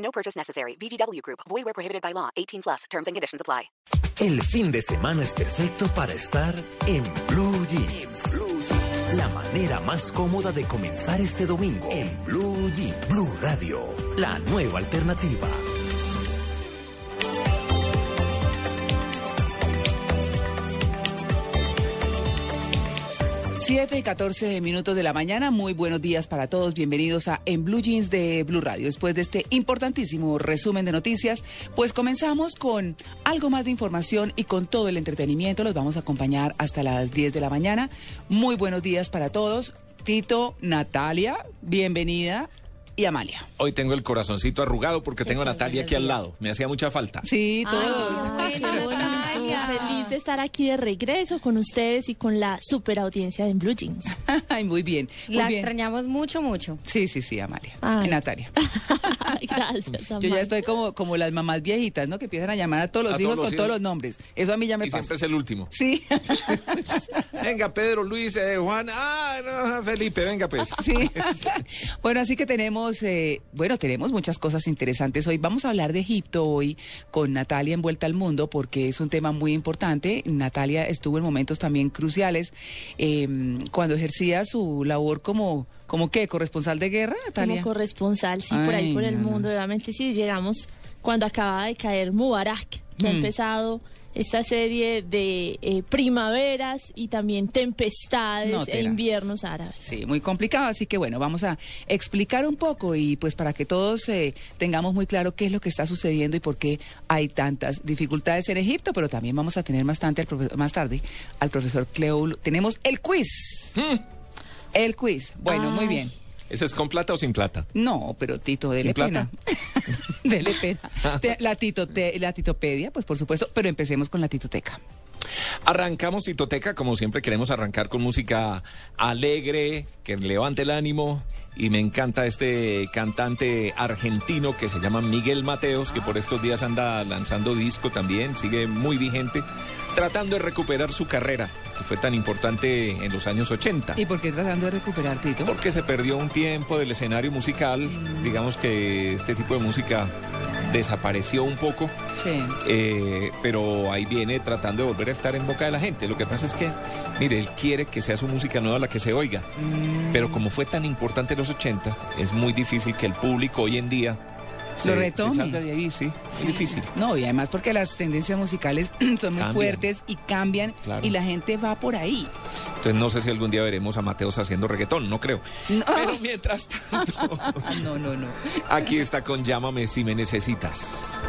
No purchase necessary. VGW Group. Void where prohibited by law. 18 plus. Terms and conditions apply. El fin de semana es perfecto para estar en Blue Jeans. La manera más cómoda de comenzar este domingo en Blue Jeans. Blue Radio, la nueva alternativa. 7 y 14 minutos de la mañana, muy buenos días para todos, bienvenidos a En Blue Jeans de Blue Radio. Después de este importantísimo resumen de noticias, pues comenzamos con algo más de información y con todo el entretenimiento. Los vamos a acompañar hasta las 10 de la mañana. Muy buenos días para todos. Tito, Natalia, bienvenida y Amalia. Hoy tengo el corazoncito arrugado porque tengo a Natalia aquí al lado. Me hacía mucha falta. Sí, todos. Ay, Feliz de estar aquí de regreso con ustedes y con la super audiencia de Blue Jeans. Ay, muy bien. Muy La bien. extrañamos mucho, mucho. Sí, sí, sí, Amalia. Ay. Y Natalia. Gracias, Yo Amalia. ya estoy como, como las mamás viejitas, ¿no? Que empiezan a llamar a todos los A hijos todos los con todos los nombres. Eso a mí ya me Y pasa. siempre es el último. Sí, Venga, Pedro, Luis, eh, Juan, ah, no, Felipe, venga pues. sí. bueno, así que tenemos, eh, bueno, tenemos muchas cosas interesantes hoy. Vamos a hablar de Egipto hoy con Natalia en Vuelta al Mundo porque es un tema muy importante. Natalia estuvo en momentos también cruciales eh, cuando ejercía su labor como, como qué, corresponsal de guerra, Natalia. Como corresponsal, sí, por ahí Ay, por el no, no. mundo. Obviamente, sí, llegamos cuando acaba de caer Mubarak, que ha Mm. empezado esta serie de eh, primaveras y también tempestades No, e inviernos árabes. Sí, muy complicado, así que bueno, vamos a explicar un poco y pues para que todos eh, tengamos muy claro qué es lo que está sucediendo y por qué hay tantas dificultades en Egipto, pero también vamos a tener más, tarde más tarde al profesor Cleo. Tenemos el quiz. El quiz. Bueno, muy bien. ¿Eso es con plata o sin plata? No, pero Tito, dele ¿Sin pena. plata? dele pena. Te- La, tito, la titopedia, pues por supuesto, pero empecemos con la titoteca. Arrancamos Titoteca, como siempre queremos arrancar con música alegre, que levante el ánimo. Y me encanta este cantante argentino que se llama Miguel Mateos, que por estos días anda lanzando disco también, sigue muy vigente, tratando de recuperar su carrera, que fue tan importante en los años 80. ¿Y por qué tratando de recuperar, Tito? Porque se perdió un tiempo del escenario musical, digamos que este tipo de música desapareció un poco, Sí. eh, pero ahí viene tratando de volver a estar en boca de la gente. Lo que pasa es que, mire, él quiere que sea su música nueva la que se oiga, Mm. pero como fue tan importante en los 80, es muy difícil que el público hoy en día Lo retome. salga de ahí, sí, es difícil. No, y además porque las tendencias musicales son muy Cambian. fuertes y cambian Claro. y la gente va por ahí. Entonces no sé si algún día veremos a Mateos haciendo reggaetón, no creo. No. Pero mientras tanto, no, no, no. aquí está con Llámame si me necesitas.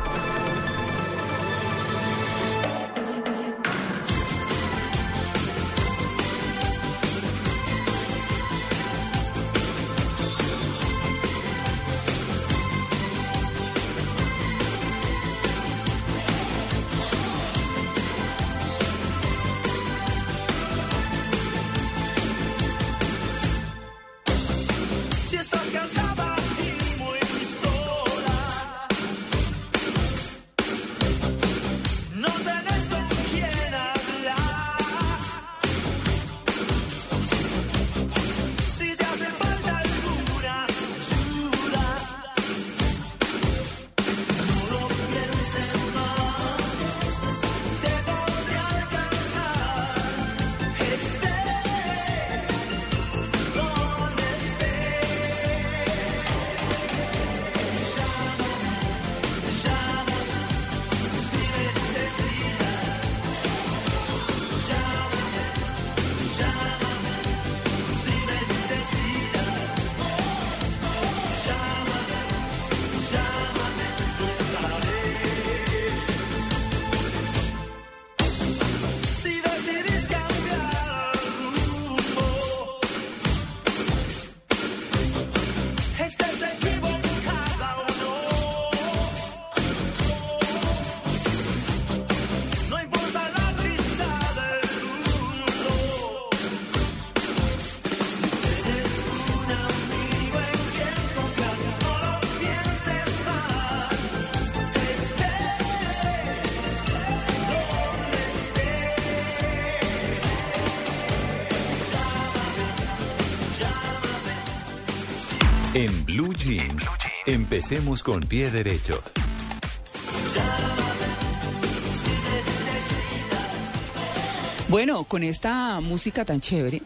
Empecemos con pie derecho. Bueno, con esta música tan chévere,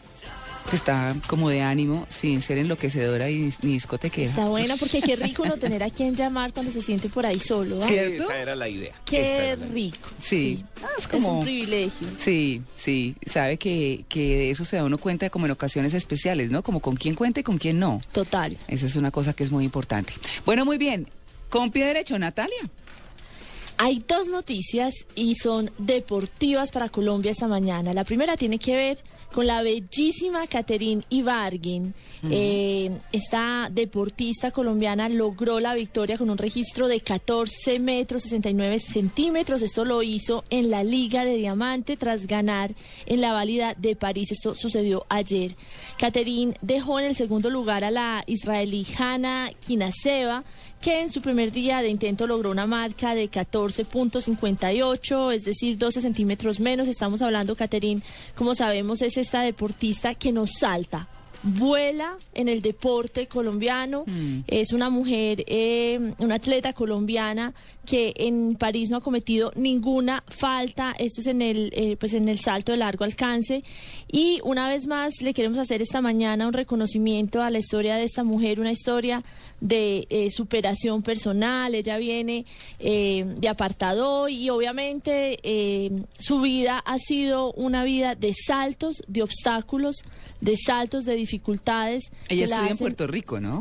está como de ánimo, sin ser enloquecedora y ni discotequera. Está buena porque qué rico uno tener a quien llamar cuando se siente por ahí solo. ¿ah? ¿Cierto? Esa era la idea. Qué idea. rico. Sí. Ah, es Es como- un privilegio. Sí, sí, sabe que, que de eso se da uno cuenta como en ocasiones especiales, ¿no? Como con quién cuenta y con quién no. Total. Esa es una cosa que es muy importante. Bueno, muy bien. Con pie derecho, Natalia. Hay dos noticias y son deportivas para Colombia esta mañana. La primera tiene que ver con la bellísima Caterine Ibargin. Eh, esta deportista colombiana logró la victoria con un registro de 14 metros 69 centímetros. Esto lo hizo en la Liga de Diamante tras ganar en la válida de París. Esto sucedió ayer. Caterine dejó en el segundo lugar a la israelí Hanna Kinaseva que en su primer día de intento logró una marca de 14.58, es decir, 12 centímetros menos. Estamos hablando, Caterín, como sabemos, es esta deportista que nos salta. Vuela en el deporte colombiano, es una mujer, eh, una atleta colombiana que en París no ha cometido ninguna falta, esto es en el, eh, pues en el salto de largo alcance. Y una vez más le queremos hacer esta mañana un reconocimiento a la historia de esta mujer, una historia de eh, superación personal, ella viene eh, de apartado y obviamente eh, su vida ha sido una vida de saltos, de obstáculos, de saltos, de dificultades. Ella estudia en Puerto Rico, ¿no?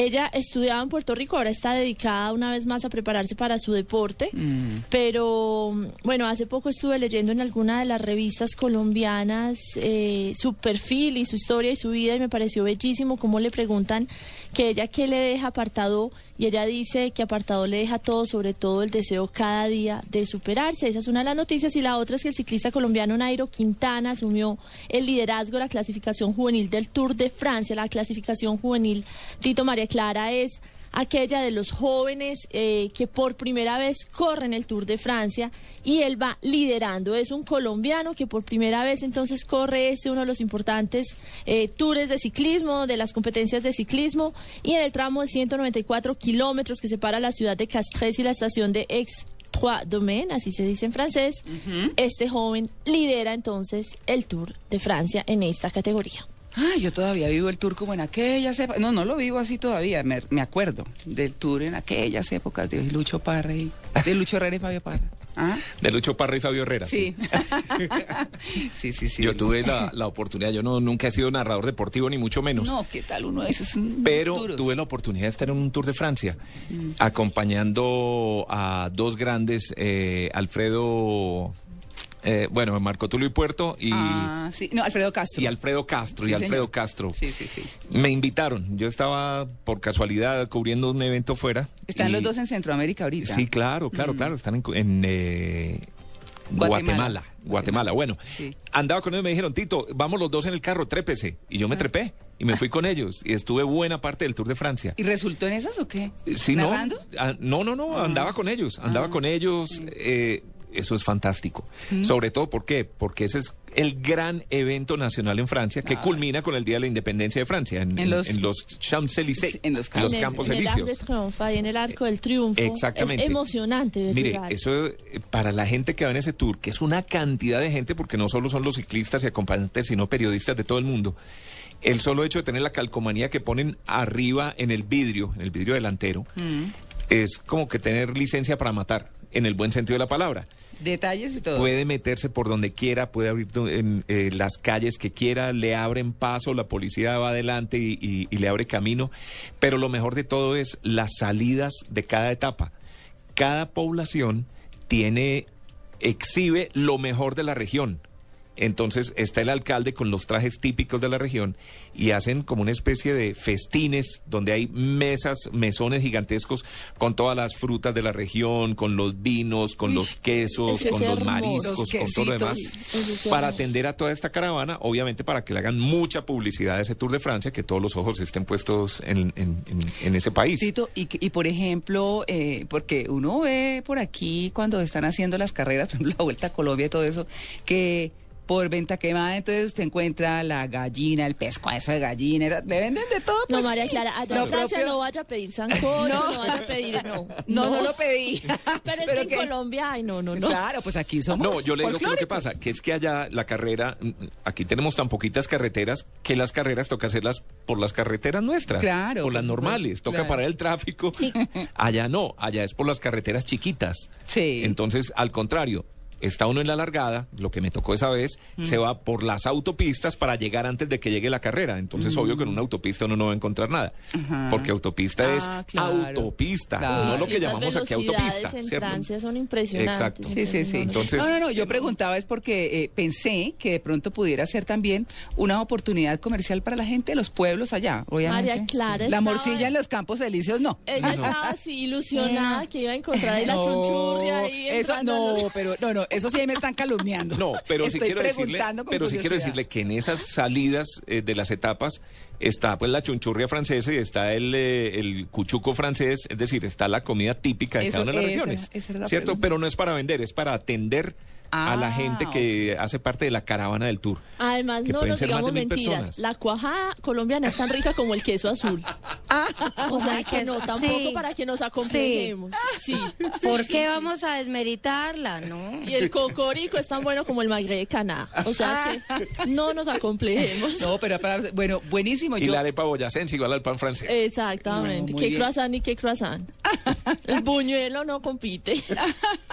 Ella estudiaba en Puerto Rico, ahora está dedicada una vez más a prepararse para su deporte. Mm. Pero bueno, hace poco estuve leyendo en alguna de las revistas colombianas eh, su perfil y su historia y su vida y me pareció bellísimo cómo le preguntan que ella qué le deja apartado y ella dice que apartado le deja todo, sobre todo el deseo cada día de superarse. Esa es una de las noticias y la otra es que el ciclista colombiano Nairo Quintana asumió el liderazgo de la clasificación juvenil del Tour de Francia. La clasificación juvenil, Tito María Clara, es aquella de los jóvenes eh, que por primera vez corren el Tour de Francia y él va liderando. Es un colombiano que por primera vez entonces corre este uno de los importantes eh, tours de ciclismo, de las competencias de ciclismo y en el tramo de 194 kilómetros que separa la ciudad de Castres y la estación de Aix. Trois Domaines, así se dice en francés, este joven lidera entonces el Tour de Francia en esta categoría. Ay, yo todavía vivo el tour como en aquellas épocas. No, no lo vivo así todavía. Me, me acuerdo del tour en aquellas épocas de Lucho Parra y de Lucho Herrera y Fabio Parra. ¿Ah? De Lucho Parra y Fabio Herrera. Sí. sí, sí, sí. Yo tuve la, la oportunidad, yo no, nunca he sido narrador deportivo, ni mucho menos. No, ¿qué tal uno de esos? Pero duros. tuve la oportunidad de estar en un Tour de Francia, acompañando a dos grandes, eh, Alfredo, eh, bueno, Marco Tulio y Puerto y, Ah, sí. No, Alfredo Castro. y Alfredo Castro. Sí, y Alfredo señor. Castro. Sí, sí, sí. Me invitaron, yo estaba por casualidad cubriendo un evento fuera. Están y- los dos en Centroamérica ahorita. Sí, claro, claro, claro, están en, en, eh, Guatemala. Guatemala. Guatemala. Bueno, Sí. andaba con ellos y me dijeron, Tito, vamos los dos en el carro, trépese. Y yo me trepé y me fui con ellos y estuve buena parte del Tour de Francia. ¿Y resultó en esas o qué? Sí, no, ¿Narrando? ah, no, no, no, andaba con ellos, andaba con ellos. eh, eso es fantástico. Sobre todo, ¿por qué? Porque ese es el gran evento nacional en Francia que culmina con el Día de la Independencia de Francia, en, los- los Champs-Élysées, en los campos. en el- Campos en el Arc de Elíseos. Triomphe y en el Arco del Triunfo. Exactamente. Es emocionante ver Mire, llegar. eso eh, para la gente que va en ese tour, que es una cantidad de gente, porque no solo son los ciclistas y acompañantes, sino periodistas de todo el mundo. El solo hecho de tener la calcomanía que ponen arriba en el vidrio, en el vidrio delantero, Mm. es como que tener licencia para matar, en el buen sentido de la palabra. Detalles y todo. Puede meterse por donde quiera, puede abrir en eh, las calles que quiera, le abren paso, la policía va adelante y, y- y le abre camino. Pero lo mejor de todo es las salidas de cada etapa. Cada población tiene, exhibe lo mejor de la región. Entonces está el alcalde con los trajes típicos de la región y hacen como una especie de festines donde hay mesas, mesones gigantescos con todas las frutas de la región, con los vinos, con Uy, los quesos, eso es con los hermoso. mariscos, Los con todo lo demás, para atender a toda esta caravana, obviamente para que le hagan mucha publicidad a ese Tour de Francia, que todos los ojos estén puestos en, en- en- en ese país. Tito, y, que- y por ejemplo, eh, porque uno ve por aquí cuando están haciendo las carreras, por ejemplo, la Vuelta a Colombia y todo eso, que por venta quemada, entonces usted encuentra la gallina, el pescuezo de gallina, le venden de todo. No, pues, María sí. Clara, allá en Francia propio- no vaya a pedir sancocho, no, No. vaya a pedir, no. No, no lo pedí. Pero es que en Colombia, ay, no, no, no. Claro, pues aquí somos No, yo le digo que lo que folclóricos. pasa, que es que allá la carrera, mm, aquí tenemos tan poquitas carreteras que las carreras toca hacerlas por las carreteras nuestras. Claro, Por las normales, toca claro. parar el tráfico. Allá no, allá es por las carreteras chiquitas. Sí. Entonces, al contrario. Está uno en la largada, lo que me tocó esa vez, se va por las autopistas para llegar antes de que llegue la carrera. Entonces, obvio que en una autopista uno no va a encontrar nada. Ajá. Porque autopista Ah, es claro. autopista, Claro. no lo que llamamos aquí autopista, en ¿cierto? Francia son impresionantes. Exacto. Sí, sí, sí. No, no, no. Entonces- no, no, no, yo preguntaba es porque eh, pensé que de pronto pudiera ser también una oportunidad comercial para la gente de los pueblos allá, obviamente. María Clara La morcilla en los campos elíseos, no. Ella estaba así ilusionada que iba a encontrar ahí la No, chunchurria ahí eso no, pero no, no, eso sí ahí me están calumniando. No, pero sí Estoy quiero decirle, pero sí quiero decirle que en esas salidas eh, de las etapas está pues la chunchurria francesa y está el, eh, el cuchuco francés, es decir, está la comida típica de Eso- cada una de las esa- regiones, esa ¿cierto? pregunta. Pero no es para vender, es para atender a la Ah, gente que hace parte de la caravana del tour. Además, que no pueden nos ser más digamos de mil mentiras. personas. La cuajada colombiana es tan rica como el queso azul. o sea que queso- no, tampoco sí. para que nos acomplejemos. Sí. ¿Por qué vamos a desmeritarla, no? Y el cocorico es tan bueno como el magre de Caná. O sea que no nos acomplejemos. No, pero para, bueno, buenísimo. Y yo- la arepa boyacense igual al pan francés. Exactamente. No, qué bien. croissant y qué croissant. El buñuelo no compite.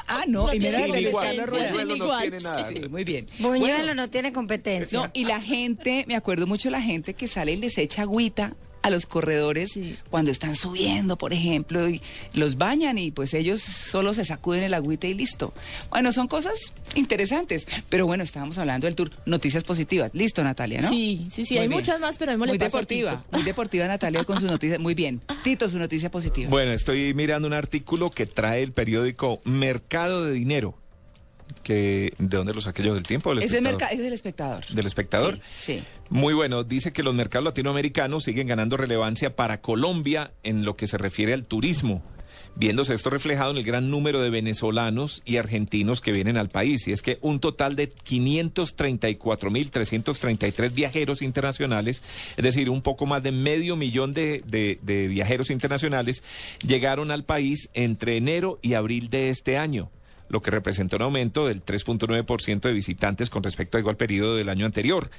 Ah, no, y mira Sin igual. Buñuelo no Igual. tiene nada. Sí, muy bien. Buñuelo Bueno, no tiene competencia. No, y la gente, me acuerdo mucho de la gente que sale y les echa agüita a los corredores Sí. cuando están subiendo, por ejemplo, y los bañan y pues ellos solo se sacuden el agüita y listo. Bueno, son cosas interesantes, pero bueno, estábamos hablando del tour. Noticias positivas. Listo, Natalia, ¿no? Sí, sí, sí. Muy hay bien. muchas más, pero démosle Muy deportiva, muy deportiva Natalia con sus noticias. Muy bien. Tito, su noticia positiva. Bueno, estoy mirando un artículo que trae el periódico Mercado de Dinero. Que, ¿De dónde lo saqué yo? ¿Del tiempo? del es ese es el espectador. ¿Del espectador? Sí, sí. Muy bueno, dice que los mercados latinoamericanos siguen ganando relevancia para Colombia en lo que se refiere al turismo, viéndose esto reflejado en el gran número de venezolanos y argentinos que vienen al país. Y es que un total de 534.333 viajeros internacionales, es decir, un poco más de medio millón de, de- de viajeros internacionales, llegaron al país entre enero y abril de este año lo que representa un aumento del 3.9% de visitantes con respecto a igual periodo del año anterior.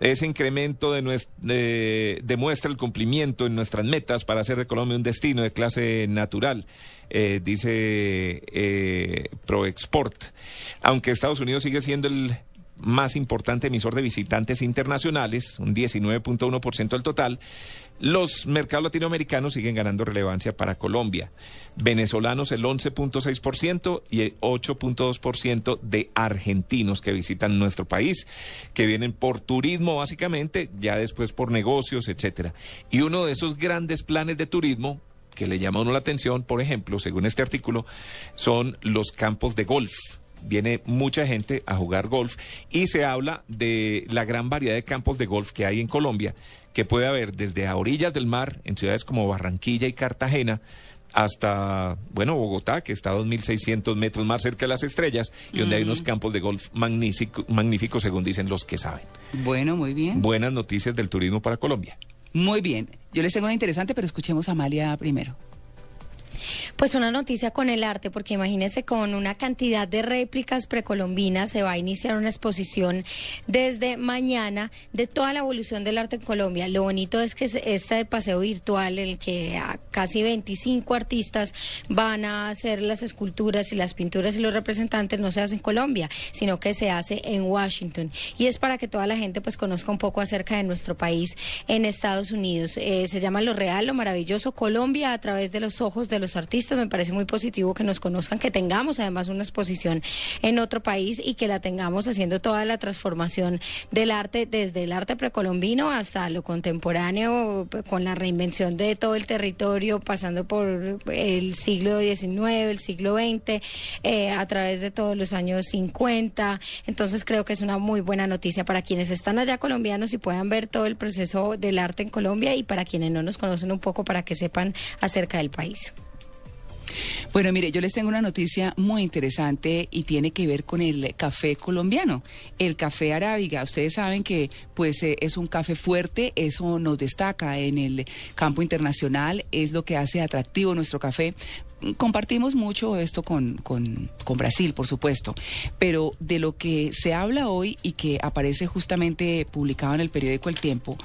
Ese incremento demuestra el cumplimiento en nuestras metas para hacer de Colombia un destino de clase natural, eh, dice eh, ProExport. Aunque Estados Unidos sigue siendo el más importante emisor de visitantes internacionales, un 19.1% del total, los mercados latinoamericanos siguen ganando relevancia para Colombia. Venezolanos el 11.6% y el 8.2% de argentinos que visitan nuestro país, que vienen por turismo básicamente, ya después por negocios, etcétera. Y uno de esos grandes planes de turismo que le llama a uno la atención, por ejemplo, según este artículo, son los campos de golf viene mucha gente a jugar golf y se habla de la gran variedad de campos de golf que hay en Colombia, que puede haber desde a orillas del mar, en ciudades como Barranquilla y Cartagena, hasta, bueno, Bogotá, que está a 2.600 metros más cerca de las estrellas, y donde hay unos campos de golf magnífico- magníficos, según dicen los que saben. Bueno, muy bien. Buenas noticias del turismo para Colombia. Muy bien. Yo les tengo una interesante, pero escuchemos a Amalia primero. Pues una noticia con el arte, porque imagínense con una cantidad de réplicas precolombinas se va a iniciar una exposición desde mañana de toda la evolución del arte en Colombia. Lo bonito es que este paseo virtual, el que a casi 25 artistas van a hacer las esculturas y las pinturas y los representantes no se hace en Colombia, sino que se hace en Washington. Y es para que toda la gente pues conozca un poco acerca de nuestro país en Estados Unidos. Eh, se llama Lo Real, Lo Maravilloso Colombia a través de los ojos de los artistas. Me parece muy positivo que nos conozcan, que tengamos además una exposición en otro país y que la tengamos haciendo toda la transformación del arte, desde el arte precolombino hasta lo contemporáneo, con la reinvención de todo el territorio, pasando por el siglo XIX, el siglo XX, eh, a través de todos los años 50. Entonces creo que es una muy buena noticia para quienes están allá colombianos y puedan ver todo el proceso del arte en Colombia y para quienes no nos conocen un poco para que sepan acerca del país. Bueno, mire, yo les tengo una noticia muy interesante y tiene que ver con el café colombiano, el café arábiga. Ustedes saben que pues eh, es un café fuerte, eso nos destaca en el campo internacional, es lo que hace atractivo nuestro café. Compartimos mucho esto con, con, con Brasil, por supuesto, pero de lo que se habla hoy y que aparece justamente publicado en el periódico El Tiempo,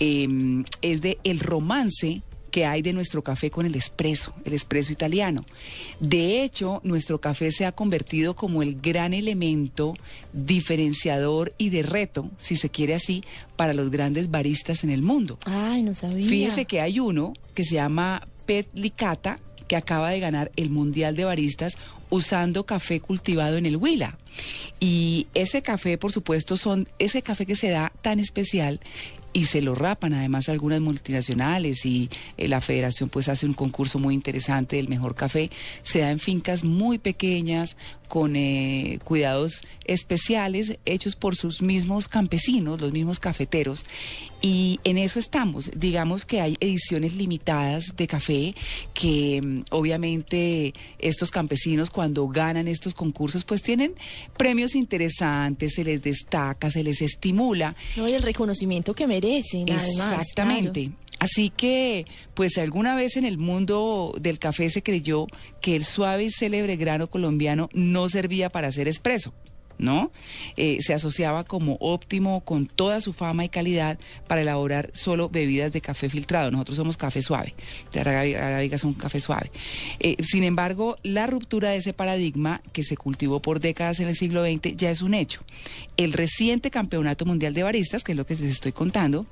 em, es de el romance que hay de nuestro café con el espresso, el espresso italiano. De hecho, nuestro café se ha convertido como el gran elemento diferenciador y de reto, si se quiere así, para los grandes baristas en el mundo. Ay, no sabía. Fíjese que hay uno que se llama Pet Licata, que acaba de ganar el Mundial de Baristas usando café cultivado en el Huila. Y ese café, por supuesto, son ese café que se da tan especial y se lo rapan además algunas multinacionales y eh, la federación pues hace un concurso muy interesante del mejor café. Se da en fincas muy pequeñas con eh, cuidados especiales hechos por sus mismos campesinos, los mismos cafeteros. Y en eso estamos. Digamos que hay ediciones limitadas de café que mm, obviamente estos campesinos cuando ganan estos concursos pues tienen premios interesantes, se les destaca, se les estimula. No, y el reconocimiento que merecen, además. Exactamente. claro. Así que, pues alguna vez en el mundo del café se creyó que el suave y célebre grano colombiano no servía para hacer espresso. ¿No? Eh, se asociaba como óptimo con toda su fama y calidad para elaborar solo bebidas de café filtrado. Nosotros somos café suave, de Arábiga es un café suave. Eh, sin embargo, la ruptura de ese paradigma que se cultivó por décadas en el siglo XX ya es un hecho. El reciente Campeonato Mundial de Baristas, que es lo que les estoy contando,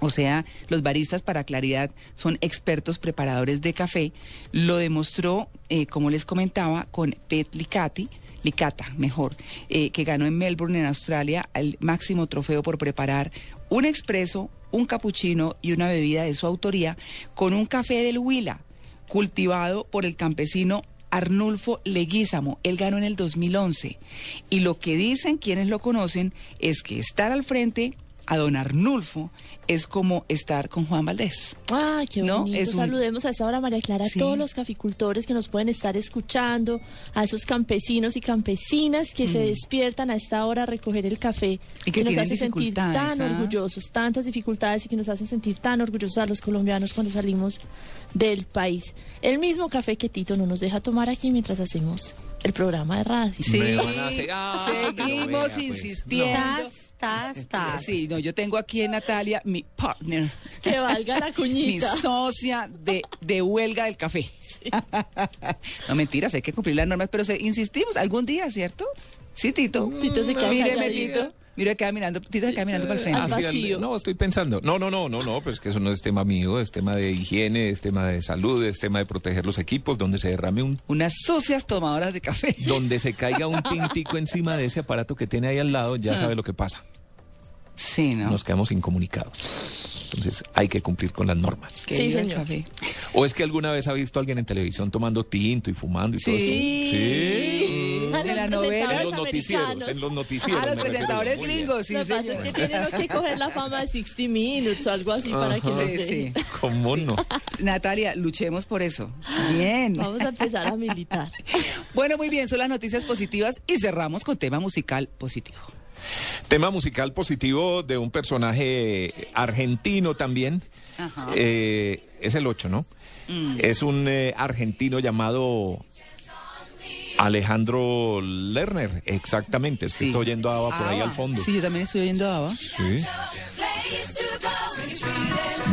o sea, los baristas para claridad son expertos preparadores de café. Lo demostró, eh, como les comentaba, con Pet Licati, Licata, mejor, eh, que ganó en Melbourne, en Australia, el máximo trofeo por preparar un expreso, un capuchino y una bebida de su autoría con un café del Huila, cultivado por el campesino Arnulfo Leguízamo. Él ganó en el 2011. Y lo que dicen quienes lo conocen es que estar al frente a don Arnulfo es como estar con Juan Valdés. Ay, qué ¿No? bonito. Es un- Saludemos a esta hora, María Clara, Sí. a todos los caficultores que nos pueden estar escuchando, a esos campesinos y campesinas que se despiertan a esta hora a recoger el café, Mm. Y que nos hace sentir tan ¿ah? orgullosos, tantas dificultades y que nos hacen sentir tan orgullosos a los colombianos cuando salimos del país. El mismo café que Tito no nos deja tomar aquí mientras hacemos el programa de radio. Sí, Me van a hacer- Ah, seguimos vea, pues, insistiendo. Tas, tas, tas. Sí, no, yo tengo aquí en Natalia mi partner, Que valga la mi cuñita. socia de, de huelga del café. no mentiras, hay que cumplir las normas, pero se- insistimos algún día, ¿cierto? Sí, Tito. Tito se queda Míreme, calladito. Tito. Mira, queda mirando, Tito se queda mirando para el frente. Ah, sí, vacío. no, estoy pensando. No, no, no, no, no, pero es que eso no es tema mío, es tema de higiene, es tema de salud, es tema de proteger los equipos, donde se derrame un Unas sucias tomadoras de café. donde se caiga un tintico encima de ese aparato que tiene ahí al lado, ya sabe lo que pasa. Sí, ¿no? Nos quedamos incomunicados. Entonces hay que cumplir con las normas. Sí, señor. café. ¿O es que alguna vez ha visto a alguien en televisión tomando tinto y fumando y todo eso? Sí. De la novela. En los noticieros, en los noticieros. Ah, los presentadores gringos, sí, Lo que pasa es que tienen que coger la fama de 60 Minutes o algo así para que Sí, den. sí. ¿Cómo no? Natalia, luchemos por eso. Bien. Vamos a empezar a militar. Bueno, muy bien, son las noticias positivas y cerramos con tema musical positivo. Tema musical positivo de un personaje argentino también. Ajá. Eh, es el 8, ¿no? Es un eh, argentino llamado Alejandro Lerner, exactamente. Es que Sí. estoy oyendo a Ava por ahí al fondo. Sí, yo también estoy oyendo a Ava. Sí.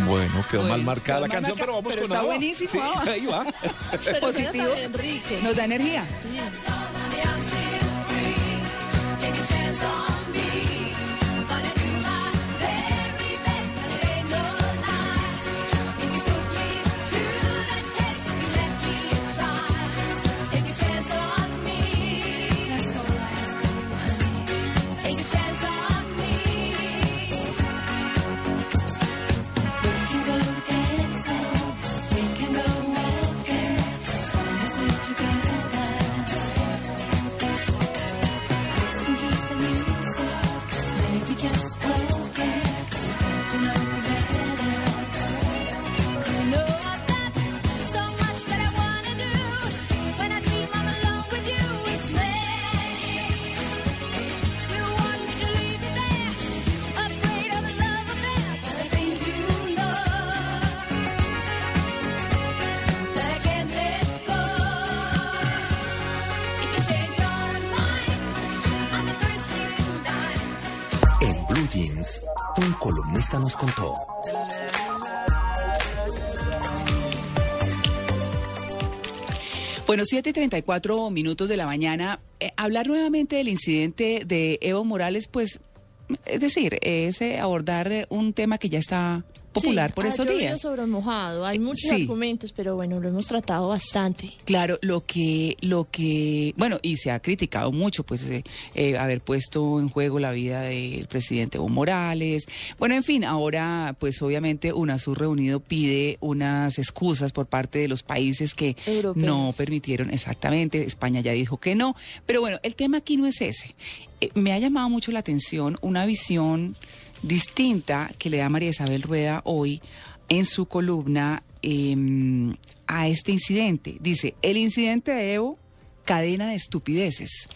Bueno, quedó mal marcada la mal canción, marca- pero vamos pero con está Ava. buenísimo, Sí, Ava. ahí va. Positivo. Nos da energía. Listen columnista nos contó. Bueno, 7 y 34 minutos de la mañana. Eh, hablar nuevamente del incidente de Evo Morales, pues, es decir, es eh, abordar eh, un tema que ya está popular Sí, por ha estos días. sobre mojado. Hay muchos Sí. argumentos, pero bueno, lo hemos tratado bastante. Claro, lo que, lo que, bueno, y se ha criticado mucho, pues, eh, eh, haber puesto en juego la vida del presidente Evo Morales. Bueno, en fin, ahora, pues, obviamente, UNASUR reunido pide unas excusas por parte de los países que Europeos. no permitieron, exactamente, España ya dijo que no. Pero bueno, el tema aquí no es ese. Eh, me ha llamado mucho la atención una visión distinta que le da María Isabel Rueda hoy en su columna em, a este incidente. Dice, el incidente de Evo, cadena de estupideces.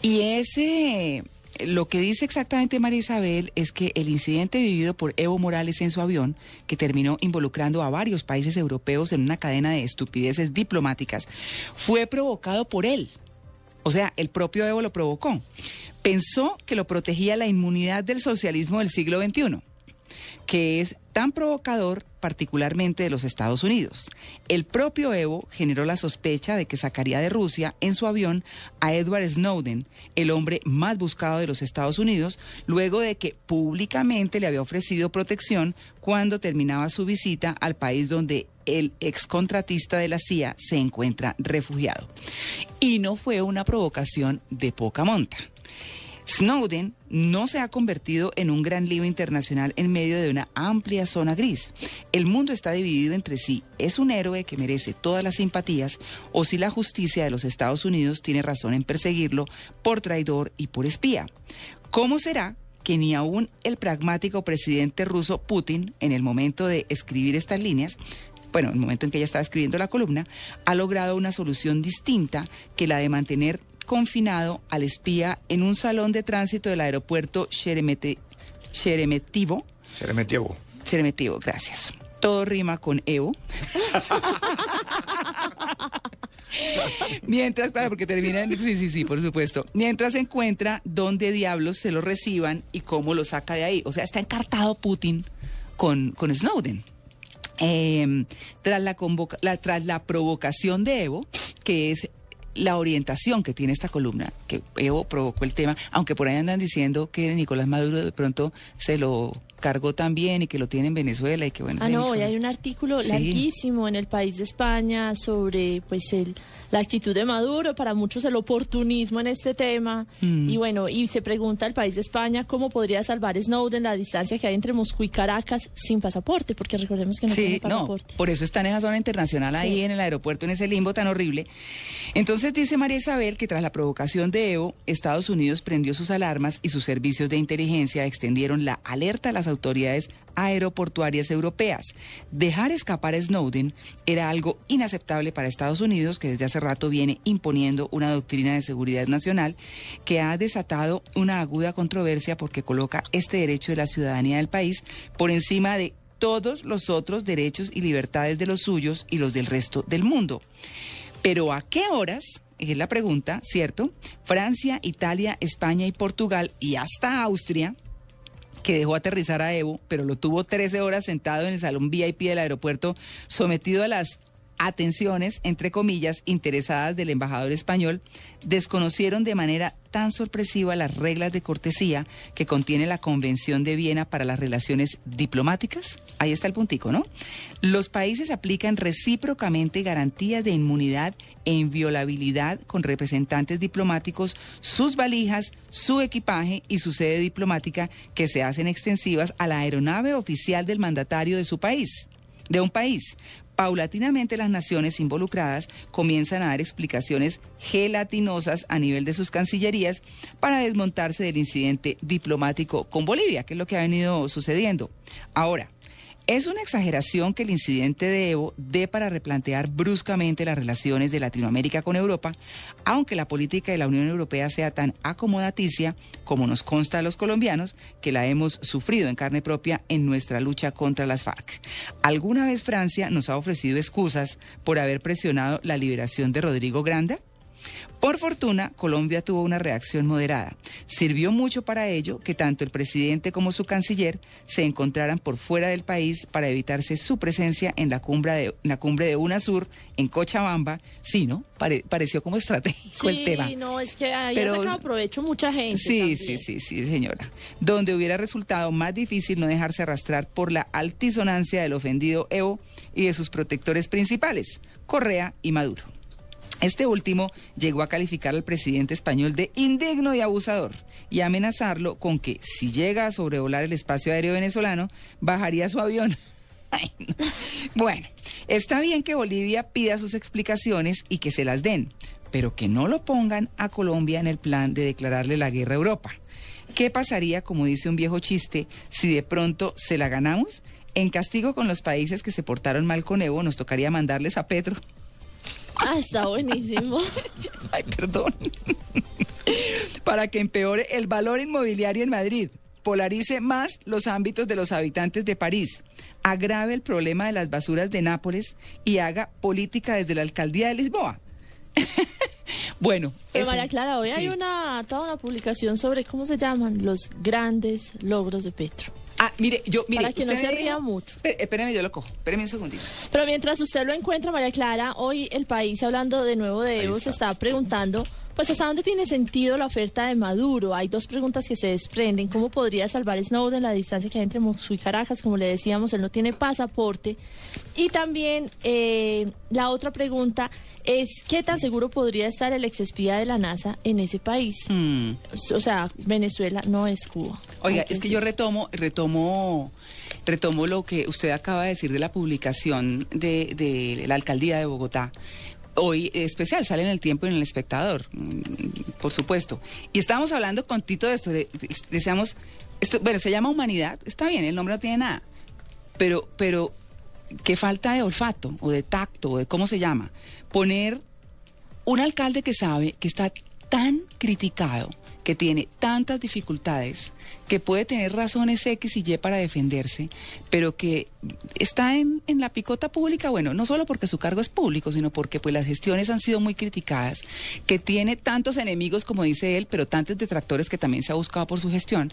Y ese, lo que dice exactamente María Isabel es que el incidente vivido por Evo Morales en su avión, que terminó involucrando a varios países europeos en una cadena de estupideces diplomáticas, fue provocado por él. O sea, el propio Evo lo provocó. Pensó que lo protegía la inmunidad del socialismo del siglo XXI que es tan provocador particularmente de los Estados Unidos. El propio Evo generó la sospecha de que sacaría de Rusia en su avión a Edward Snowden, el hombre más buscado de los Estados Unidos, luego de que públicamente le había ofrecido protección cuando terminaba su visita al país donde el excontratista de la CIA se encuentra refugiado. Y no fue una provocación de poca monta. Snowden no se ha convertido en un gran lío internacional en medio de una amplia zona gris. El mundo está dividido entre si es un héroe que merece todas las simpatías o si la justicia de los Estados Unidos tiene razón en perseguirlo por traidor y por espía. ¿Cómo será que ni aún el pragmático presidente ruso Putin, en el momento de escribir estas líneas, bueno, en el momento en que ella estaba escribiendo la columna, ha logrado una solución distinta que la de mantener confinado al espía en un salón de tránsito del aeropuerto Sheremete- Sheremetyevo. Sheremetyevo. Sheremetyevo, gracias. Todo rima con Evo. Mientras, claro, porque termina en... Sí, sí, sí, por supuesto. Mientras se encuentra dónde diablos se lo reciban y cómo lo saca de ahí. O sea, está encartado Putin con, con Snowden. Eh, tras, la convoca- la- tras la provocación de Evo, que es la orientación que tiene esta columna, que Evo provocó el tema, aunque por ahí andan diciendo que Nicolás Maduro de pronto se lo cargó también y que lo tiene en Venezuela y que bueno... Ah, no, y informe- hay un artículo Sí. larguísimo en el país de España sobre pues el, la actitud de Maduro, para muchos el oportunismo en este tema. Mm. Y bueno, y se pregunta el país de España cómo podría salvar Snowden la distancia que hay entre Moscú y Caracas sin pasaporte, porque recordemos que no tiene Sí, no, pasaporte. por eso está en esa zona internacional ahí Sí. en el aeropuerto, en ese limbo tan horrible. Entonces dice María Isabel que tras la provocación de Evo, Estados Unidos prendió sus alarmas y sus servicios de inteligencia extendieron la alerta a las autoridades aeroportuarias europeas. Dejar escapar a Snowden era algo inaceptable para Estados Unidos, que desde hace rato viene imponiendo una doctrina de seguridad nacional que ha desatado una aguda controversia porque coloca este derecho de la ciudadanía del país por encima de todos los otros derechos y libertades de los suyos y los del resto del mundo. Pero ¿a qué horas? Es la pregunta, ¿cierto? Francia, Italia, España y Portugal y hasta Austria que dejó aterrizar a Evo, pero lo tuvo 13 horas sentado en el salón VIP del aeropuerto, sometido a las atenciones, entre comillas, interesadas del embajador español, desconocieron de manera tan sorpresiva las reglas de cortesía que contiene la Convención de Viena para las relaciones diplomáticas. Ahí está el puntico, ¿no? Los países aplican recíprocamente garantías de inmunidad e inviolabilidad con representantes diplomáticos, sus valijas, su equipaje y su sede diplomática que se hacen extensivas a la aeronave oficial del mandatario de su país, de un país. Paulatinamente las naciones involucradas comienzan a dar explicaciones gelatinosas a nivel de sus cancillerías para desmontarse del incidente diplomático con Bolivia, que es lo que ha venido sucediendo. Ahora, es una exageración que el incidente de Evo dé para replantear bruscamente las relaciones de Latinoamérica con Europa, aunque la política de la Unión Europea sea tan acomodaticia, como nos consta a los colombianos, que la hemos sufrido en carne propia en nuestra lucha contra las FARC. ¿Alguna vez Francia nos ha ofrecido excusas por haber presionado la liberación de Rodrigo Granda? Por fortuna, Colombia tuvo una reacción moderada. Sirvió mucho para ello que tanto el presidente como su canciller se encontraran por fuera del país para evitarse su presencia en la cumbre de, en la cumbre de UNASUR en Cochabamba. Sí, ¿no? Pare- pareció como estratégico el tema. Sí, no, es que ahí Pero- ha sacado provecho mucha gente. Sí, también. sí, sí, sí, señora. Donde hubiera resultado más difícil no dejarse arrastrar por la altisonancia del ofendido Evo y de sus protectores principales, Correa y Maduro. Este último llegó a calificar al presidente español de indigno y abusador y amenazarlo con que si llega a sobrevolar el espacio aéreo venezolano, bajaría su avión. Bueno, está bien que Bolivia pida sus explicaciones y que se las den, pero que no lo pongan a Colombia en el plan de declararle la guerra a Europa. ¿Qué pasaría, como dice un viejo chiste, si de pronto se la ganamos? En castigo con los países que se portaron mal con Evo, nos tocaría mandarles a Petro. Ah, está buenísimo. Ay, perdón. Para que empeore el valor inmobiliario en Madrid, polarice más los ámbitos de los habitantes de París, agrave el problema de las basuras de Nápoles y haga política desde la alcaldía de Lisboa. bueno, Pero María Clara, hoy hay una toda una publicación sobre cómo se llaman los grandes logros de Petro. Ah, mire, yo, mire, Para que no usted se me ría dijo- mucho. Espé- Espéreme, yo lo cojo. Espéreme un segundito. Pero mientras usted lo encuentra, María Clara, hoy el país, hablando de nuevo de Evo, se está preguntando, pues, ¿hasta dónde tiene sentido la oferta de Maduro? Hay dos preguntas que se desprenden. ¿Cómo podría salvar Snowden la distancia que hay entre Moscú y Caracas? Como le decíamos, él no tiene pasaporte. Y también eh, la otra pregunta es, ¿qué tan seguro podría estar el exespía de la NASA en ese país? Mm. O sea, Venezuela no es Cuba. Oiga, que es que yo retomo, retomo, retomo lo que usted acaba de decir de la publicación de, de la alcaldía de Bogotá. Hoy eh, especial, sale en el tiempo y en el espectador, mm, por supuesto. Y estábamos hablando con Tito de esto, de- de- deseamos, esto, bueno, se llama humanidad, está bien, el nombre no tiene nada, pero, pero qué falta de olfato o de tacto o de cómo se llama. Poner un alcalde que sabe que está tan criticado, que tiene tantas dificultades, que puede tener razones X y Y para defenderse, pero que está en, en la picota pública, bueno, no solo porque su cargo es público, sino porque pues las gestiones han sido muy criticadas, que tiene tantos enemigos como dice él, pero tantos detractores que también se ha buscado por su gestión.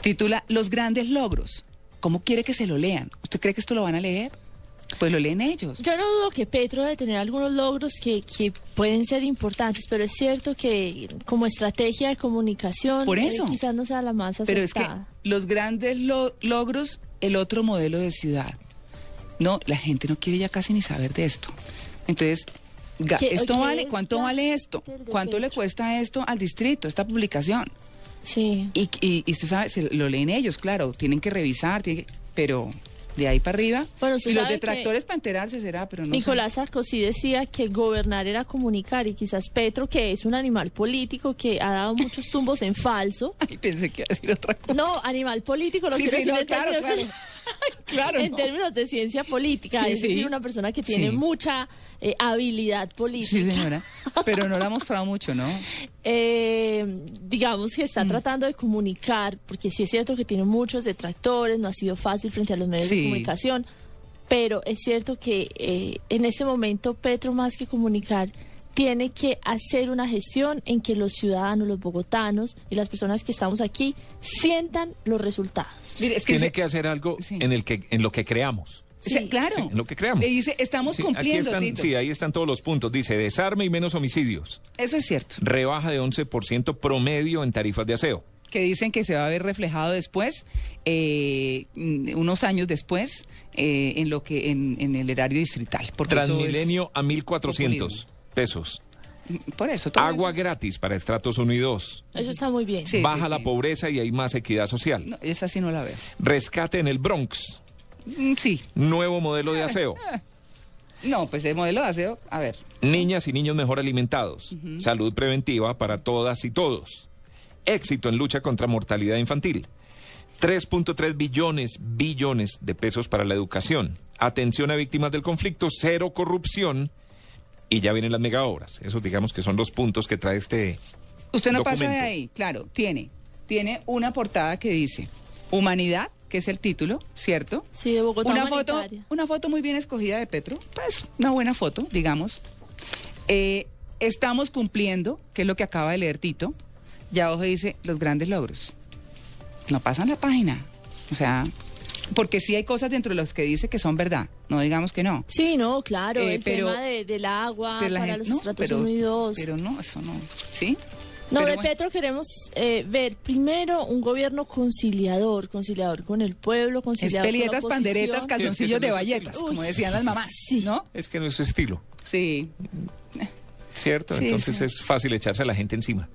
Titula Los grandes logros. ¿Cómo quiere que se lo lean? ¿Usted cree que esto lo van a leer? Pues lo leen ellos. Yo no dudo que Petro debe tener algunos logros que, que pueden ser importantes, pero es cierto que como estrategia de comunicación Por eh, eso. quizás no sea la más Pero es que los grandes lo- logros, el otro modelo de ciudad. No, la gente no quiere ya casi ni saber de esto. Entonces, ga- ¿Qué- esto vale, ¿cuánto vale esto? ¿Cuánto le cuesta esto al distrito, esta publicación? Sí. Y, y, y usted sabe, se lo leen ellos, claro, tienen que revisar, tienen que- pero de ahí para arriba. Bueno, y los sabe detractores para enterarse será, pero no. Nicolás Sarkozy decía que gobernar era comunicar y quizás Petro, que es un animal político que ha dado muchos tumbos en falso. Ay, pensé que iba a decir otra cosa. No, animal político, lo Sí, quiero sí, decir no, claro, claro. Claro, en no. términos de ciencia política, Sí, es sí. decir, una persona que tiene Sí. mucha eh, habilidad política. Sí, señora. Pero no lo ha mostrado mucho, ¿no? eh, digamos que Mm. está tratando de comunicar, porque sí es cierto que tiene muchos detractores, no ha sido fácil frente a los medios de comunicación, pero es cierto que eh, en este momento Petro más que comunicar tiene que hacer una gestión en que los ciudadanos, los bogotanos y las personas que estamos aquí sientan los resultados. Mire, es que Tiene se- que hacer algo Sí. en el que en lo que creamos. o sea, Sí. claro. Sí, en lo que creamos. Le dice, estamos Sí, aquí cumpliendo, están, Tito. sí, ahí están todos los puntos. Dice, desarme y menos homicidios. Eso es cierto. Rebaja de 11% promedio en tarifas de aseo. Que dicen que se va a ver reflejado después, eh, unos años después, eh, en lo que en, en el erario distrital. Transmilenio a 1.400 populismo. Pesos. es- por eso. todo Agua eso- gratis para estratos 1 y 2. Eso está muy bien. Sí. Baja la sí. pobreza y hay más equidad social. No, esa sí no la veo. Rescate en el Bronx. Mm, Sí. Nuevo modelo de aseo. No, pues el modelo de aseo, a ver. Niñas y niños mejor alimentados. Salud preventiva para todas y todos. Éxito en lucha contra mortalidad infantil. 3.3 billones, billones de pesos para la educación. Atención a víctimas del conflicto, cero corrupción. Y ya vienen las megaobras. Esos digamos que son los puntos que trae este... Usted no pasa de ahí, claro, tiene. Tiene una portada que dice Humanidad, que es el título, ¿cierto? Sí, de Bogotá una foto, una foto muy bien escogida de Petro, pues una buena foto, digamos. Eh, estamos cumpliendo, que es lo que acaba de leer Tito, ya abajo dice los grandes logros. No pasan la página. O sea, porque sí hay cosas dentro de los que dice que son verdad, no digamos que no. Sí, no, claro, Eh, el pero- tema de- del agua Pero la para gente- los no, estratos pero- 1 y 2. Pero no, eso no. ¿Sí? No, Pero de bueno. Petro queremos eh, ver primero un gobierno conciliador, conciliador con el pueblo, Es conciliador pelietas, con la panderetas, calzoncillos de es bayetas, estilo. como Uy, decían las mamás, sí. ¿no? Es que no es su estilo, Sí. ¿cierto? Sí, Entonces sí. es fácil echarse a la gente encima.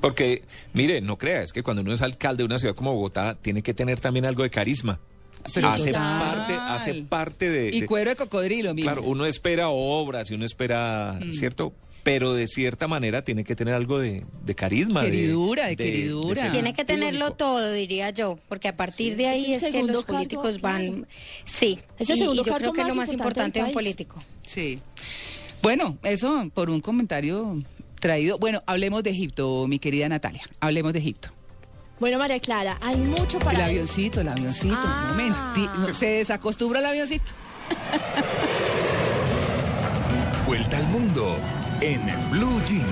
Porque, mire, no crea, es que cuando uno es alcalde de una ciudad como Bogotá, tiene que tener también algo de carisma. Pero hace, total. parte, hace parte de... Y de- cuero de cocodrilo, mira. Claro, uno espera obras y uno espera, Mm. ¿cierto? Pero de cierta manera tiene que tener algo de, de carisma. de- Queridura, de queridura. Tiene que tenerlo único. todo, diría yo, porque a partir de ahí Es que los políticos cargo, van... Sí, Es el y- yo creo que es lo más importante de un político. Sí. Bueno, eso por un comentario traído. Bueno, hablemos de Egipto, mi querida Natalia. Hablemos de Egipto. Bueno, María Clara, hay mucho El para... avioncito, el avioncito. Ah. Un momento. No, Se desacostumbra el avioncito. Vuelta al mundo en Blue Jeans.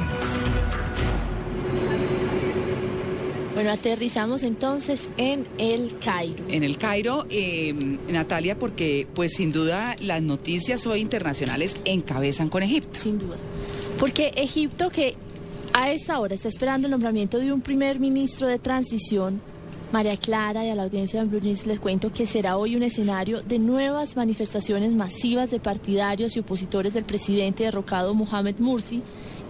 Bueno, aterrizamos entonces en el Cairo. En el Cairo, eh, Natalia, porque pues sin duda las noticias hoy internacionales encabezan con Egipto. Sin duda. Porque Egipto, que a esta hora está esperando el nombramiento de un primer ministro de transición, María Clara, y a la audiencia de Blue Jeans les cuento que será hoy un escenario de nuevas manifestaciones masivas de partidarios y opositores del presidente derrocado Mohamed Mursi.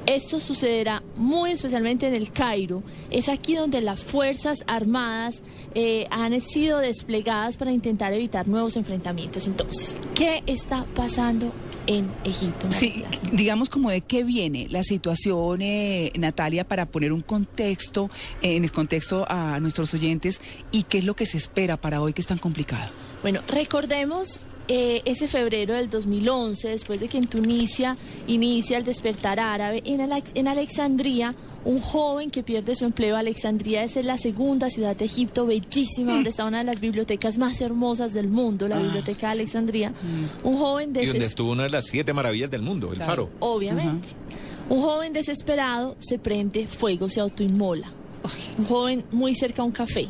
Esto sucederá muy especialmente en el Cairo. Es aquí donde las Fuerzas Armadas eh, han sido desplegadas para intentar evitar nuevos enfrentamientos. Entonces, ¿qué está pasando en Egipto? Sí, digamos como de qué viene la situación, eh, Natalia, para poner un contexto, eh, en el contexto a nuestros oyentes y qué es lo que se espera para hoy que es tan complicado. Bueno, recordemos eh, ese febrero del 2011, después de que en Tunisia inicia el despertar árabe, en, Alex- en Alexandría, un joven que pierde su empleo. Alexandría es la segunda ciudad de Egipto, bellísima, donde está una de las bibliotecas más hermosas del mundo, la Ah. biblioteca de Alexandría. Un joven Y donde estuvo una de las siete maravillas del mundo, el Claro. faro. Obviamente. Un joven desesperado se prende fuego, se autoinmola. Un joven muy cerca a un café.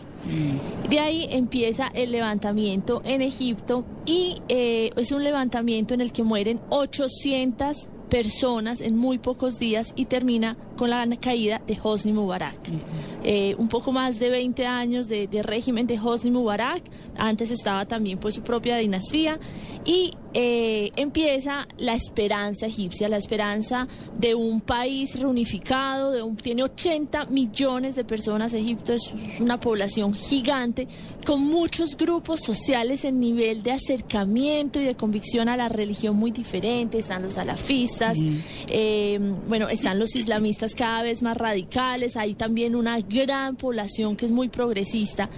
De ahí empieza el levantamiento en Egipto y eh, es un levantamiento en el que mueren 800 personas en muy pocos días y termina con la caída de Hosni Mubarak. Eh, un poco más de 20 años de, de régimen de Hosni Mubarak, antes estaba también pues su propia dinastía. Y eh, empieza la esperanza egipcia, la esperanza de un país reunificado, de un, tiene 80 millones de personas, Egipto es una población gigante, con muchos grupos sociales en nivel de acercamiento y de convicción a la religión muy diferente, están los salafistas, eh, bueno, están los islamistas cada vez más radicales, hay también una gran población que es muy progresista,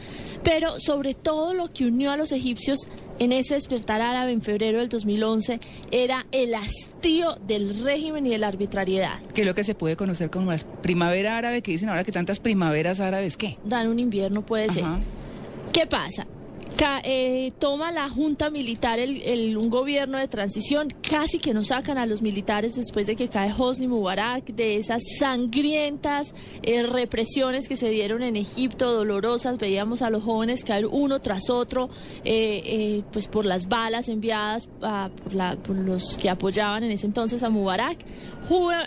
pero sobre todo lo que unió a los egipcios en ese despertar árabe en febrero del 2011 era el hastío del régimen y de la arbitrariedad. Que es lo que se puede conocer como la primavera árabe, que dicen ahora que tantas primaveras árabes, ¿qué? Dan un invierno, puede ser. ¿Qué pasa? Eh, toma la junta militar el, un gobierno de transición, casi que nos sacan a los militares después de que cae Hosni Mubarak, de esas sangrientas eh, represiones que se dieron en Egipto, dolorosas, veíamos a los jóvenes caer uno tras otro, eh, pues por las balas enviadas por, los que apoyaban en ese entonces a Mubarak.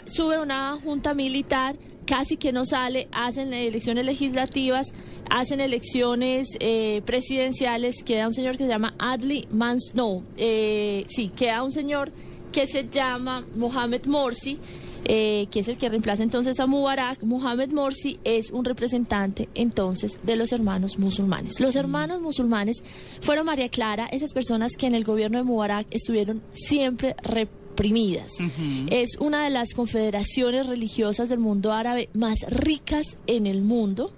Sube una junta militar casi que no sale, hacen elecciones legislativas, hacen elecciones eh, presidenciales, queda un señor que se llama Adli Mans, no, eh, sí, queda un señor que se llama Mohamed Morsi, eh, que es el que reemplaza entonces a Mubarak. Mohamed Morsi es un representante entonces de los hermanos musulmanes. Los hermanos musulmanes fueron María Clara, esas personas que en el gobierno de Mubarak estuvieron siempre reprimidas. Es una de las confederaciones religiosas del mundo árabe más ricas en el mundo.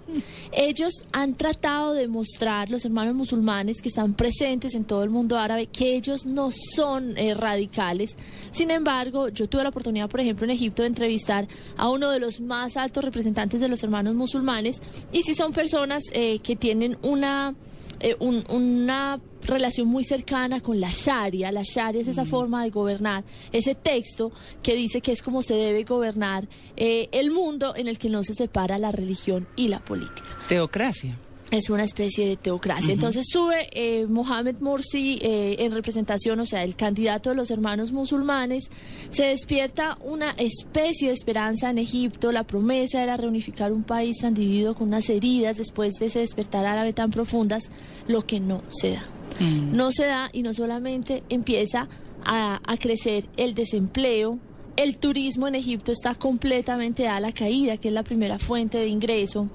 Ellos han tratado de mostrar, los hermanos musulmanes que están presentes en todo el mundo árabe, que ellos no son eh, radicales. Sin embargo, yo tuve la oportunidad, por ejemplo, en Egipto de entrevistar a uno de los más altos representantes de los hermanos musulmanes y si son personas eh, que tienen una eh, un- una relación muy cercana con la Sharia. La Sharia es esa forma de gobernar, ese texto que dice que es como se debe gobernar eh, el mundo en el que no se separa la religión y la política. Teocracia. Es una especie de teocracia. Entonces sube eh, Mohamed Morsi eh, en representación, o sea, el candidato de los hermanos musulmanes. Se despierta una especie de esperanza en Egipto. La promesa era reunificar un país tan dividido con unas heridas después de ese despertar árabe tan profundas, lo que no se da. No se da y no solamente empieza a, a crecer el desempleo, el turismo en Egipto está completamente a la caída, que es la primera fuente de ingreso.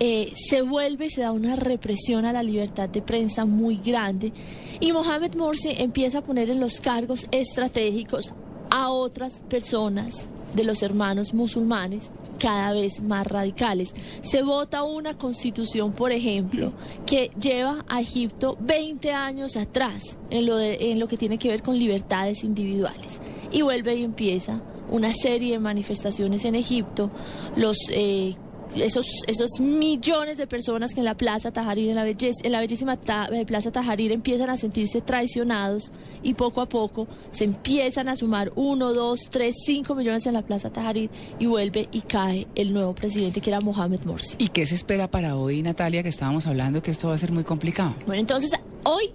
Eh, se vuelve, se da una represión a la libertad de prensa muy grande. Y Mohamed Morsi empieza a poner en los cargos estratégicos a otras personas de los hermanos musulmanes cada vez más radicales. Se vota una constitución, por ejemplo, que lleva a Egipto 20 años atrás lo, de- en lo que tiene que ver con libertades individuales. Y vuelve y empieza una serie de manifestaciones en Egipto. Los eh, esos, esos millones de personas que en la Plaza Tajarir, en la, belle- en la bellísima ta- eh, Plaza Tajarir, empiezan a sentirse traicionados y poco a poco se empiezan a sumar uno, dos, tres, cinco millones en la Plaza Tajarir y vuelve y cae el nuevo presidente que era Mohamed Morsi. ¿Y qué se espera para hoy, Natalia, que estábamos hablando que esto va a ser muy complicado? Bueno, entonces hoy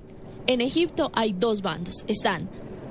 en Egipto hay dos bandos. Están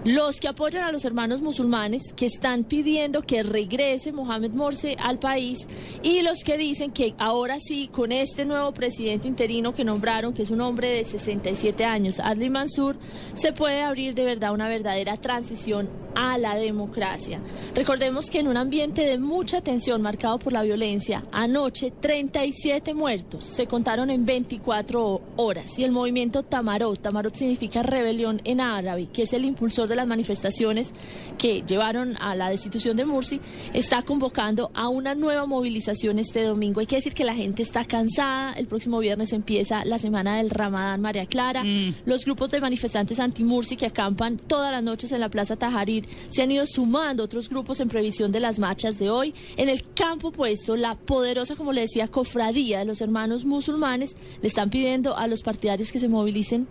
los que apoyan a los hermanos musulmanes, que están pidiendo que regrese Mohamed Morsi al país, y los que dicen que ahora sí, con este nuevo presidente interino que nombraron, que es un hombre de 67 años, Adli Mansur, se puede abrir de verdad una verdadera transición a la democracia. Recordemos que en un ambiente de mucha tensión marcado por la violencia, anoche 37 muertos se contaron en 24 horas y el movimiento Tamarot, Tamarot significa rebelión en árabe, que es el impulsor de las manifestaciones que llevaron a la destitución de Mursi, está convocando a una nueva movilización este domingo. Hay que decir que la gente está cansada, el próximo viernes empieza la semana del Ramadán María Clara, los grupos de manifestantes anti-Mursi que acampan todas las noches en la Plaza Tajarir se han ido sumando otros grupos en previsión de las marchas de hoy. En el campo puesto, la poderosa, como le decía, cofradía de los hermanos musulmanes le están pidiendo a los partidarios que se movilicen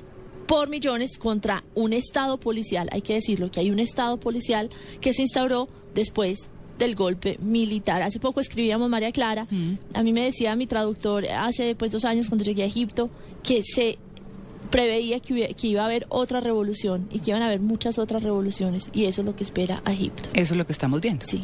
por millones contra un Estado policial. Hay que decirlo, que hay un Estado policial que se instauró después del golpe militar. Hace poco escribíamos María Clara, a mí me decía mi traductor hace pues dos años cuando llegué a Egipto que se preveía que, hubiera- que iba a haber otra revolución y que iban a haber muchas otras revoluciones y eso es lo que espera a Egipto. Eso es lo que estamos viendo. Sí.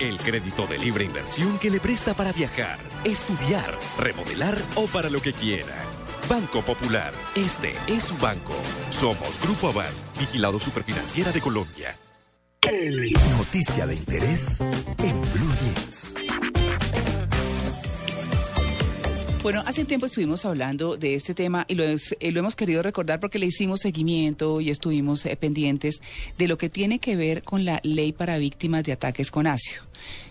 El crédito de libre inversión que le presta para viajar, estudiar, remodelar o para lo que quiera. Banco Popular, este es su banco. Somos Grupo Aval, vigilado superfinanciera de Colombia. Noticia de interés en Blue Jeans. Bueno, hace tiempo estuvimos hablando de este tema y lo, es- eh, lo hemos querido recordar porque le hicimos seguimiento y estuvimos eh, pendientes de lo que tiene que ver con la ley para víctimas de ataques con ácido.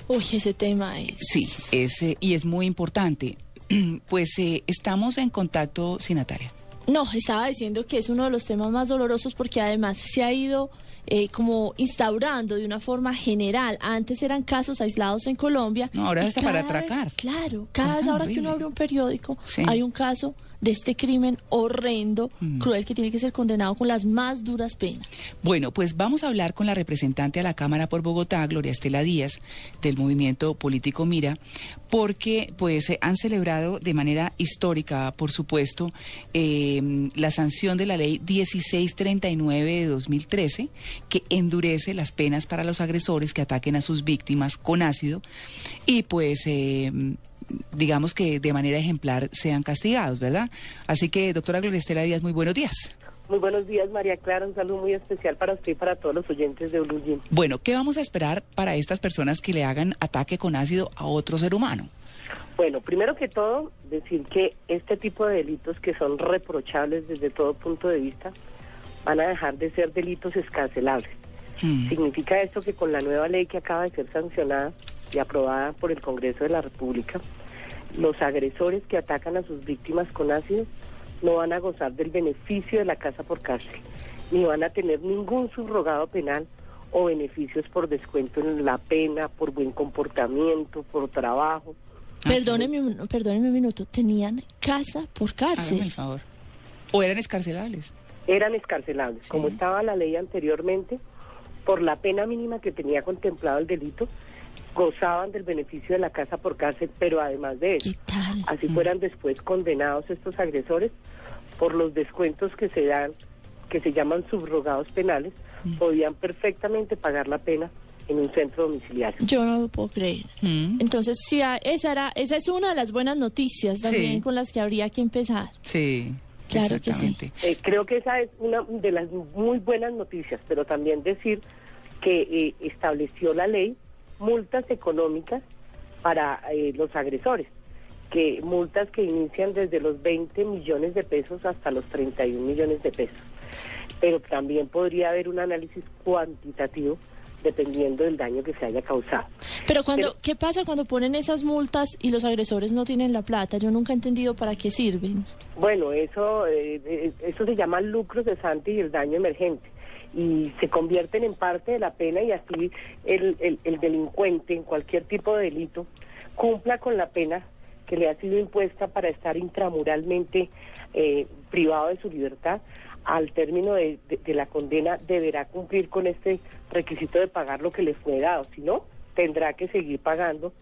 Uy, ese tema es... Sí, es, eh, y es muy importante. Pues eh, estamos en contacto, sí, Natalia. No, estaba diciendo que es uno de los temas más dolorosos porque además se ha ido eh, como instaurando de una forma general. Antes eran casos aislados en Colombia. No, ahora hasta para vez- atracar. claro, cada vez ahora que uno abre un periódico Sí. hay un caso de este crimen horrendo, Mm. cruel, que tiene que ser condenado con las más duras penas. Bueno, pues vamos a hablar con la representante a la Cámara por Bogotá, Gloria Estela Díaz, del movimiento político Mira, porque pues eh, han celebrado de manera histórica, por supuesto, eh, la sanción de la ley 1639 de 2013, que endurece las penas para los agresores que ataquen a sus víctimas con ácido y pues... eh, digamos que de manera ejemplar sean castigados, ¿verdad? Así que, doctora Gloria Estela Díaz, muy buenos días. Muy buenos días, María Clara. Un saludo muy especial para usted y para todos los oyentes de Blue Jean. Bueno, ¿qué vamos a esperar para estas personas que le hagan ataque con ácido a otro ser humano? Bueno, primero que todo, decir que este tipo de delitos que son reprochables desde todo punto de vista van a dejar de ser delitos escarcelables. Mm. Significa esto que con la nueva ley que acaba de ser sancionada y aprobada por el Congreso de la República, los agresores que atacan a sus víctimas con ácido no van a gozar del beneficio de la casa por cárcel, ni van a tener ningún subrogado penal o beneficios por descuento en la pena, por buen comportamiento, por trabajo. Perdóneme, un- perdóneme un minuto, tenían casa por Hágame cárcel. el favor. ¿O eran escarcelables? Eran escarcelables, como estaba la ley anteriormente, por la pena mínima que tenía contemplado el delito, gozaban del beneficio de la casa por cárcel, pero además de eso, así fueran después condenados estos agresores por los descuentos que se dan, que se llaman subrogados penales, podían perfectamente pagar la pena en un centro domiciliario. Yo no lo puedo creer. Entonces, sí, ah, esa, era, esa es una de las buenas noticias también Sí. con las que habría que empezar. Sí, Claro que sí. Eh, creo que esa es una de las muy buenas noticias, pero también decir que eh, estableció la ley multas económicas para eh, los agresores, que multas que inician desde los 20 millones de pesos hasta los 31 millones de pesos. Pero también podría haber un análisis cuantitativo dependiendo del daño que se haya causado. Pero cuando, ¿qué pasa cuando ponen esas multas y los agresores no tienen la plata? Yo nunca he entendido para qué sirven. Bueno, eso, eh, eh, eso se llama lucro cesante y el daño emergente. Y se convierten en parte de la pena y así el, el, el delincuente en cualquier tipo de delito cumpla con la pena que le ha sido impuesta para estar intramuralmente eh, privado de su libertad. Al término de, de- de la condena deberá cumplir con este requisito de pagar lo que le fue dado. Si no, tendrá que seguir pagando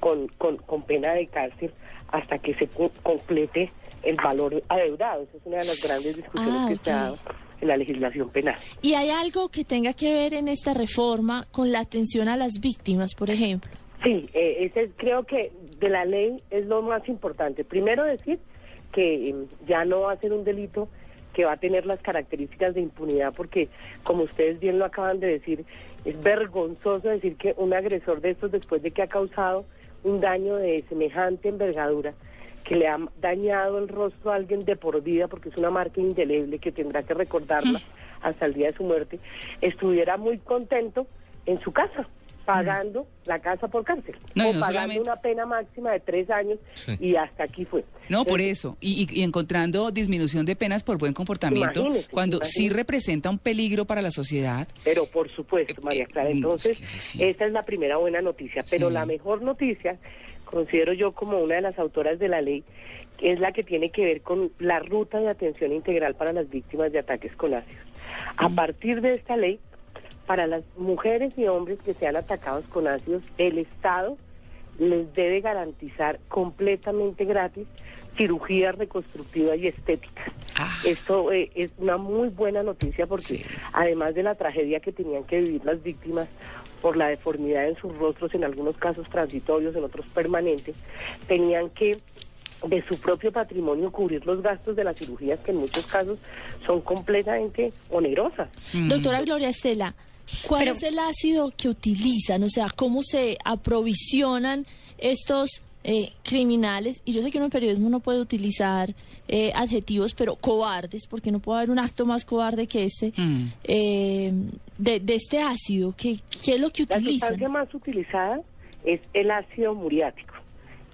con, con, con pena de cárcel hasta que se complete el valor adeudado. Esa es una de las grandes discusiones Ah, que se ha dado en la legislación penal. ¿Y hay algo que tenga que ver en esta reforma con la atención a las víctimas, por ejemplo? Sí, eh, ese creo que de la ley es lo más importante. Primero decir que eh, ya no va a ser un delito que va a tener las características de impunidad porque, como ustedes bien lo acaban de decir, es vergonzoso decir que un agresor de estos, después de que ha causado un daño de semejante envergadura, que le ha dañado el rostro a alguien de por vida, porque es una marca indeleble que tendrá que recordarla hasta el día de su muerte, estuviera muy contento en su casa, pagando la casa por cárcel, No, o no pagando solamente- una pena máxima de tres años y hasta aquí fue. No, por eso. Y, encontrando disminución de penas por buen comportamiento, Imagínese, cuando sí representa un peligro para la sociedad. Pero por supuesto, María Clara. Entonces, esta es la primera buena noticia. Pero Sí. la mejor noticia, considero yo como una de las autoras de la ley, es la que tiene que ver con la ruta de atención integral para las víctimas de ataques con ácidos. A partir de esta ley, para las mujeres y hombres que sean atacados con ácidos, el Estado les debe garantizar completamente gratis cirugía reconstructiva y estética. Esto eh, es una muy buena noticia porque además de la tragedia que tenían que vivir las víctimas por la deformidad en sus rostros, en algunos casos transitorios, en otros permanentes, tenían que de su propio patrimonio cubrir los gastos de las cirugías que en muchos casos son completamente onerosas. Doctora Gloria Estela, ¿cuál Pero- es el ácido que utilizan? O sea, ¿cómo se aprovisionan estos eh, criminales? Y yo sé que uno en periodismo no puede utilizar eh, adjetivos, pero cobardes, porque no puede haber un acto más cobarde que este, Mm. eh, de, de este ácido. ¿Qué, ¿Qué es lo que La utilizan? sustancia más utilizada es el ácido muriático.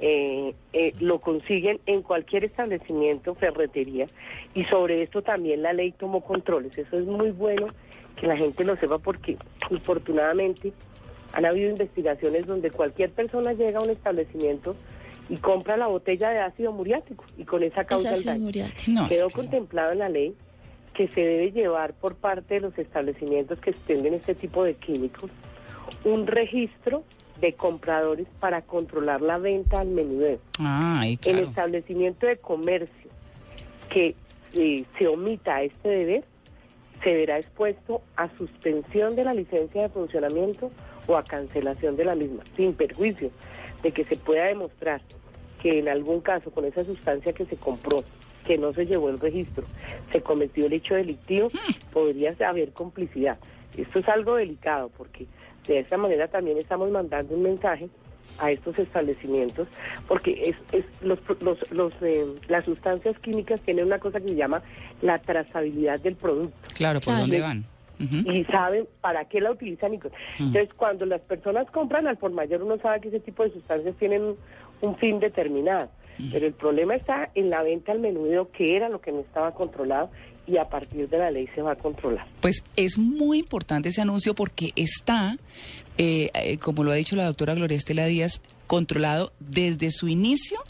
Eh, eh, lo consiguen en cualquier establecimiento, ferretería, y sobre esto también la ley tomó controles. Eso es muy bueno que la gente lo sepa porque, infortunadamente, han habido investigaciones donde cualquier persona llega a un establecimiento y compra la botella de ácido muriático y con esa causa el daño. No, Quedó es que- contemplado en la ley que se debe llevar por parte de los establecimientos que expenden este tipo de químicos un registro de compradores para controlar la venta al menudeo. El claro. establecimiento de comercio que eh, se omita este deber se verá expuesto a suspensión de la licencia de funcionamiento o a cancelación de la misma, sin perjuicio de que se pueda demostrar que en algún caso con esa sustancia que se compró que no se llevó el registro, se cometió el hecho delictivo, podría haber complicidad. Esto es algo delicado porque de esa manera también estamos mandando un mensaje a estos establecimientos porque es, es los, los, los, eh, las sustancias químicas tienen una cosa que se llama la trazabilidad del producto. Claro, ¿por dónde van? Y saben para qué la utilizan. Y... Entonces, cuando las personas compran al por mayor, uno sabe que ese tipo de sustancias tienen un fin determinado. Pero el problema está en la venta al menudeo, que era lo que no estaba controlado, y a partir de la ley se va a controlar. Pues es muy importante ese anuncio porque está, eh, eh, como lo ha dicho la doctora Gloria Estela Díaz, controlado desde su inicio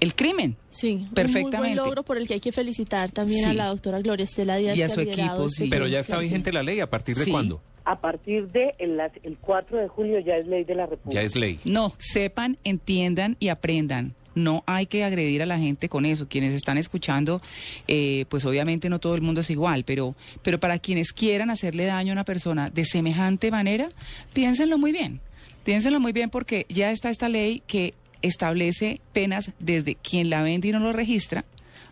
el crimen. Sí, perfectamente. Un muy buen logro por el que hay que felicitar también a la doctora Gloria Estela Díaz. Y a su equipo, sí. Pero ya está vigente la ley, ¿a partir de cuándo? A partir de el, el 4 de julio ya es ley de la República. Ya es ley. No, sepan, entiendan y aprendan. No hay que agredir a la gente con eso. Quienes están escuchando, eh, pues obviamente no todo el mundo es igual, pero, pero para quienes quieran hacerle daño a una persona de semejante manera, piénsenlo muy bien. Piénsenlo muy bien porque ya está esta ley que establece penas desde quien la vende y no lo registra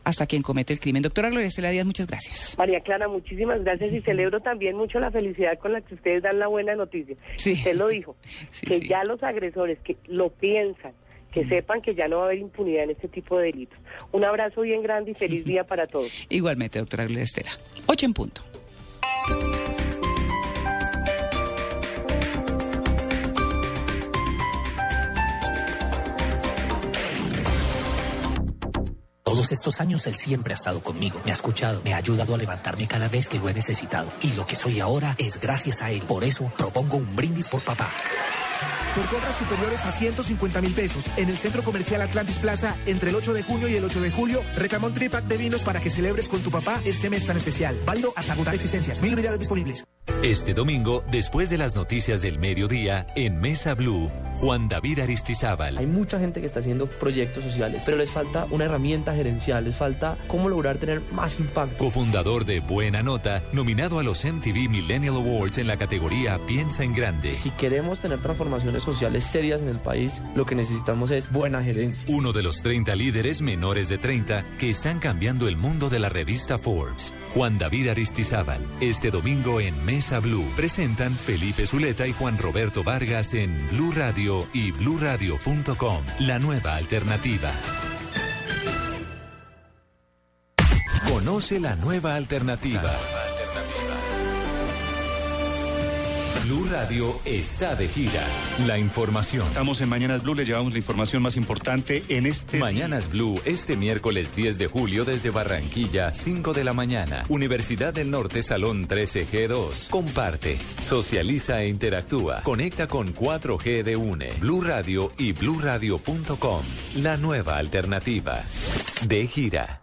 hasta quien comete el crimen. Doctora Gloria Estela Díaz, muchas gracias. María Clara, muchísimas gracias y celebro también mucho la felicidad con la que ustedes dan la buena noticia. Sí. Usted lo dijo, que ya los agresores que lo piensan, que sepan que ya no va a haber impunidad en este tipo de delitos. Un abrazo bien grande y feliz día para todos. Igualmente, doctora Gloria Estela. Ocho en punto. Todos estos años él siempre ha estado conmigo, me ha escuchado, me ha ayudado a levantarme cada vez que lo he necesitado. Y lo que soy ahora es gracias a él. Por eso propongo un brindis por papá. Por compras superiores a 150 mil pesos en el Centro Comercial Atlantis Plaza entre el 8 de junio y el 8 de julio, reclama un tripack de vinos para que celebres con tu papá este mes tan especial. Válido hasta agotar existencias. Mil unidades disponibles. Este domingo, después de las noticias del mediodía, en Mesa Blue, Juan David Aristizábal. Hay mucha gente que está haciendo proyectos sociales, pero les falta una herramienta gerencial, les falta cómo lograr tener más impacto. Cofundador de Buena Nota, nominado a los MTV Millennial Awards en la categoría Piensa en Grande. Si queremos tener transformaciones sociales serias en el país, lo que necesitamos es buena gerencia. Uno de los 30 líderes menores de 30 que están cambiando el mundo de la revista Forbes. Juan David Aristizábal, este domingo en Mesa Blue. Presentan Felipe Zuleta y Juan Roberto Vargas en Blue Radio y bluradio.com. La nueva alternativa. Conoce la nueva alternativa. Blue Radio está de gira. La información. Estamos en Mañanas Blue, le llevamos la información más importante en este. Mañanas Blue, este miércoles 10 de julio desde Barranquilla, 5 de la mañana. Universidad del Norte, Salón 13G2. Comparte, socializa e interactúa. Conecta con 4G de UNE, Blue Radio y bluradio.com. La nueva alternativa. De gira.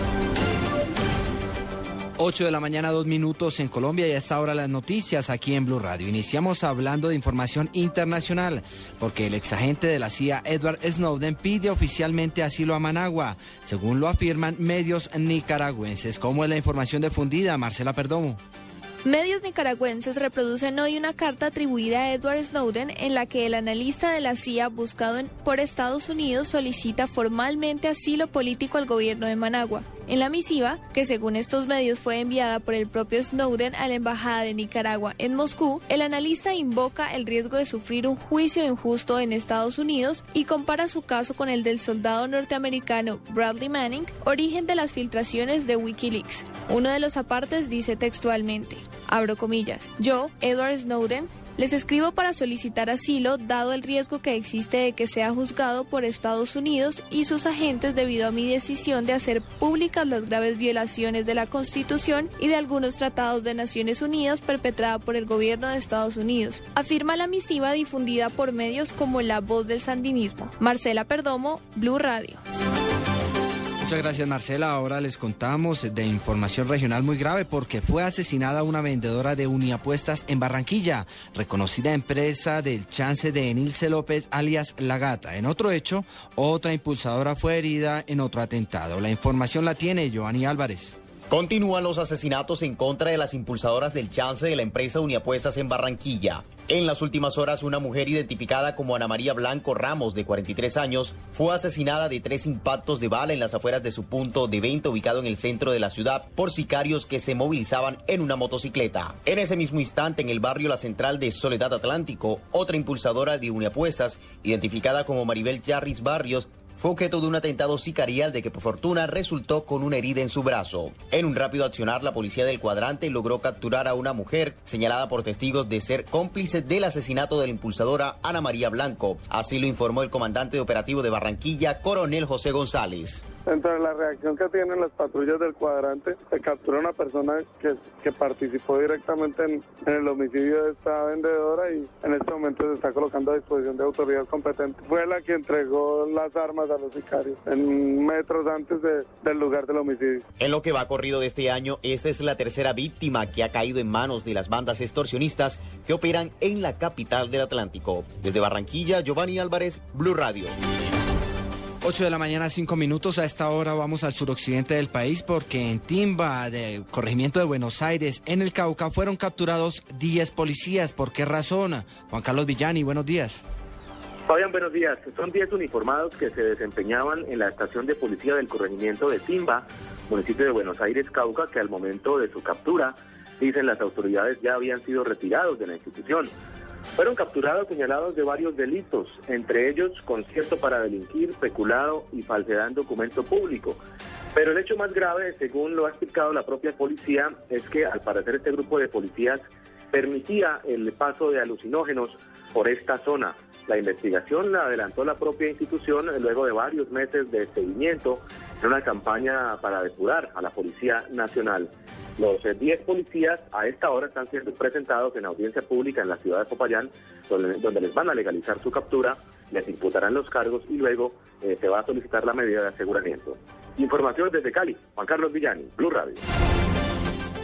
8 de la mañana, dos minutos en Colombia y a esta hora las noticias aquí en Blue Radio. Iniciamos hablando de información internacional, porque el exagente de la CIA, Edward Snowden, pide oficialmente asilo a Managua, según lo afirman medios nicaragüenses. ¿Cómo es la información difundida, Marcela Perdomo? Medios nicaragüenses reproducen hoy una carta atribuida a Edward Snowden en la que el analista de la CIA buscado por Estados Unidos solicita formalmente asilo político al gobierno de Managua. En la misiva, que según estos medios fue enviada por el propio Snowden a la Embajada de Nicaragua en Moscú, el analista invoca el riesgo de sufrir un juicio injusto en Estados Unidos y compara su caso con el del soldado norteamericano Bradley Manning, origen de las filtraciones de Wikileaks. Uno de los apartes dice textualmente, abro comillas, yo, Edward Snowden, les escribo para solicitar asilo dado el riesgo que existe de que sea juzgado por Estados Unidos y sus agentes debido a mi decisión de hacer públicas las graves violaciones de la Constitución y de algunos tratados de Naciones Unidas perpetrada por el gobierno de Estados Unidos, afirma la misiva difundida por medios como La Voz del Sandinismo. Marcela Perdomo, Blue Radio. Muchas gracias Marcela. Ahora les contamos de información regional muy grave porque fue asesinada una vendedora de uniapuestas en Barranquilla, reconocida empresa del chance de Enilce López alias La Gata. En otro hecho, otra impulsadora fue herida en otro atentado. La información la tiene Giovanni Álvarez. Continúan los asesinatos en contra de las impulsadoras del chance de la empresa Uniapuestas en Barranquilla. En las últimas horas, una mujer identificada como Ana María Blanco Ramos, de 43 años, fue asesinada de tres impactos de bala en las afueras de su punto de venta ubicado en el centro de la ciudad por sicarios que se movilizaban en una motocicleta. En ese mismo instante, en el barrio La Central de Soledad Atlántico, otra impulsadora de Uniapuestas, identificada como Maribel Jarris Barrios, fue objeto de un atentado sicarial de que por fortuna resultó con una herida en su brazo. En un rápido accionar, la policía del cuadrante logró capturar a una mujer señalada por testigos de ser cómplice del asesinato de la impulsadora Ana María Blanco. Así lo informó el comandante de operativo de Barranquilla, coronel José González. Dentro de la reacción que tienen las patrullas del cuadrante, se capturó una persona que, participó directamente en, el homicidio de esta vendedora y en este momento se está colocando a disposición de autoridad competente. Fue la que entregó las armas a los sicarios en metros antes de, del lugar del homicidio. En lo que va corrido de este año, esta es la tercera víctima que ha caído en manos de las bandas extorsionistas que operan en la capital del Atlántico. Desde Barranquilla, Giovanni Álvarez, Blue Radio. 8 de la mañana, 5 minutos. A esta hora vamos al suroccidente del país porque en Timba, de corregimiento de Buenos Aires, en el Cauca, fueron capturados 10 policías. ¿Por qué razón? Juan Carlos Villani, buenos días. Fabián, buenos días. Son 10 uniformados que se desempeñaban en la estación de policía del corregimiento de Timba, municipio de Buenos Aires, Cauca, que al momento de su captura, dicen las autoridades, ya habían sido retirados de la institución. Fueron capturados señalados de varios delitos, entre ellos concierto para delinquir, peculado y falsedad en documento público. Pero el hecho más grave, según lo ha explicado la propia policía, es que al parecer este grupo de policías permitía el paso de alucinógenos por esta zona. La investigación la adelantó la propia institución luego de varios meses de seguimiento en una campaña para depurar a la Policía Nacional. Los 10 policías a esta hora están siendo presentados en audiencia pública en la ciudad de Popayán, donde, donde les van a legalizar su captura, les imputarán los cargos y luego eh, se va a solicitar la medida de aseguramiento. Información desde Cali, Juan Carlos Villani, Blue Radio.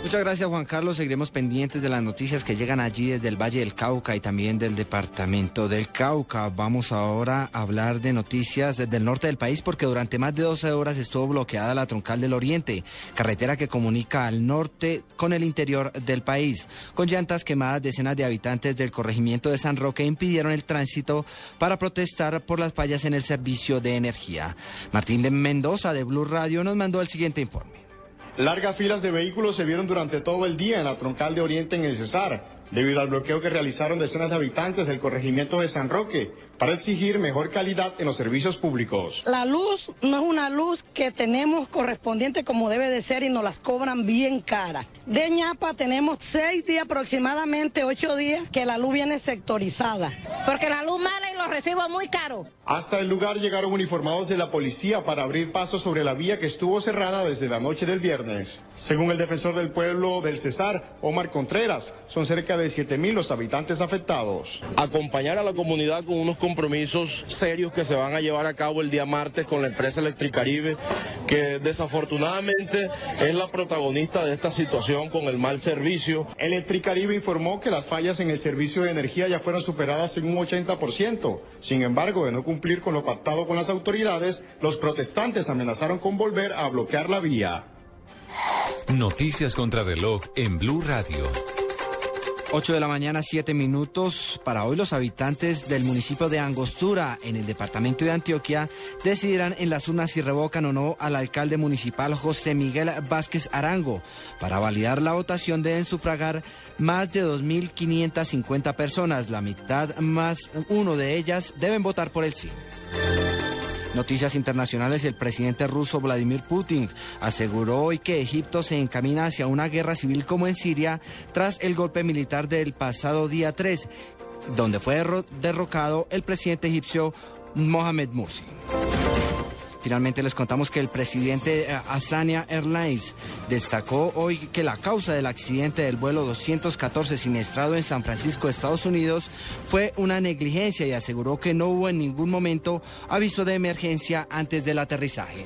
Muchas gracias Juan Carlos. Seguiremos pendientes de las noticias que llegan allí desde el Valle del Cauca y también del departamento del Cauca. Vamos ahora a hablar de noticias desde el norte del país porque durante más de 12 horas estuvo bloqueada la troncal del Oriente, carretera que comunica al norte con el interior del país. Con llantas quemadas, decenas de habitantes del corregimiento de San Roque impidieron el tránsito para protestar por las fallas en el servicio de energía. Martín de Mendoza de Blue Radio nos mandó el siguiente informe. Largas filas de vehículos se vieron durante todo el día en la troncal de Oriente en el Cesar, debido al bloqueo que realizaron decenas de habitantes del corregimiento de San Roque para exigir mejor calidad en los servicios públicos. La luz no es una luz que tenemos correspondiente como debe de ser y nos las cobran bien cara. De ñapa tenemos seis días aproximadamente, ocho días que la luz viene sectorizada. Porque la luz mala y los recibos muy caros. Hasta el lugar llegaron uniformados de la policía para abrir paso sobre la vía que estuvo cerrada desde la noche del viernes. Según el defensor del pueblo del Cesar, Omar Contreras, son cerca de 7 mil los habitantes afectados. Acompañar a la comunidad con unos compromisos serios que se van a llevar a cabo el día martes con la empresa Electricaribe, que desafortunadamente es la protagonista de esta situación con el mal servicio. Electricaribe informó que las fallas en el servicio de energía ya fueron superadas en un 80%. Sin embargo, de no cumplir con lo pactado con las autoridades, los protestantes amenazaron con volver a bloquear la vía. Noticias contra reloj en Blue Radio. 8 de la mañana, 7 minutos. Para hoy los habitantes del municipio de Angostura, en el departamento de Antioquia, decidirán en las urnas si revocan o no al alcalde municipal José Miguel Vázquez Arango. Para validar la votación deben sufragar más de 2.550 personas. La mitad más uno de ellas deben votar por el sí. Noticias internacionales, el presidente ruso Vladimir Putin aseguró hoy que Egipto se encamina hacia una guerra civil como en Siria tras el golpe militar del pasado día 3, donde fue derrocado el presidente egipcio Mohamed Morsi. Finalmente les contamos que el presidente Asania Airlines destacó hoy que la causa del accidente del vuelo 214 siniestrado en San Francisco, Estados Unidos, fue una negligencia y aseguró que no hubo en ningún momento aviso de emergencia antes del aterrizaje.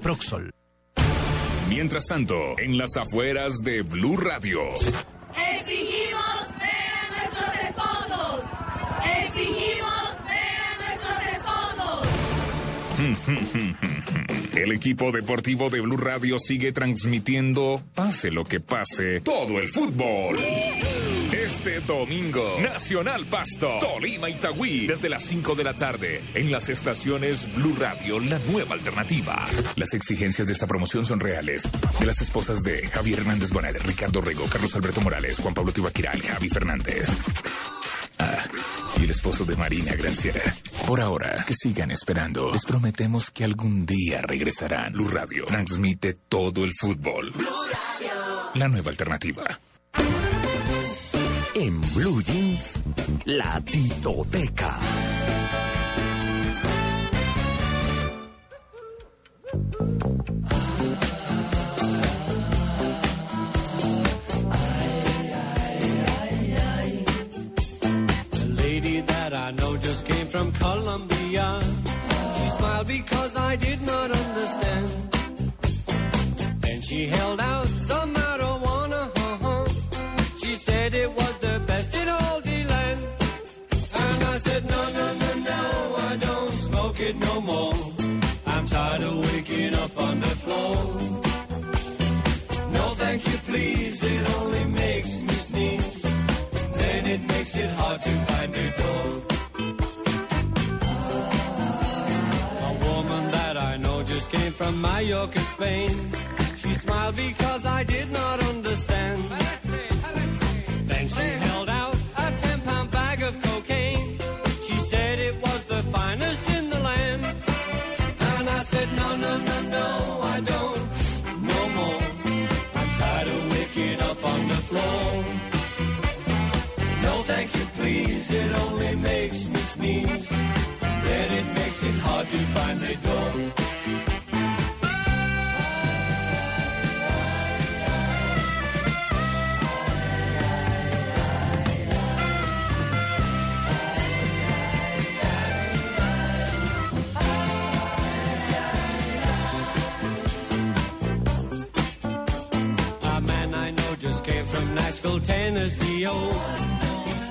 Proxol. Mientras tanto, en las afueras de Blue Radio. Exigimos ver a nuestros esposos. Exigimos ver a nuestros esposos. El equipo deportivo de Blue Radio sigue transmitiendo, pase lo que pase, todo el fútbol. Este domingo, Nacional Pasto, Tolima Itagüí, desde las 5 de la tarde, en las estaciones Blue Radio, la nueva alternativa. Las exigencias de esta promoción son reales. De las esposas de Javier Hernández Bonet, Ricardo Rego, Carlos Alberto Morales, Juan Pablo Tibaquirá, Javi Fernández. Ah, y el esposo de Marina Granciera. Por ahora, que sigan esperando. Les prometemos que algún día regresarán. Blue Radio transmite todo el fútbol. La nueva alternativa. En Blue Jeans, la titoteca. The lady that I know just came from Colombia. She smiled because I did not understand. And she held out some marijuana. Up on the floor. No, thank you, please, it only makes me sneeze. Then it makes it hard to find a door. A woman that I know just came from Mallorca, Spain. She smiled because I did not understand. Then she held it only makes me sneeze. Then it makes it hard to find the door. A man I know just came from Nashville, Tennessee. Oh,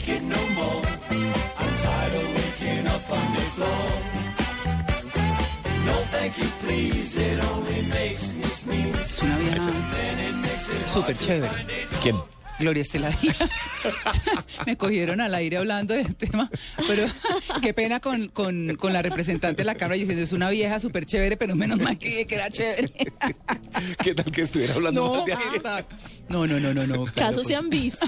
take it no more. I'm tired of waking up on the floor. No, thank you, please, it only makes me sneeze. Es una vieja Then it makes it hard súper chévere. find ¿Quién? Gloria Estela Díaz. Me cogieron al aire hablando del tema, pero qué pena con, con, con la representante de la Cámara diciendo es una vieja súper chévere, pero menos mal que dije que era chévere. ¿Qué tal que estuviera hablando No, más de alguien? no, no, no, no, no. Casos se han visto.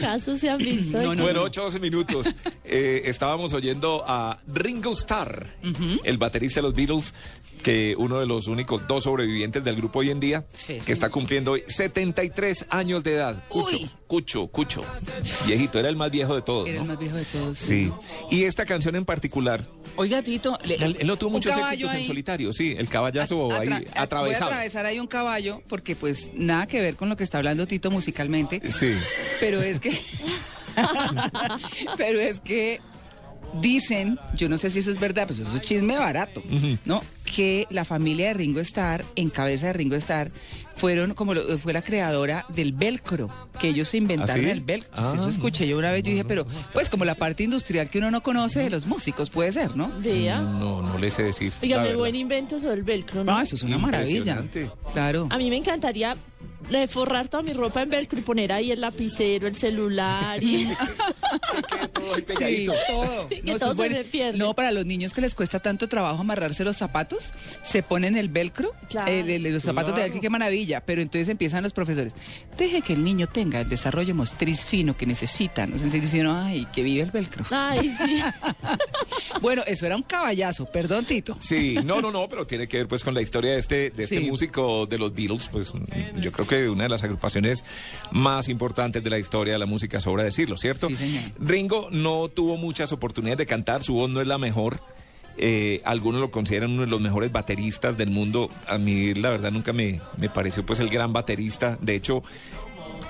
Casos se han visto. bueno, 8 12 minutos. Eh, estábamos oyendo a Ringo Starr, el baterista de los Beatles, que uno de los únicos dos sobrevivientes del grupo hoy en día, Sí, sí. que está cumpliendo hoy 73 años de edad. Cucho, Cucho, Cucho. Viejito, era el más viejo de todos, Era el más viejo de todos. Sí. Y esta canción en particular, Oiga, Tito. le- él, él no tuvo muchos éxitos en ahí. solitario, sí, el caballazo ahí Atra- a- atravesado. Voy a atravesar ahí un caballo porque pues nada que ver con lo que está hablando Tito musicalmente. Sí. Pero es que pero es que dicen, yo no sé si eso es verdad, pues eso es chisme barato, ¿no? Que la familia de Ringo Starr, en cabeza de Ringo Starr, fueron como lo- fue la creadora del velcro, que ellos se inventaron ¿Ah, sí? el velcro. Ah, Eso escuché yo una vez, yo dije, pero pues como la parte industrial que uno no conoce de los músicos, puede ser, ¿no? Vea. No, no le sé decir. Dígame, buen invento sobre el velcro, ¿no? Ah, eso es una maravilla. Claro. A mí me encantaría eh, forrar toda mi ropa en velcro y poner ahí el lapicero, el celular y... Sí, todo. Sí, que No, todo se pierde. No, para los niños que les cuesta tanto trabajo amarrarse los zapatos, se ponen el velcro, Claro. el- el- los zapatos de velcro, qué maravilla. Pero entonces empiezan los profesores, deje que el niño tenga el desarrollo motriz fino que necesita. ¿no? Entonces dicen, ay, que vive el velcro. Ay, sí. Bueno, eso era un caballazo, perdón, Tito. Sí, no, no, no, pero tiene que ver pues con la historia de este, de este Sí. músico de los Beatles, pues mm, yo creo que una de las agrupaciones más importantes de la historia de la música, sobra decirlo, ¿cierto? Sí, señor. Ringo no tuvo muchas oportunidades de cantar, su voz no es la mejor. eh, algunos lo consideran uno de los mejores bateristas del mundo. A mí, la verdad, nunca me, me pareció pues el gran baterista. De hecho,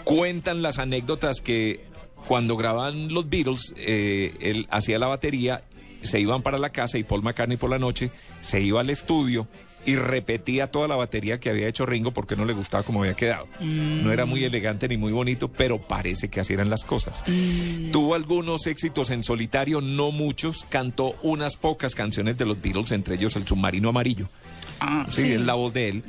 cuentan las anécdotas que cuando grababan los Beatles, eh, él hacía la batería, se iban para la casa y Paul McCartney por la noche se iba al estudio y repetía toda la batería que había hecho Ringo porque no le gustaba cómo había quedado. No era muy elegante ni muy bonito, pero parece que así eran las cosas. Tuvo algunos éxitos en solitario, no muchos, cantó unas pocas canciones de los Beatles, entre ellos El Submarino Amarillo. Ah, sí, es la voz de él.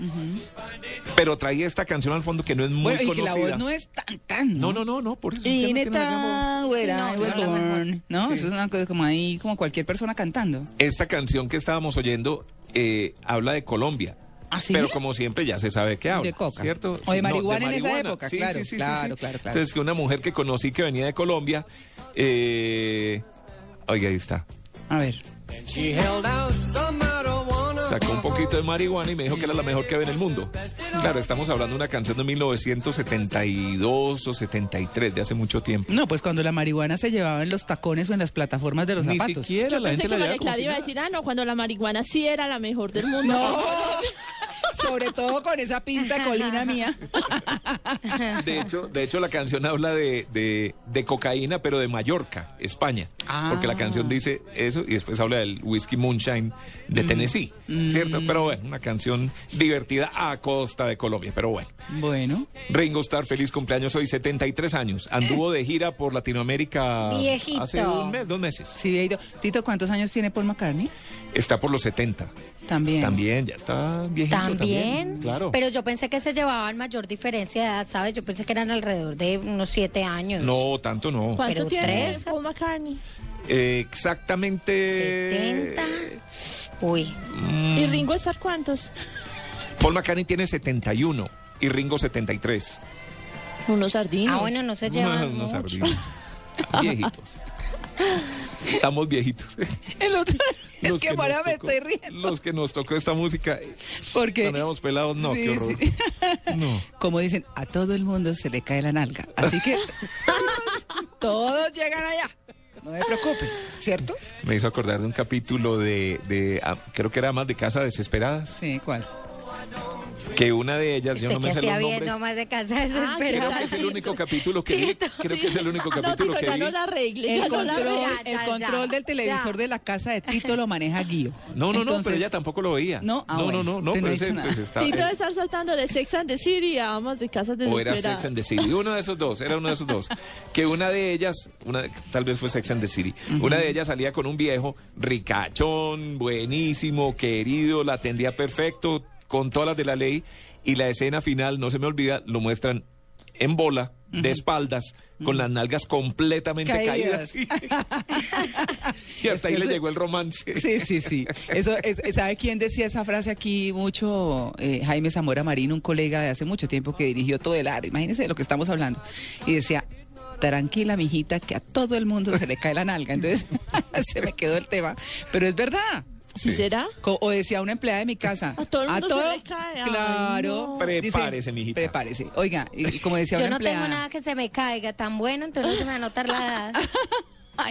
Pero traía esta canción al fondo que no es muy Bueno, y que conocida. la voz no es tan, tan. No, no, no, no, por eso. Y no neta, güera, Sí, no, no, ¿no? Sí. Eso es una cosa como ahí, como cualquier persona cantando. Esta canción que estábamos oyendo eh, habla de Colombia. ¿Ah, sí? Pero como siempre ya se sabe que habla. De coca. ¿Cierto? O de Sí, no, marihuana en esa marihuana. época, Sí, claro, sí, sí, sí, claro, sí. claro, claro. Entonces, que una mujer que conocí que venía de Colombia, eh, oiga, ahí está. A ver. She held out some marijuana. Sacó un poquito de marihuana y me dijo que era la mejor que había en el mundo. Claro, estamos hablando de una canción de 1972 o 73, de hace mucho tiempo. No, pues cuando la marihuana se llevaba en los tacones o en las plataformas de los Ni zapatos. siquiera Yo la pensé gente que la María Clara iba a decir, ah, no, cuando la marihuana sí era la mejor del mundo. No, sobre todo con esa pinta de colina mía. De hecho, de hecho la canción habla de, de, de cocaína, pero de Mallorca, España. Ah. Porque la canción dice eso y después habla del whisky moonshine Mm. de Tennessee, ¿cierto? Pero bueno, una canción divertida a costa de Colombia. Pero bueno, Bueno, Ringo Starr, feliz cumpleaños hoy, 73 años. Anduvo de gira por Latinoamérica Viejito. hace un mes, dos meses. sí. Tito, ¿cuántos años tiene Paul McCartney? Está por los 70. También. También, ya está viejito. También, También, claro. pero yo pensé que se llevaban mayor diferencia de edad, ¿sabes? Yo pensé que eran alrededor de unos siete años. No, tanto no. ¿Cuánto Pero tiene tres. Paul McCartney? Eh, exactamente. 70. Uy, mm, ¿Y Ringo Starr cuántos? Paul McCartney tiene 71 y Ringo 73. Unos sardinos. ah, bueno, no se llevan Unos mucho. sardinos. Viejitos. Estamos viejitos. El otro. Es Los que, ahora me tocó- estoy riendo. Los que nos tocó esta música Porque. cuando éramos pelados, no, Sí, qué horror. sí. No. Como dicen, a todo el mundo se le cae la nalga. Así que todos llegan allá. No me preocupe, ¿cierto? Me hizo acordar de un capítulo de, de ah, creo que era más de Casa Desesperadas, Sí, ¿cuál? Que una de ellas, yo no me sé los viendo nombres. más de casa Ah, Creo que es el único capítulo que vi. Creo que es el único No, capítulo Tito, que ya vi. no la arregle, ya El no la control, ya, el control ya. del televisor de la casa de Tito lo maneja Guío. No, no, no, Entonces- pero ella tampoco lo veía. No, ah, no, bueno. no, no, no, no pero he ese, pues, está, Tito eh, debe estar saltando de Sex and the City a Amas de Casas O era. Sex and the City. Uno de esos dos, era uno de esos dos. Que una de ellas, una, tal vez fue Sex and the City, una de ellas salía con un viejo ricachón, buenísimo, querido, la atendía perfecto, con todas las de la ley. Y la escena final, no se me olvida, lo muestran en bola, de espaldas, con las nalgas completamente Caídas. caídas. y hasta ahí que le eso- llegó el romance. Sí, sí, sí. Eso es, ¿Sabe quién decía esa frase aquí mucho? Eh, Jaime Zamora Marín, un colega de hace mucho tiempo que dirigió todo el arte. Imagínense de lo que estamos hablando. Y decía, tranquila, mijita, que a todo el mundo se le cae la nalga. Entonces, se me quedó el tema. Pero es verdad. ¿Sí será? Co- O decía una empleada de mi casa. A todo el mundo se le cae, ay, Claro. no. Prepárese, mijita. Prepárese. Oiga, y, y como decía Yo una no empleada. tengo nada que se me caiga tan bueno, entonces no se me va a notar la edad.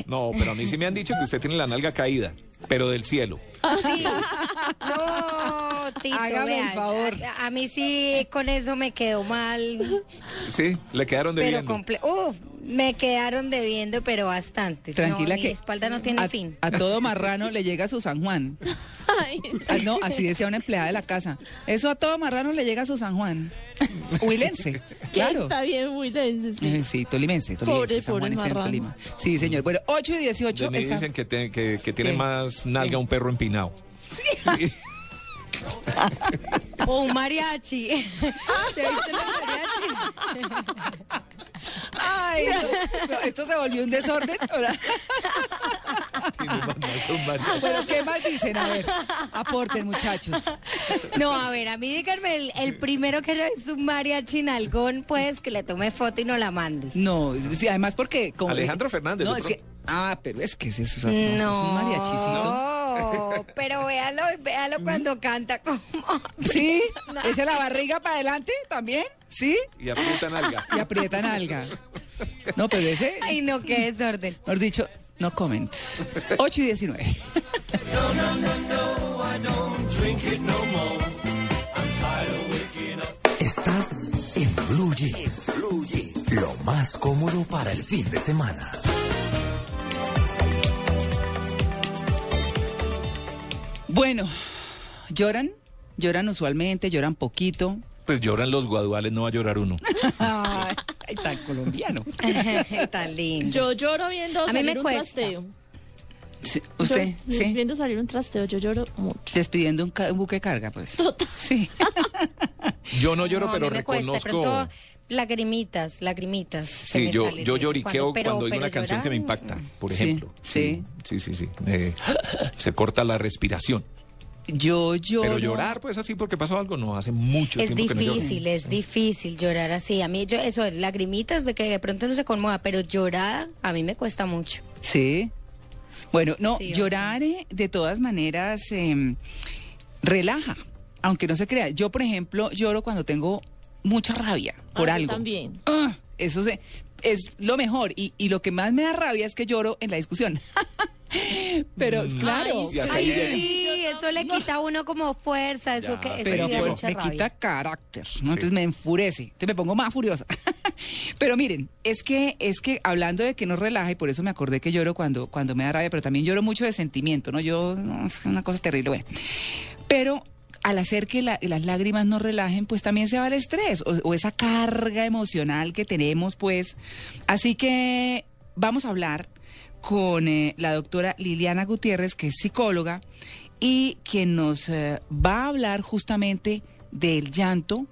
No, pero a mí sí me han dicho que usted tiene la nalga caída, pero del cielo. Sí. No, Tito, Hágame el favor. A, a mí sí con eso me quedó mal. Sí, le quedaron Pero debiendo. comple Uf, me quedaron debiendo, pero bastante. Tranquila no, que Mi espalda no tiene a, fin. a todo marrano le llega su San Juan. Ay, Ah, no, así decía una empleada de la casa. Eso a todo marrano le llega a su San Juan. Huilense, claro. Está bien, muy denso, sí. Eh, Sí, tolimense, tolimense. Pobre, San pobre. Tolima. Sí, señor. Bueno, 8 y 18. De mí está- dicen que, te- que- que tiene ¿Qué? más nalga un perro empinado. Sí. O un mariachi. ¿Te viste los mariachis? Ay, no, no, esto se volvió un desorden. Bueno, ¿qué más dicen? A ver, aporten, muchachos. No, a ver, a mí díganme el, el primero que visto un mariachi nalgón, pues que le tome foto y no la mande. No, sí, además porque... Como Alejandro Fernández, No, es que... Ah, pero es que es eso. o sea, no, es un mariachicito. No, pero véalo, véalo cuando canta como... ¿Sí? ¿Esa la barriga para adelante también? ¿Sí? Y aprieta nalga. Y aprietan alga. No, pero ese... Ay, no, qué desorden. Mejor dicho, no comment. 8 y 19. Estás en Blue Jeans. Blue Jeans. Lo más cómodo para el fin de semana. Bueno, ¿lloran? ¿Lloran usualmente? ¿Lloran poquito? Pues lloran los guaduales, no va a llorar uno. Ay, tan colombiano. Tan lindo. Yo lloro viendo A mí salir me un cuesta. trasteo. Sí, ¿Usted? Yo- ¿Sí? Viendo salir un trasteo, yo lloro mucho. Despidiendo un, ca- un buque de carga, pues. Sí. Yo no lloro, No, a pero mí me cuesta, de reconozco. pronto, lagrimitas, lagrimitas. Sí, yo, yo lloriqueo pero- cuando, hay pero una canción que me impacta, por Sí, ejemplo. sí. Sí, sí, sí. Eh, se corta la respiración. Yo lloro. Pero llorar, pues así porque pasó algo, no hace mucho Es tiempo que no lloro. difícil, es difícil llorar así. A mí, yo, eso, lagrimitas de que de pronto no se conmueva, pero llorar a mí me cuesta mucho. Sí. Bueno, no, Sí, llorar eh, de todas maneras em, relaja, aunque no se crea. Yo, por ejemplo, lloro cuando tengo mucha rabia por Ah, yo algo. también. Ah, eso se- es lo mejor. Y, y lo que más me da rabia es que lloro en la discusión. Pero claro. Y hasta Ay, llega. sí, eso le quita a uno como fuerza, eso Ya, que eso pero sí da pues, mucha me rabia. quita carácter, ¿no? Entonces me enfurece, entonces me pongo más furiosa. pero miren, es que es que hablando de que nos relaja y por eso me acordé que lloro cuando cuando me da rabia, pero también lloro mucho de sentimiento, ¿no? Yo no, es una cosa terrible, bueno. Pero al hacer que la- las lágrimas nos relajen, pues también se va el estrés o, o esa carga emocional que tenemos, pues. Así que vamos a hablar con eh, la doctora Liliana Gutiérrez, que es psicóloga, y quien nos eh, va a hablar justamente del llanto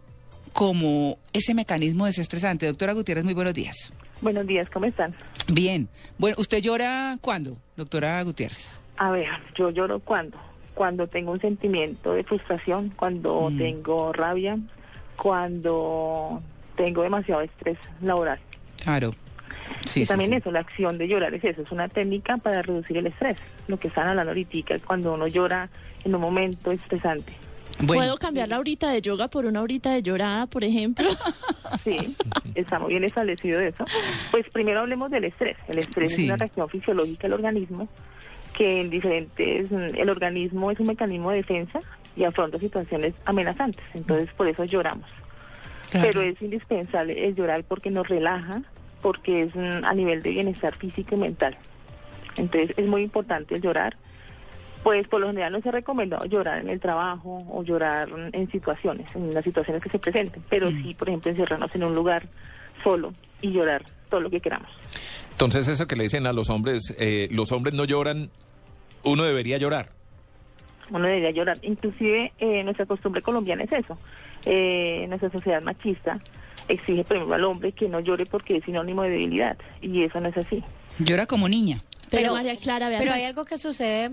como ese mecanismo desestresante. Doctora Gutiérrez, muy buenos días. Buenos días, ¿cómo están? Bien. Bueno, ¿usted llora cuándo, doctora Gutiérrez? A ver, yo lloro cuando, cuando tengo un sentimiento de frustración, cuando Mm. tengo rabia, cuando tengo demasiado estrés laboral. Claro. Sí, y también sí. eso, la acción de llorar es eso, es una técnica para reducir el estrés. Lo que están hablando ahorita, es cuando uno llora en un momento estresante. ¿Puedo cambiar la horita de yoga por una horita de llorada, por ejemplo? Sí, está muy bien establecido eso. Pues primero hablemos del estrés. El estrés Sí. es una reacción fisiológica del organismo que en diferentes, el organismo es un mecanismo de defensa y afronta situaciones amenazantes. Entonces por eso lloramos. Pero es indispensable el llorar porque nos relaja, porque es mm, a nivel de bienestar físico y mental. Entonces es muy importante el llorar. Pues por lo general no se ha recomendado llorar en el trabajo o llorar en situaciones, en las situaciones que se presenten, pero sí, por ejemplo, encerrarnos en un lugar solo y llorar todo lo que queramos. Entonces eso que le dicen a los hombres, eh, los hombres no lloran, uno debería llorar. Uno debería llorar. Inclusive eh, nuestra costumbre colombiana es eso. Eh, nuestra sociedad machista exige primero al hombre que no llore porque es sinónimo de debilidad y eso no es así. Llora como niña. Pero, María Clara, Pero hay algo que sucede,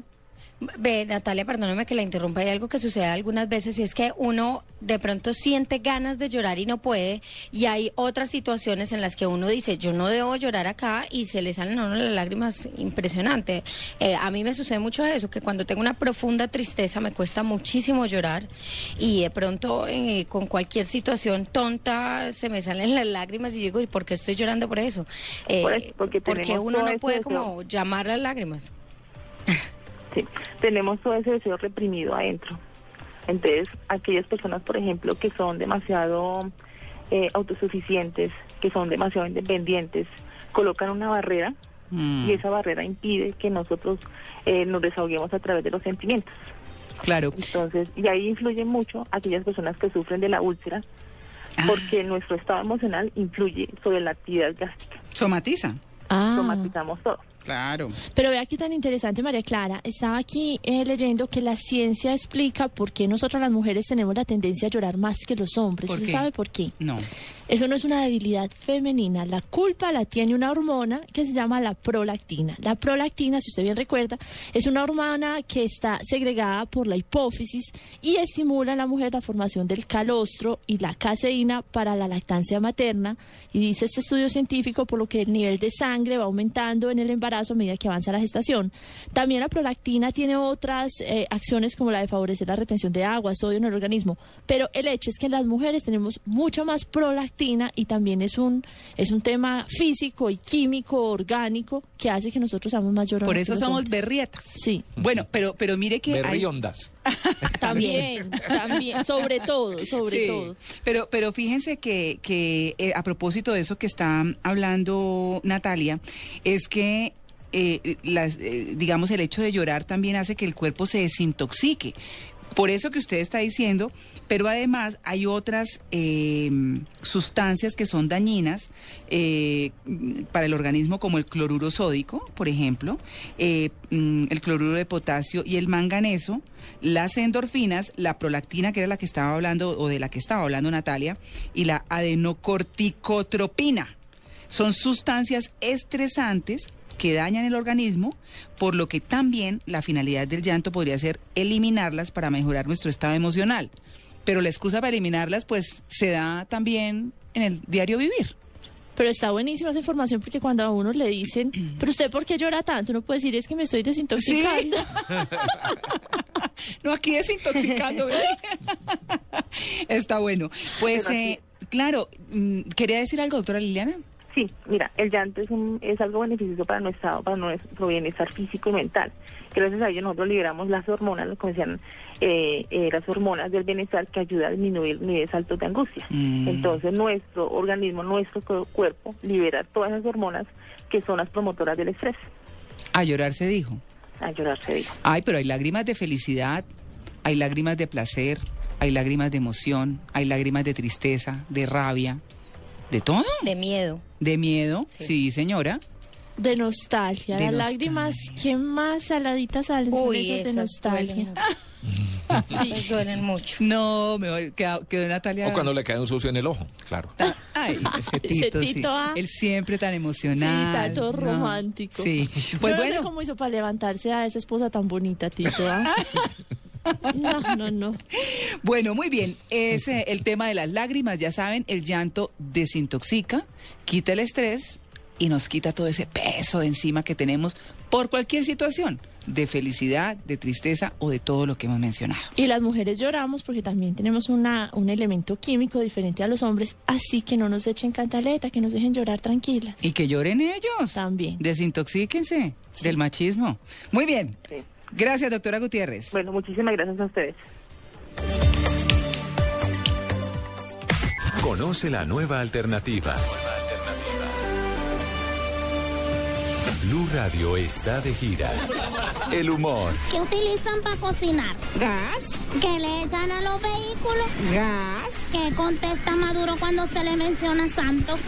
ve, Natalia, perdóname que la interrumpa, hay algo que sucede algunas veces y es que uno de pronto siente ganas de llorar y no puede, y hay otras situaciones en las que uno dice, yo no debo llorar acá y se le salen a uno las lágrimas impresionante. Eh, a mí me sucede mucho eso, que cuando tengo una profunda tristeza me cuesta muchísimo llorar y de pronto eh, con cualquier situación tonta se me salen las lágrimas y yo digo, ¿y por qué estoy llorando por eso? Eh, Por eso, porque tenemos uno no puede como llamar las lágrimas. Sí, tenemos todo ese deseo reprimido adentro. Entonces, aquellas personas, por ejemplo, que son demasiado eh, autosuficientes, que son demasiado independientes, colocan una barrera Mm. y esa barrera impide que nosotros eh, nos desahoguemos a través de los sentimientos. Claro. Entonces, y ahí influyen mucho aquellas personas que sufren de la úlcera, porque nuestro estado emocional influye sobre la actividad gástrica. Somatiza. Ah. Somatizamos todo. Claro. Pero vea qué tan interesante, María Clara. Estaba aquí eh, leyendo que la ciencia explica por qué nosotras las mujeres tenemos la tendencia a llorar más que los hombres. ¿Por ¿Usted sabe por qué? No. Eso no es una debilidad femenina. La culpa la tiene una hormona que se llama la prolactina. La prolactina, si usted bien recuerda, es una hormona que está segregada por la hipófisis y estimula en la mujer la formación del calostro y la caseína para la lactancia materna. Y dice este estudio científico por lo que el nivel de sangre va aumentando en el embarazo a medida que avanza la gestación. También la prolactina tiene otras eh, acciones como la de favorecer la retención de agua, sodio en el organismo. Pero el hecho es que las mujeres tenemos mucha más prolactina y también es un, es un tema físico y químico, orgánico, que hace que nosotros seamos más llorones. Por que eso los somos hombres. berrietas. Sí. Bueno, pero, pero mire que hay... Berriondas. También, también, sobre todo, sobre Sí, todo. Pero, pero fíjense que, que eh, a propósito de eso que está hablando Natalia, es que eh, las, eh, digamos el hecho de llorar también hace que el cuerpo se desintoxique. Por eso que usted está diciendo, pero además hay otras eh, sustancias que son dañinas eh, para el organismo, como el cloruro sódico, por ejemplo, eh, mm, el cloruro de potasio y el manganeso, las endorfinas, la prolactina, que era la que estaba hablando, o de la que estaba hablando Natalia, y la adenocorticotropina. Son sustancias estresantes que dañan el organismo, por lo que también la finalidad del llanto podría ser eliminarlas para mejorar nuestro estado emocional. Pero la excusa para eliminarlas, pues, se da también en el diario vivir. Pero está buenísima esa información porque cuando a uno le dicen, pero usted por qué llora tanto, uno puede decir es que me estoy desintoxicando. No, aquí desintoxicando. Está bueno. Pues, eh, claro, mm, ¿quería decir algo, doctora Liliana? Sí, mira, el llanto es, un, es algo beneficioso para nuestro, para nuestro bienestar físico y mental. Gracias a ello nosotros liberamos las hormonas, como decían, eh, eh, las hormonas del bienestar que ayudan a disminuir niveles altos de angustia. Mm. Entonces nuestro organismo, nuestro cu- cuerpo libera todas esas hormonas que son las promotoras del estrés. A llorar se dijo. A llorar se dijo. Ay, pero hay lágrimas de felicidad, hay lágrimas de placer, hay lágrimas de emoción, hay lágrimas de tristeza, de rabia, de todo. De miedo. De miedo, sí, señora. De nostalgia. De Las lágrimas que más saladitas salen son Uy, esas de nostalgia. Esas duelen mucho. No, me quedó, quedó Natalia. O cuando le cae un sucio en el ojo, claro. Ay, ese Ese Tito, sí. Tito, ah. Él siempre tan emocional. Sí, tanto No. romántico. Sí. Yo Pues no sé bueno, cómo hizo para levantarse a esa esposa tan bonita, Tito. ¿ah? No, no, no. Bueno, muy bien. Es eh, el tema de las lágrimas, ya saben, el llanto desintoxica, quita el estrés y nos quita todo ese peso de encima que tenemos por cualquier situación, de felicidad, de tristeza o de todo lo que hemos mencionado. Y las mujeres lloramos porque también tenemos una, un elemento químico diferente a los hombres, así que no nos echen cantaleta, que nos dejen llorar tranquilas. Y que lloren ellos. También. Desintoxíquense del machismo. Muy bien. Gracias, doctora Gutiérrez. Bueno, muchísimas gracias a ustedes. Conoce la nueva alternativa. Blue Radio está de gira. El humor, ¿Qué utilizan para cocinar? Gas. ¿Qué le echan a los vehículos? Gas. ¿Qué contesta Maduro cuando se le menciona Santos?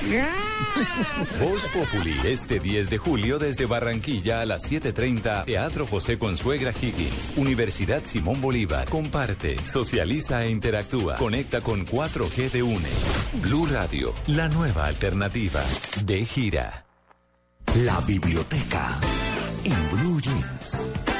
Voz Populi, este 10 de julio desde Barranquilla a las 7.30, Teatro José Consuegra Higgins, Universidad Simón Bolívar. Comparte, socializa e interactúa. Conecta con 4G de UNE. Blue Radio, la nueva alternativa. De gira. La biblioteca en Blue Jeans.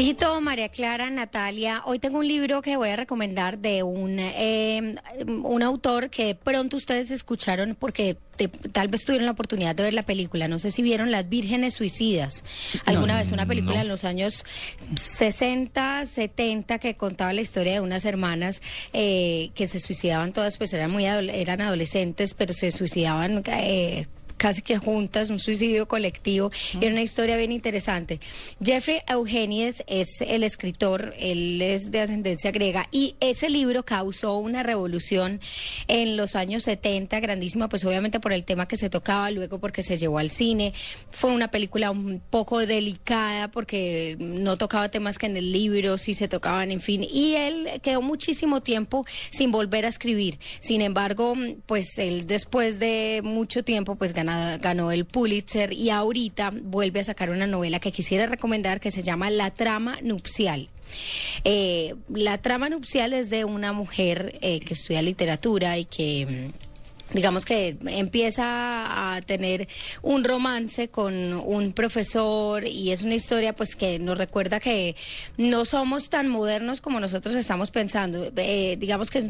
Tito, María Clara, Natalia, hoy tengo un libro que voy a recomendar de un, eh, un autor que de pronto ustedes escucharon porque te- tal vez tuvieron la oportunidad de ver la película. No sé si vieron Las Vírgenes Suicidas. Alguna No, vez una película no. en los años 60, 70 que contaba la historia de unas hermanas eh, que se suicidaban todas, pues eran muy eran adolescentes, pero se suicidaban eh, casi que juntas, un suicidio colectivo. Era una historia bien interesante. Jeffrey Eugenides es el escritor, él es de ascendencia griega y ese libro causó una revolución en los años 70, grandísima, pues obviamente por el tema que se tocaba, luego porque se llevó al cine. Fue una película un poco delicada porque no tocaba temas que en el libro sí se tocaban, en fin. Y él quedó muchísimo tiempo sin volver a escribir. Sin embargo, pues él después de mucho tiempo pues ganó, ganó el Pulitzer y ahorita vuelve a sacar una novela que quisiera recomendar que se llama La trama nupcial. Eh, la trama nupcial es de una mujer eh, que estudia literatura y que digamos que empieza a tener un romance con un profesor y es una historia pues que nos recuerda que no somos tan modernos como nosotros estamos pensando. Eh, digamos que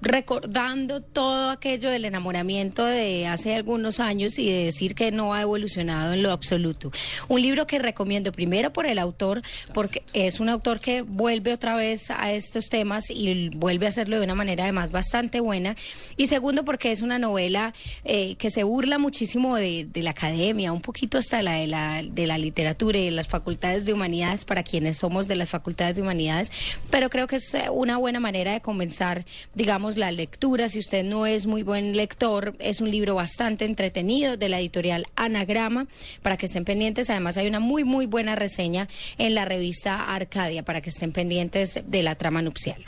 recordando todo aquello del enamoramiento de hace algunos años y de decir que no ha evolucionado en lo absoluto. Un libro que recomiendo primero por el autor porque es un autor que vuelve otra vez a estos temas y vuelve a hacerlo de una manera además bastante buena. Y segundo porque es una novela eh, que se burla muchísimo de, la academia, un poquito hasta la de, la de la literatura y de las facultades de humanidades para quienes somos de las facultades de humanidades, pero creo que es eh, una buena manera de comenzar, digamos, la lectura. Si usted no es muy buen lector, es un libro bastante entretenido de la editorial Anagrama, para que estén pendientes. Además, hay una muy, muy buena reseña en la revista Arcadia, para que estén pendientes de la trama nupcial.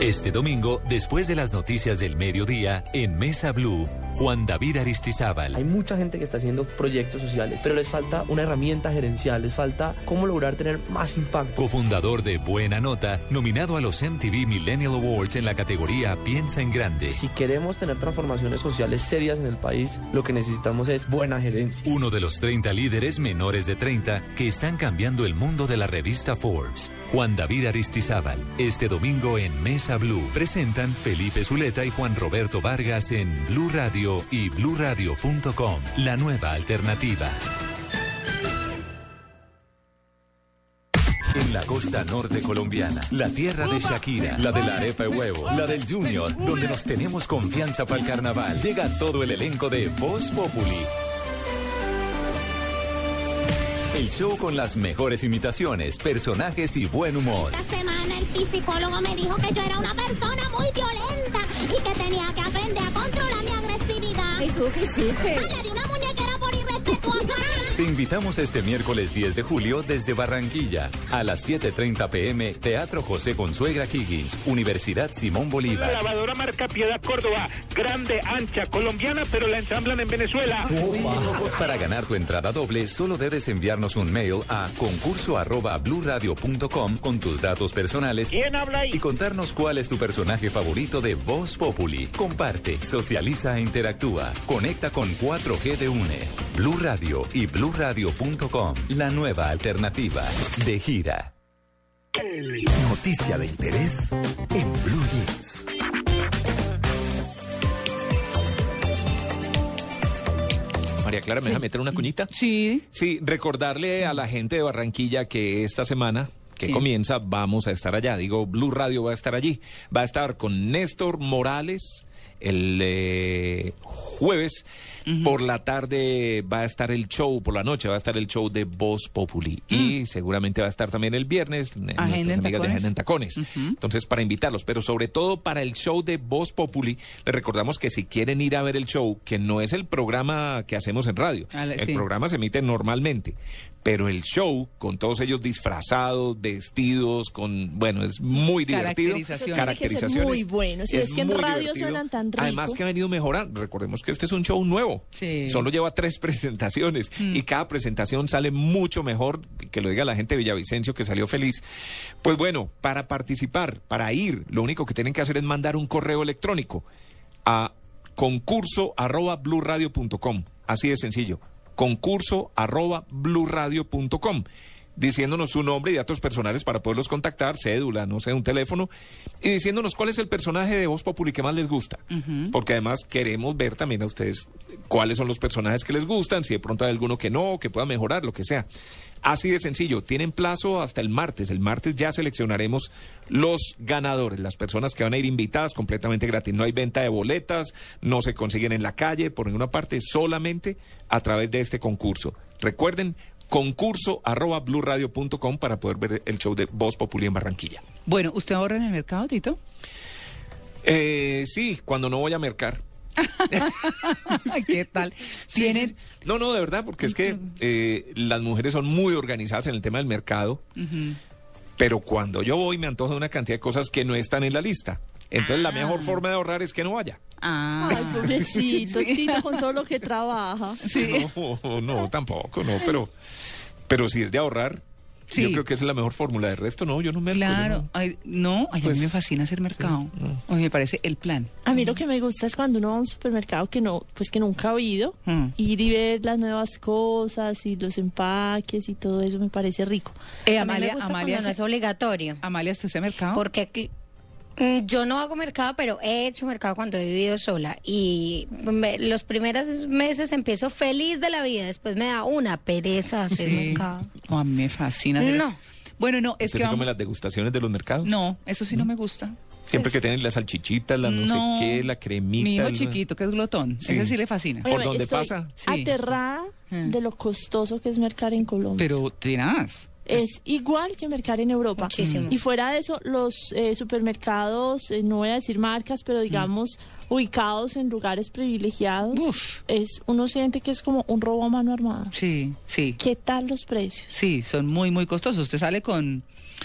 Este domingo, después de las noticias del mediodía, en Mesa Blue, Juan David Aristizábal. Hay mucha gente que está haciendo proyectos sociales, pero les falta una herramienta gerencial, les falta cómo lograr tener más impacto. Cofundador de Buena Nota, nominado a los MTV Millennial Awards en la categoría Piensa en Grande. Si queremos tener transformaciones sociales serias en el país, lo que necesitamos es buena gerencia. Uno de los 30 líderes menores de 30 que están cambiando el mundo de la revista Forbes. Juan David Aristizábal, este domingo en Mesa Blue. Presentan Felipe Zuleta y Juan Roberto Vargas en Blue Radio y bluradio.com. La nueva alternativa. En la costa norte colombiana, la tierra de Shakira, la de la arepa y huevo, la del Junior, donde nos tenemos confianza para el carnaval, llega todo el elenco de Voz Populi. El show con las mejores imitaciones, personajes y buen humor. Esta semana el psicólogo me dijo que yo era una persona muy violenta y que tenía que aprender a controlar mi agresividad. ¿Y tú qué hiciste? Ay, le di una. Te invitamos este miércoles 10 de julio desde Barranquilla a las 7:30 pm Teatro José Consuegra Higgins, Universidad Simón La Bolívar. lavadora marca Piedad Córdoba, grande, ancha, colombiana, pero la ensamblan en Venezuela. Para ganar tu entrada doble, solo debes enviarnos un mail a concurso arroba bluradio.com con tus datos personales ¿Quién habla ahí? y contarnos cuál es tu personaje favorito de Voz Populi. Comparte, socializa e interactúa. Conecta con 4G de UNE, Blue Radio y bluradio.com. La nueva alternativa de gira. Noticia de interés en Blue Jeans. María Clara, ¿me deja meter una cuñita? Sí. Sí, recordarle a la gente de Barranquilla que esta semana que Sí. comienza vamos a estar allá. Digo, Blue Radio va a estar allí. Va a estar con Néstor Morales el eh, jueves. Por la tarde va a estar el show, por la noche va a estar el show de Voz Populi. Y seguramente va a estar también el viernes Agenda en amigas de Tacones. Agenda en Tacones. Entonces, para invitarlos, pero sobre todo para el show de Voz Populi, les recordamos que si quieren ir a ver el show, que no es el programa que hacemos en radio, el sí. programa se emite normalmente, pero el show, con todos ellos disfrazados, vestidos, con, bueno, es muy divertido. Caracterizaciones. Ser muy bueno. Si es que en radio divertido. suenan tan rico. Además que ha venido mejorando. Recordemos que este es un show nuevo. Sí. Solo lleva tres presentaciones Mm. y cada presentación sale mucho mejor, que lo diga la gente de Villavicencio que salió feliz. Pues bueno, para participar, para ir, lo único que tienen que hacer es mandar un correo electrónico a concurso arroba blurradio.com. Así de sencillo. Concurso arroba blurradio.com. Diciéndonos su nombre y datos personales para poderlos contactar, cédula, no sé, un teléfono, y diciéndonos cuál es el personaje de Voz Populi que más les gusta. Porque además queremos ver también a ustedes cuáles son los personajes que les gustan, si de pronto hay alguno que no, que pueda mejorar, lo que sea. Así de sencillo, tienen plazo hasta el martes. El martes ya seleccionaremos los ganadores, las personas que van a ir invitadas completamente gratis. No hay venta de boletas, no se consiguen en la calle, por ninguna parte, solamente a través de este concurso. Recuerden, concurso arroba blurradio.com para poder ver el show de Voz Populi en Barranquilla. Bueno, ¿usted ahorra en el mercado, Tito? Eh, sí, cuando no voy a mercar. ¿Qué tal? Sí, ¿Tienen? sí. No, no, de verdad, porque es que eh, las mujeres son muy organizadas en el tema del mercado, pero cuando yo voy me antoja de una cantidad de cosas que no están en la lista. Entonces la Ah. mejor forma de ahorrar es que no vaya. Ah. Ay, pobrecito, Tito, con todo lo que trabaja. No, no, tampoco, no, pero, pero si es de ahorrar, Sí. yo creo que esa es la mejor fórmula. De resto, no, yo no me Claro, ay, no, ay, a Pues, mí me fascina hacer mercado. Ay, me parece el plan. A mí lo que me gusta es cuando uno va a un supermercado que no, pues que nunca ha ido, Mm. ir y ver las nuevas cosas y los empaques y todo eso me parece rico. Eh, A mí me Amalia, gusta Amalia, cuando no es obligatorio. Amalia, ¿usted hace mercado? Porque aquí- mm, yo no hago mercado, pero he hecho mercado cuando he vivido sola. Y me- los primeros meses empiezo feliz de la vida. Después me da una pereza hacer Sí. mercado. No, a mí me fascina hacer No. Bueno, no, es ¿Usted que se come las degustaciones de los mercados? No, eso sí no me gusta. Siempre que tienen las salchichitas, la no, No. sé qué, la cremita. Mi hijo el- chiquito, que es glotón, Sí. ese sí le fascina. ¿Por Oye, dónde estoy pasa? Sí. Aterrada de lo costoso que es mercar en Colombia. Pero tenaz. Es igual que mercar en Europa. Muchísimo. Y fuera de eso, los eh, supermercados, eh, no voy a decir marcas, pero digamos ubicados en lugares privilegiados, es uno siente que es como un robo a mano armada. Sí, sí. ¿Qué tal los precios? Sí, son muy, muy costosos. Usted sale con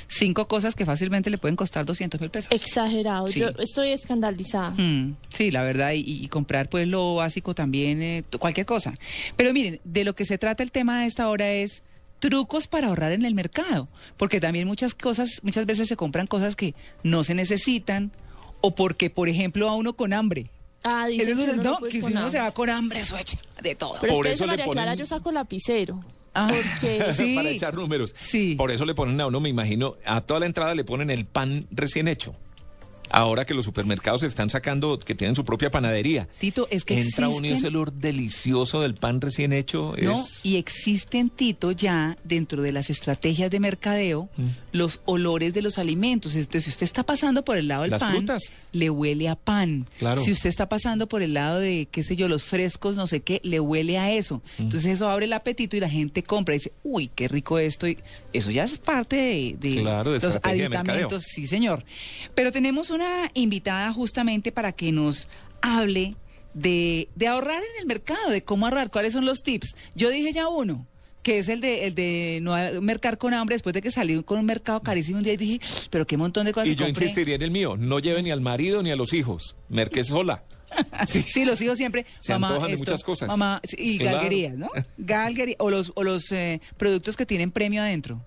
cinco cosas que fácilmente le pueden costar 200 mil pesos. Exagerado. Sí. Yo estoy escandalizada. Mm, sí, la verdad, y, y comprar pues lo básico también, eh, cualquier cosa. Pero miren, de lo que se trata el tema de esta hora es trucos para ahorrar en el mercado, porque también muchas cosas, muchas veces se compran cosas que no se necesitan o porque, por ejemplo, a uno con hambre. Ah, es que uno no, que si uno se hambre. va con hambre, eso echa de todo. Pero Por eso le María Clara, ponen- yo saco lapicero. Ah, Porque sí. para echar números. Por eso le ponen a uno, me imagino, a toda la entrada le ponen el pan recién hecho. Ahora que los supermercados están sacando, que tienen su propia panadería. Tito, es que Entra uno y existen- olor delicioso del pan recién hecho. No, es... y existen, Tito, ya dentro de las estrategias de mercadeo, Mm. Los olores de los alimentos. Entonces, si usted está pasando por el lado del Las pan, frutas. le huele a pan. Claro. Si usted está pasando por el lado de, qué sé yo, los frescos, no sé qué, le huele a eso. Mm. Entonces, eso abre el apetito y la gente compra y dice, uy, qué rico esto. Y eso ya es parte de, de Claro, de los de aditamentos. Sí, señor. Pero tenemos una invitada justamente para que nos hable de, de ahorrar en el mercado, de cómo ahorrar, cuáles son los tips. Yo dije ya uno, que es el de, el de no mercar con hambre después de que salí con un mercado carísimo un día y dije, pero qué montón de cosas Y yo compré". insistiría en el mío, no lleve ni al marido ni a los hijos, merque sola. Sí. los hijos siempre. Se mamá, antojan de muchas cosas. Mamá, y Claro. galguerías, ¿no? Galguerías. O los, o los eh, productos que tienen premio adentro.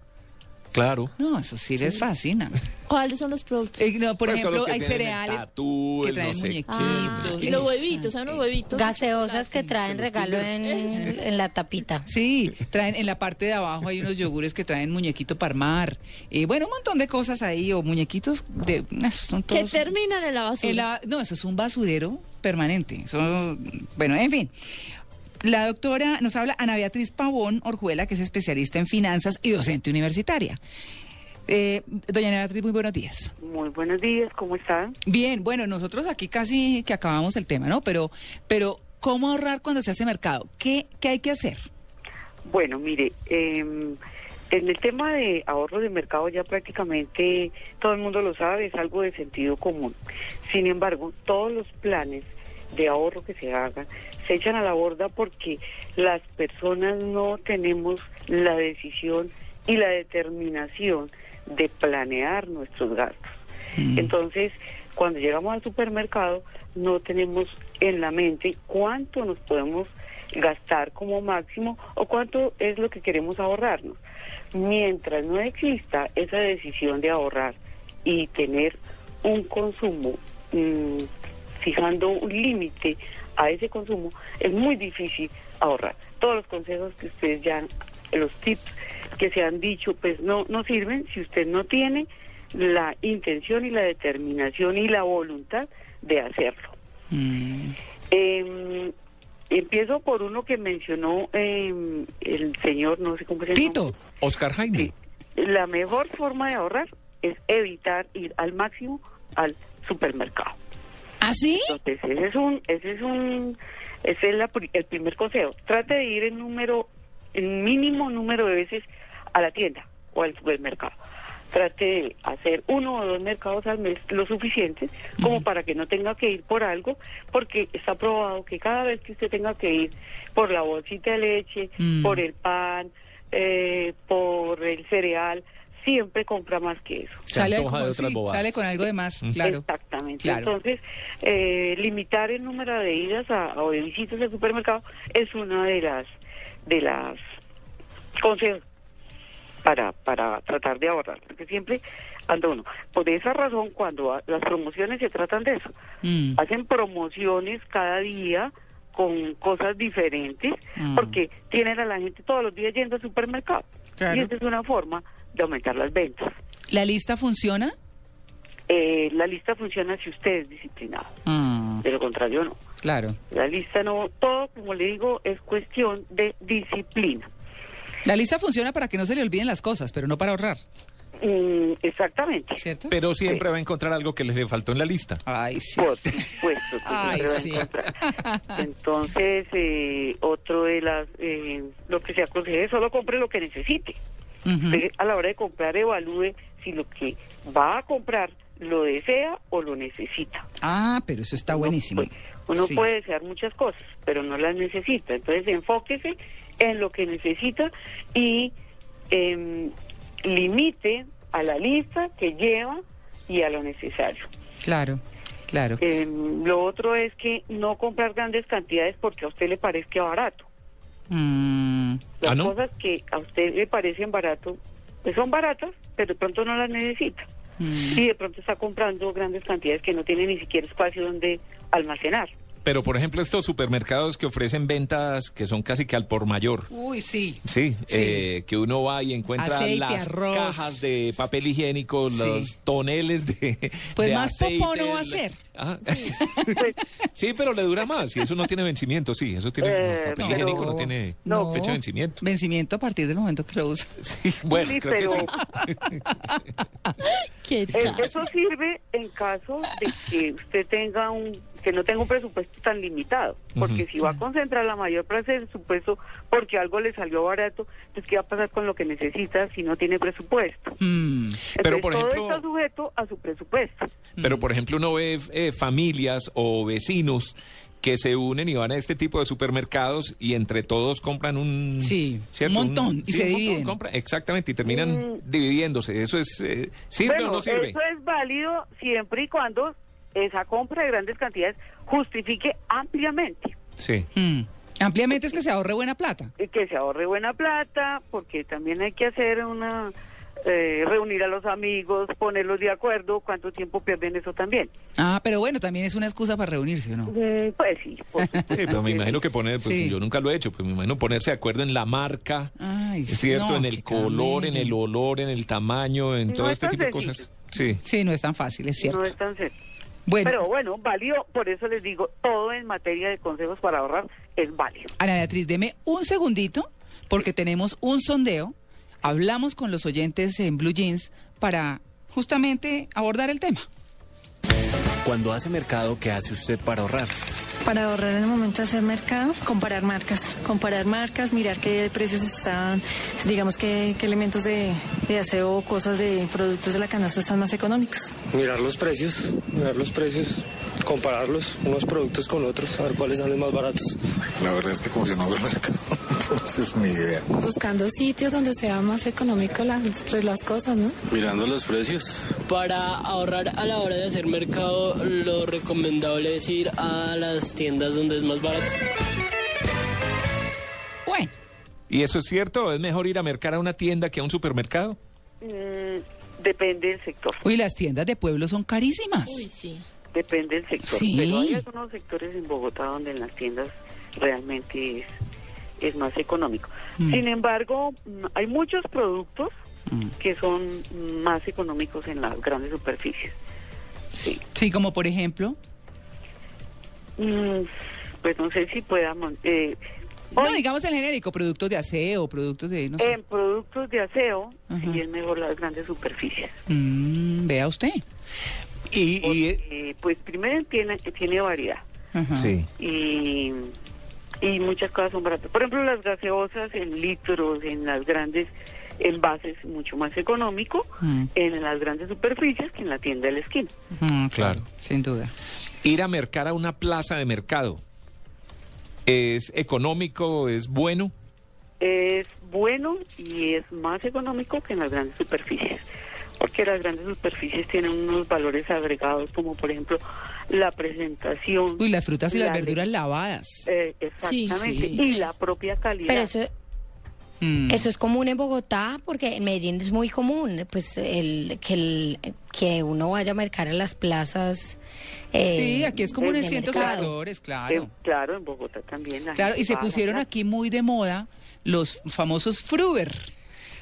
Claro. No, eso sí, les fascina. ¿Cuáles son los productos? Eh, no, por Pues ejemplo, que hay cereales tatú, que traen no sé qué, muñequitos. Y los huevitos, ¿son los huevitos? Gaseosas que traen regalo en, en la tapita. Sí, traen en la parte de abajo hay unos yogures que traen muñequito para armar. Eh, bueno, un montón de cosas ahí, o muñequitos de. son Que todos- terminan en la basura. en la- no, eso es un basurero permanente. Eso, bueno, en fin. La doctora nos habla Ana Beatriz Pavón Orjuela, que es especialista en finanzas y docente universitaria. Eh, doña Ana Beatriz, muy buenos días. Muy buenos días, ¿cómo están? Bien, bueno, nosotros aquí casi que acabamos el tema, ¿no? Pero, pero ¿cómo ahorrar cuando se hace mercado? ¿Qué, qué hay que hacer? Bueno, mire, eh, en el tema de ahorro de mercado ya prácticamente todo el mundo lo sabe, es algo de sentido común. Sin embargo, todos los planes de ahorro que se hagan se echan a la borda porque las personas no tenemos la decisión y la determinación de planear nuestros gastos. Entonces, cuando llegamos al supermercado, no tenemos en la mente cuánto nos podemos gastar como máximo o cuánto es lo que queremos ahorrarnos. Mientras no exista esa decisión de ahorrar y tener un consumo, mm, fijando un límite a ese consumo, es muy difícil ahorrar. Todos los consejos que ustedes ya, los tips que se han dicho, pues no, no sirven si usted no tiene la intención y la determinación y la voluntad de hacerlo. Em, Empiezo por uno que mencionó eh, el señor, no sé cómo se llama. Tito, Oscar Jaime. La mejor forma de ahorrar es evitar ir al máximo al supermercado. ¿Ah, sí? Entonces, ese es un, ese es un, ese es la el primer consejo. Trate de ir en número, en mínimo número de veces a la tienda o al supermercado. Trate de hacer uno o dos mercados al mes lo suficiente como para que no tenga que ir por algo, porque está probado que cada vez que usted tenga que ir por la bolsita de leche, Mm. por el pan, eh, por el cereal, siempre compra más que eso. Sale, como- sí, sale con algo de más, claro. Exactamente. Claro. Entonces, eh, limitar el número de idas a, o de visitas al supermercado es una de las de las consejos para para tratar de ahorrar, porque siempre anda uno. Por esa razón, cuando a- las promociones se tratan de eso, Mm. hacen promociones cada día con cosas diferentes, Mm. porque tienen a la gente todos los días yendo al supermercado. Claro. Y esa es una forma de aumentar las ventas. ¿La lista funciona? Eh, la lista funciona si usted es disciplinado. Mm, De lo contrario, no. claro. La lista no, todo, como le digo, es cuestión de disciplina. La lista funciona para que no se le olviden las cosas, pero no para ahorrar. Mm, exactamente. ¿Cierto? Pero siempre va a encontrar algo que le faltó en la lista. Ay, sí. Por supuesto. Ay, sí. Entonces, eh, otro de las, eh, lo que se aconseja es solo compre lo que necesite. A la hora de comprar, evalúe si lo que va a comprar lo desea o lo necesita. Ah, pero eso está buenísimo. Uno Sí. puede desear muchas cosas, pero no las necesita. Entonces, enfóquese en lo que necesita y em, limite a la lista que lleva y a lo necesario. Claro, claro. Em, lo otro es que no comprar grandes cantidades porque a usted le parezca barato. Mm, Las ¿Ah, no? cosas que a usted le parecen barato, pues son baratas, pero de pronto no las necesita. mm. Y de pronto está comprando grandes cantidades que no tiene ni siquiera espacio donde almacenar. Pero, por ejemplo, estos supermercados que ofrecen ventas que son casi que al por mayor. Uy, sí. Sí, Sí. eh, que uno va y encuentra Aceite, las arroz. cajas de papel higiénico, Sí. los toneles de. Pues de más popó aceite, no va a ser. Ajá. sí, pero le dura más y eso no tiene vencimiento, sí, eso tiene Eh, papel pero- higiénico, no tiene No. fecha de vencimiento. Vencimiento a partir del momento que lo usa. Sí, bueno, Sí, creo que pero- sí. Eh, Eso sirve en caso de que usted tenga un que no tenga un presupuesto tan limitado, porque si va a concentrar la mayor parte del presupuesto porque algo le salió barato, entonces qué va a pasar con lo que necesita si no tiene presupuesto. Pero, Entonces, por todo ejemplo- está sujeto a su presupuesto. Pero, por ejemplo, uno ve eh, familias o vecinos que se unen y van a este tipo de supermercados y entre todos compran un... Sí, ¿cierto? un montón, y sí, se dividen. exactamente, y terminan dividiéndose. ¿Eso es eh, sirve Bueno, o no sirve? Eso es válido siempre y cuando esa compra de grandes cantidades justifique ampliamente. Sí. Mm. Ampliamente es que se ahorre buena plata. y que se ahorre buena plata, porque también hay que hacer una eh, reunir a los amigos, ponerlos de acuerdo, cuánto tiempo pierden eso también. Ah, pero bueno, también es una excusa para reunirse, ¿o no? Mm, pues sí. Sí, pero me imagino que poner, pues Sí. yo nunca lo he hecho, pues me imagino ponerse de acuerdo en la marca, Ay, es cierto, no, en el color, en camello. el olor, en el tamaño, en No todo es este tipo de sencillo. cosas. Sí. Sí, no es tan fácil, es cierto. No es tan sencillo. Bueno. Pero bueno, válido, por eso les digo, todo en materia de consejos para ahorrar es válido. Ana Beatriz, deme un segundito, porque tenemos un sondeo. Hablamos con los oyentes en Blue Jeans para justamente abordar el tema. Cuando hace mercado, ¿qué hace usted para ahorrar? Para ahorrar en el momento de hacer mercado, comparar marcas. Comparar marcas, mirar qué precios están, digamos qué, qué elementos de, de aseo o cosas de productos de la canasta están más económicos. Mirar los precios, mirar los precios, compararlos, unos productos con otros, a ver cuáles salen más baratos. La verdad es que como yo no hago el mercado, entonces ni idea. Buscando sitios donde sea más económico las, pues, las cosas, ¿no? Mirando los precios. Para ahorrar a la hora de hacer mercado, lo recomendable es ir a las tiendas donde es más barato. Bueno. ¿Y eso es cierto? ¿Es mejor ir a mercar a una tienda que a un supermercado? Mm, depende del sector. Uy, las tiendas de pueblo son carísimas. Uy, sí. Depende del sector. Sí. Pero hay algunos sectores en Bogotá donde en las tiendas realmente es, es más económico. Mm. Sin embargo, mm, hay muchos productos que son más económicos en las grandes superficies. Sí, como por ejemplo. Mm, pues no sé si podamos... Eh, No, hoy, digamos el genérico, productos de aseo, productos de, no sé. en productos de aseo, Ajá. sí es mejor las grandes superficies. Mm, vea usted. Y, Porque, pues primero tiene, tiene variedad. Sí. y, y muchas cosas son baratas. Por ejemplo, las gaseosas en litros, en las grandes envases, mucho más económico Mm. en las grandes superficies que en la tienda de la esquina. Mm, Claro. Sin duda. Ir a mercar a una plaza de mercado. ¿Es económico? ¿Es bueno? Es bueno y es más económico que en las grandes superficies. Porque las grandes superficies tienen unos valores agregados, como por ejemplo la presentación. Uy, las frutas y las la verduras le- lavadas. eh, exactamente. Sí, y sí. la propia calidad. Pero eso, Mm. eso es común en Bogotá, porque en Medellín es muy común, pues el que el que uno vaya a mercar a las plazas. eh, sí, aquí es común en cientos sectores, claro. Eh, claro, en Bogotá también. la Claro, y se pusieron la- aquí muy de moda los famosos Fruber,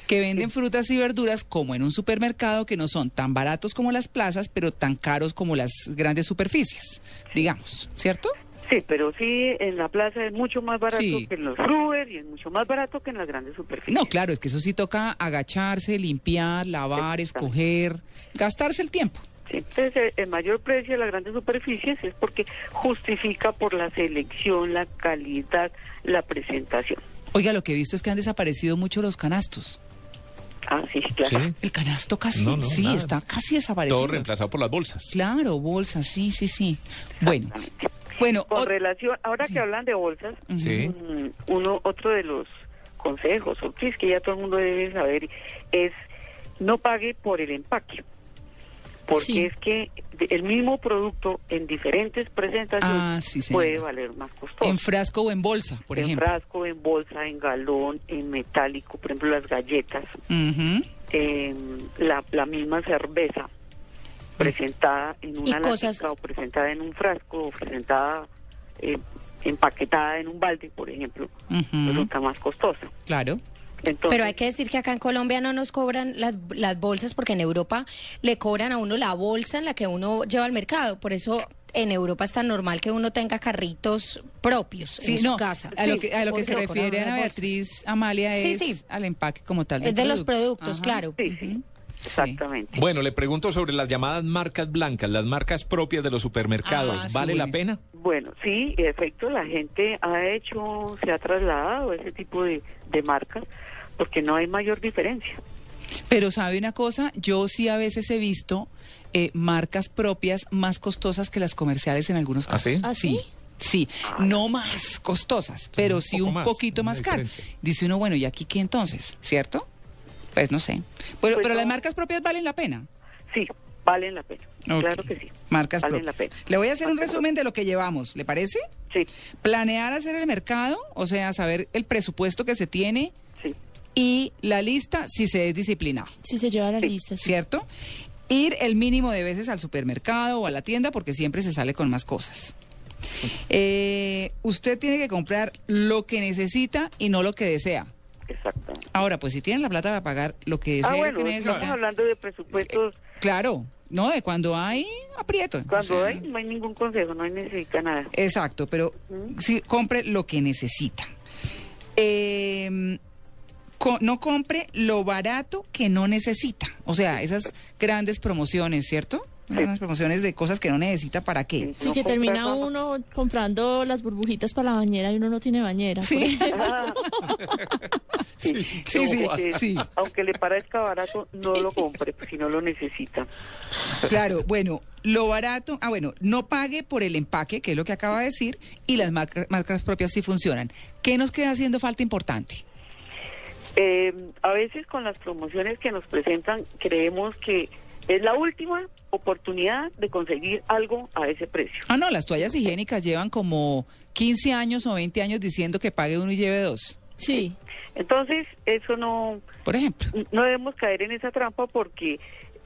que venden frutas y verduras como en un supermercado que no son tan baratos como las plazas, pero tan caros como las grandes superficies, digamos, ¿cierto? Sí, pero sí, en la plaza es mucho más barato Sí. que en los Fruber y es mucho más barato que en las grandes superficies. No, claro, es que eso sí toca agacharse, limpiar, lavar, escoger, gastarse el tiempo. Sí, entonces eh, el mayor precio de las grandes superficies es porque justifica por la selección, la calidad, la presentación. Oiga, lo que he visto es que han desaparecido mucho los canastos. Ah, sí, claro. El canasto casi, No, no, sí, nada. está casi desaparecido. Todo reemplazado por las bolsas. Claro, bolsas, sí, sí, sí. Bueno, bueno, Con o- relación, ahora que hablan de bolsas, Sí. mm, uno otro de los consejos o tips que ya todo el mundo debe saber es no pague por el empaque. Porque Sí. es que el mismo producto en diferentes presentaciones Ah, sí, puede valer más costoso. en frasco o en bolsa, por en ejemplo. frasco, en bolsa, en galón, en metálico, por ejemplo las galletas, em, la, la misma cerveza presentada en una cosas- o presentada en un frasco o presentada eh, empaquetada en un balde, por ejemplo, resulta más costosa. Claro. Entonces, Pero hay que decir que acá en Colombia no nos cobran las, las bolsas porque en Europa le cobran a uno la bolsa en la que uno lleva al mercado. Por eso en Europa es tan normal que uno tenga carritos propios Sí, en no, su casa. a lo que, a lo que se refiere bolsas. Beatriz Amalia es sí. al empaque como tal. Es de los producto. productos, Ajá. claro. sí, sí, exactamente. Bueno, le pregunto sobre las llamadas marcas blancas, las marcas propias de los supermercados. Ah, sí, ¿Vale la pena? Bueno, sí, en efecto, la gente ha hecho, se ha trasladado a ese tipo de, de marcas porque no hay mayor diferencia. Pero sabe una cosa, yo sí a veces he visto eh, marcas propias más costosas que las comerciales en algunos ¿Ah, casos. sí? ¿Ah, sí? Sí, no más costosas, pero sí un más, poquito más caro. diferencia. Dice uno, bueno, ¿y aquí qué entonces? ¿Cierto? Pues no sé. Pues pero no. las marcas propias valen la pena. Sí, valen la pena. Claro que sí. Marcas Valen propias. la pena. Le voy a hacer un resumen de lo que llevamos, ¿le parece? Sí, Planear hacer el mercado, o sea, saber el presupuesto que se tiene. Y la lista si se es disciplinado, Si se lleva la lista. sí. ¿cierto? Ir el mínimo de veces al supermercado o a la tienda porque siempre se sale con más cosas. Eh, usted tiene que comprar lo que necesita y no lo que desea. Exactamente. Ahora, pues si tienen la plata para pagar lo que desea Ah, y lo bueno, que estamos hablando de presupuestos. Claro, no de cuando hay aprieto. Cuando O sea, hay, no hay ningún consejo, no hay necesita nada. Exacto, pero sí, compre lo que necesita. Eh, co- no compre lo barato que no necesita. O sea, esas grandes promociones, ¿cierto? Grandes promociones de cosas que no necesita para qué. Sí, que termina uno comprando las burbujitas para la bañera y uno no tiene bañera. Sí. Sí, sí, sí, aunque, sí. aunque le parezca barato, no lo compre pues, si no lo necesita. Claro, bueno, lo barato, ah, bueno, no pague por el empaque, que es lo que acaba de decir, y las marcas, marcas propias sí funcionan. ¿Qué nos queda haciendo falta importante? Eh, a veces con las promociones que nos presentan creemos que es la última oportunidad de conseguir algo a ese precio. Ah, no, las toallas higiénicas llevan como 15 años o 20 años diciendo que pague uno y lleve dos. Sí. Entonces, eso no, Por ejemplo. no debemos caer en esa trampa porque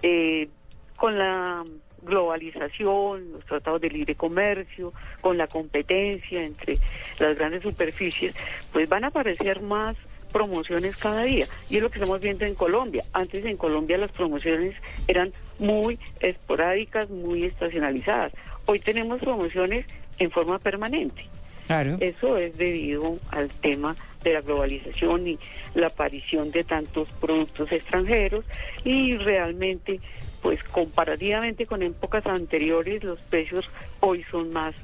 eh, con la globalización, los tratados de libre comercio, con la competencia entre las grandes superficies, pues van a aparecer más promociones cada día. Y es lo que estamos viendo en Colombia. Antes en Colombia las promociones eran muy esporádicas, muy estacionalizadas. Hoy tenemos promociones en forma permanente. Eso es debido al tema de la globalización y la aparición de tantos productos extranjeros y realmente pues comparativamente con épocas anteriores los precios hoy son más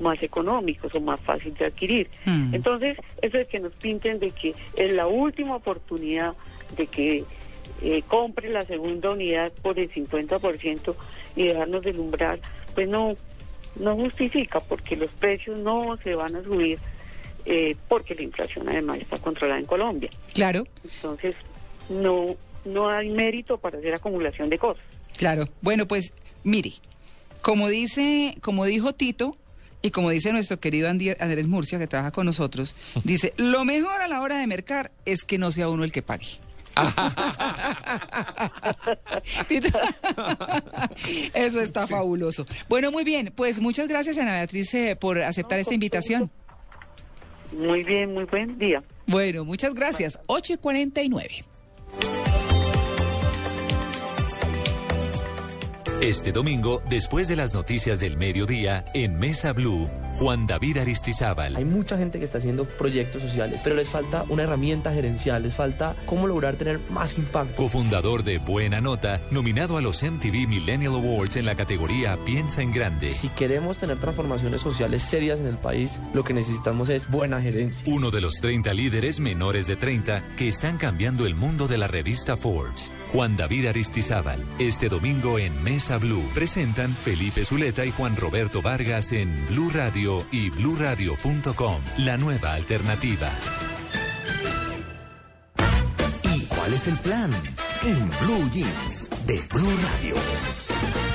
más económicos o más fáciles de adquirir. Mm. Entonces, eso es que nos pinten de que es la última oportunidad de que eh, compre la segunda unidad por el 50% y dejarnos deslumbrar, pues no, no justifica porque los precios no se van a subir eh, porque la inflación además está controlada en Colombia. Claro. Entonces, no, no hay mérito para hacer acumulación de cosas. Claro. Bueno, pues mire, como dice, como dijo Tito, y como dice nuestro querido Andrés Murcia, que trabaja con nosotros, dice, lo mejor a la hora de mercar es que no sea uno el que pague. Eso está fabuloso. Bueno, muy bien. Pues muchas gracias, Ana Beatriz, eh, por aceptar esta invitación. Muy bien, muy buen día. Bueno, muchas gracias. 8 y 49. Este domingo, después de las noticias del mediodía, en Mesa Blue, Juan David Aristizábal. Hay mucha gente que está haciendo proyectos sociales, pero les falta una herramienta gerencial, les falta cómo lograr tener más impacto. Cofundador de Buena Nota, nominado a los MTV Millennial Awards en la categoría Piensa en Grande. Si queremos tener transformaciones sociales serias en el país, lo que necesitamos es buena gerencia. Uno de los 30 líderes menores de 30 que están cambiando el mundo de la revista Forbes. Juan David Aristizábal. Este domingo en Mesa Blue. Presentan Felipe Zuleta y Juan Roberto Vargas en Blue Radio y bluradio.com. La nueva alternativa. ¿Y cuál es el plan? En Blue Jeans de Blue Radio.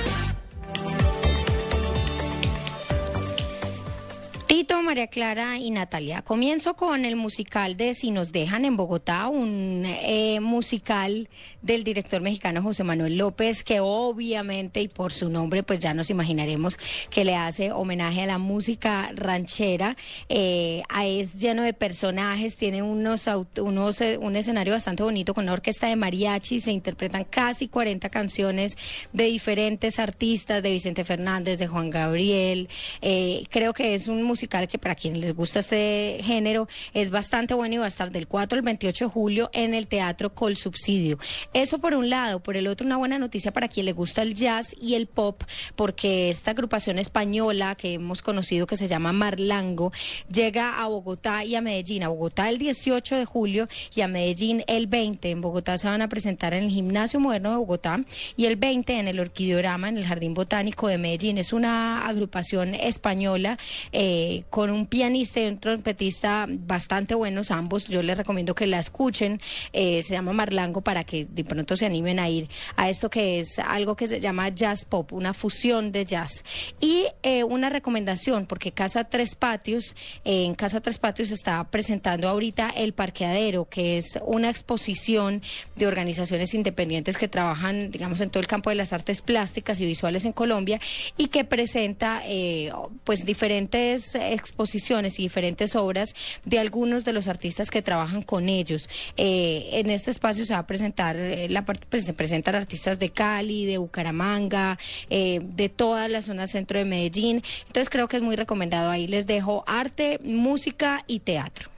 Tito, María Clara y Natalia. Comienzo con el musical de Si nos dejan en Bogotá, un eh, musical del director mexicano José Manuel López, que obviamente y por su nombre pues ya nos imaginaremos que le hace homenaje a la música ranchera. Eh, es lleno de personajes, tiene unos eh, un escenario bastante bonito con una orquesta de mariachi, se interpretan casi 40 canciones de diferentes artistas, de Vicente Fernández, de Juan Gabriel. Eh, creo que es un musical que para quienes les gusta este género es bastante bueno y va a estar del 4 al 28 de julio en el Teatro Col Subsidio. Eso por un lado, por el otro una buena noticia para quien le gusta el jazz y el pop, porque esta agrupación española que hemos conocido que se llama Marlango llega a Bogotá y a Medellín. A Bogotá el 18 de julio y a Medellín el 20. En Bogotá se van a presentar en el Gimnasio Moderno de Bogotá y el 20 en el Orquideorama en el Jardín Botánico de Medellín. Es una agrupación española eh, con un pianista y un trompetista bastante buenos ambos. Yo les recomiendo que la escuchen. Eh, se llama Marlango para que de pronto se animen a ir a esto que es algo que se llama jazz pop, una fusión de jazz. Y eh, una recomendación, porque Casa Tres Patios, eh, en Casa Tres Patios está presentando ahorita El Parqueadero, que es una exposición de organizaciones independientes que trabajan, digamos, en todo el campo de las artes plásticas y visuales en Colombia y que presenta, eh, pues, diferentes exposiciones y diferentes obras de algunos de los artistas que trabajan con ellos. Eh, en este espacio se va a presentar, eh, la, pues, se presentan artistas de Cali, de Bucaramanga, eh, de toda la zona centro de Medellín. Entonces creo que es muy recomendado. Ahí les dejo arte, música y teatro.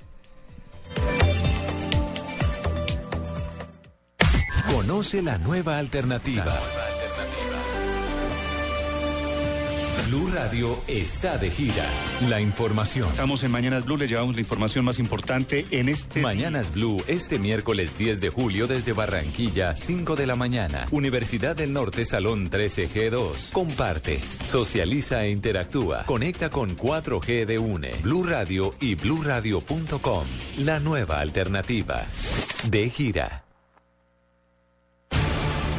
Conoce la nueva alternativa. Blue Radio está de gira. La información. Estamos en Mañanas Blue, les llevamos la información más importante en este... Mañanas Blue, este miércoles 10 de julio desde Barranquilla, 5 de la mañana. Universidad del Norte, Salón 13G2. Comparte, socializa e interactúa. Conecta con 4G de UNE, Blue Radio y bluradio.com. La nueva alternativa. De gira.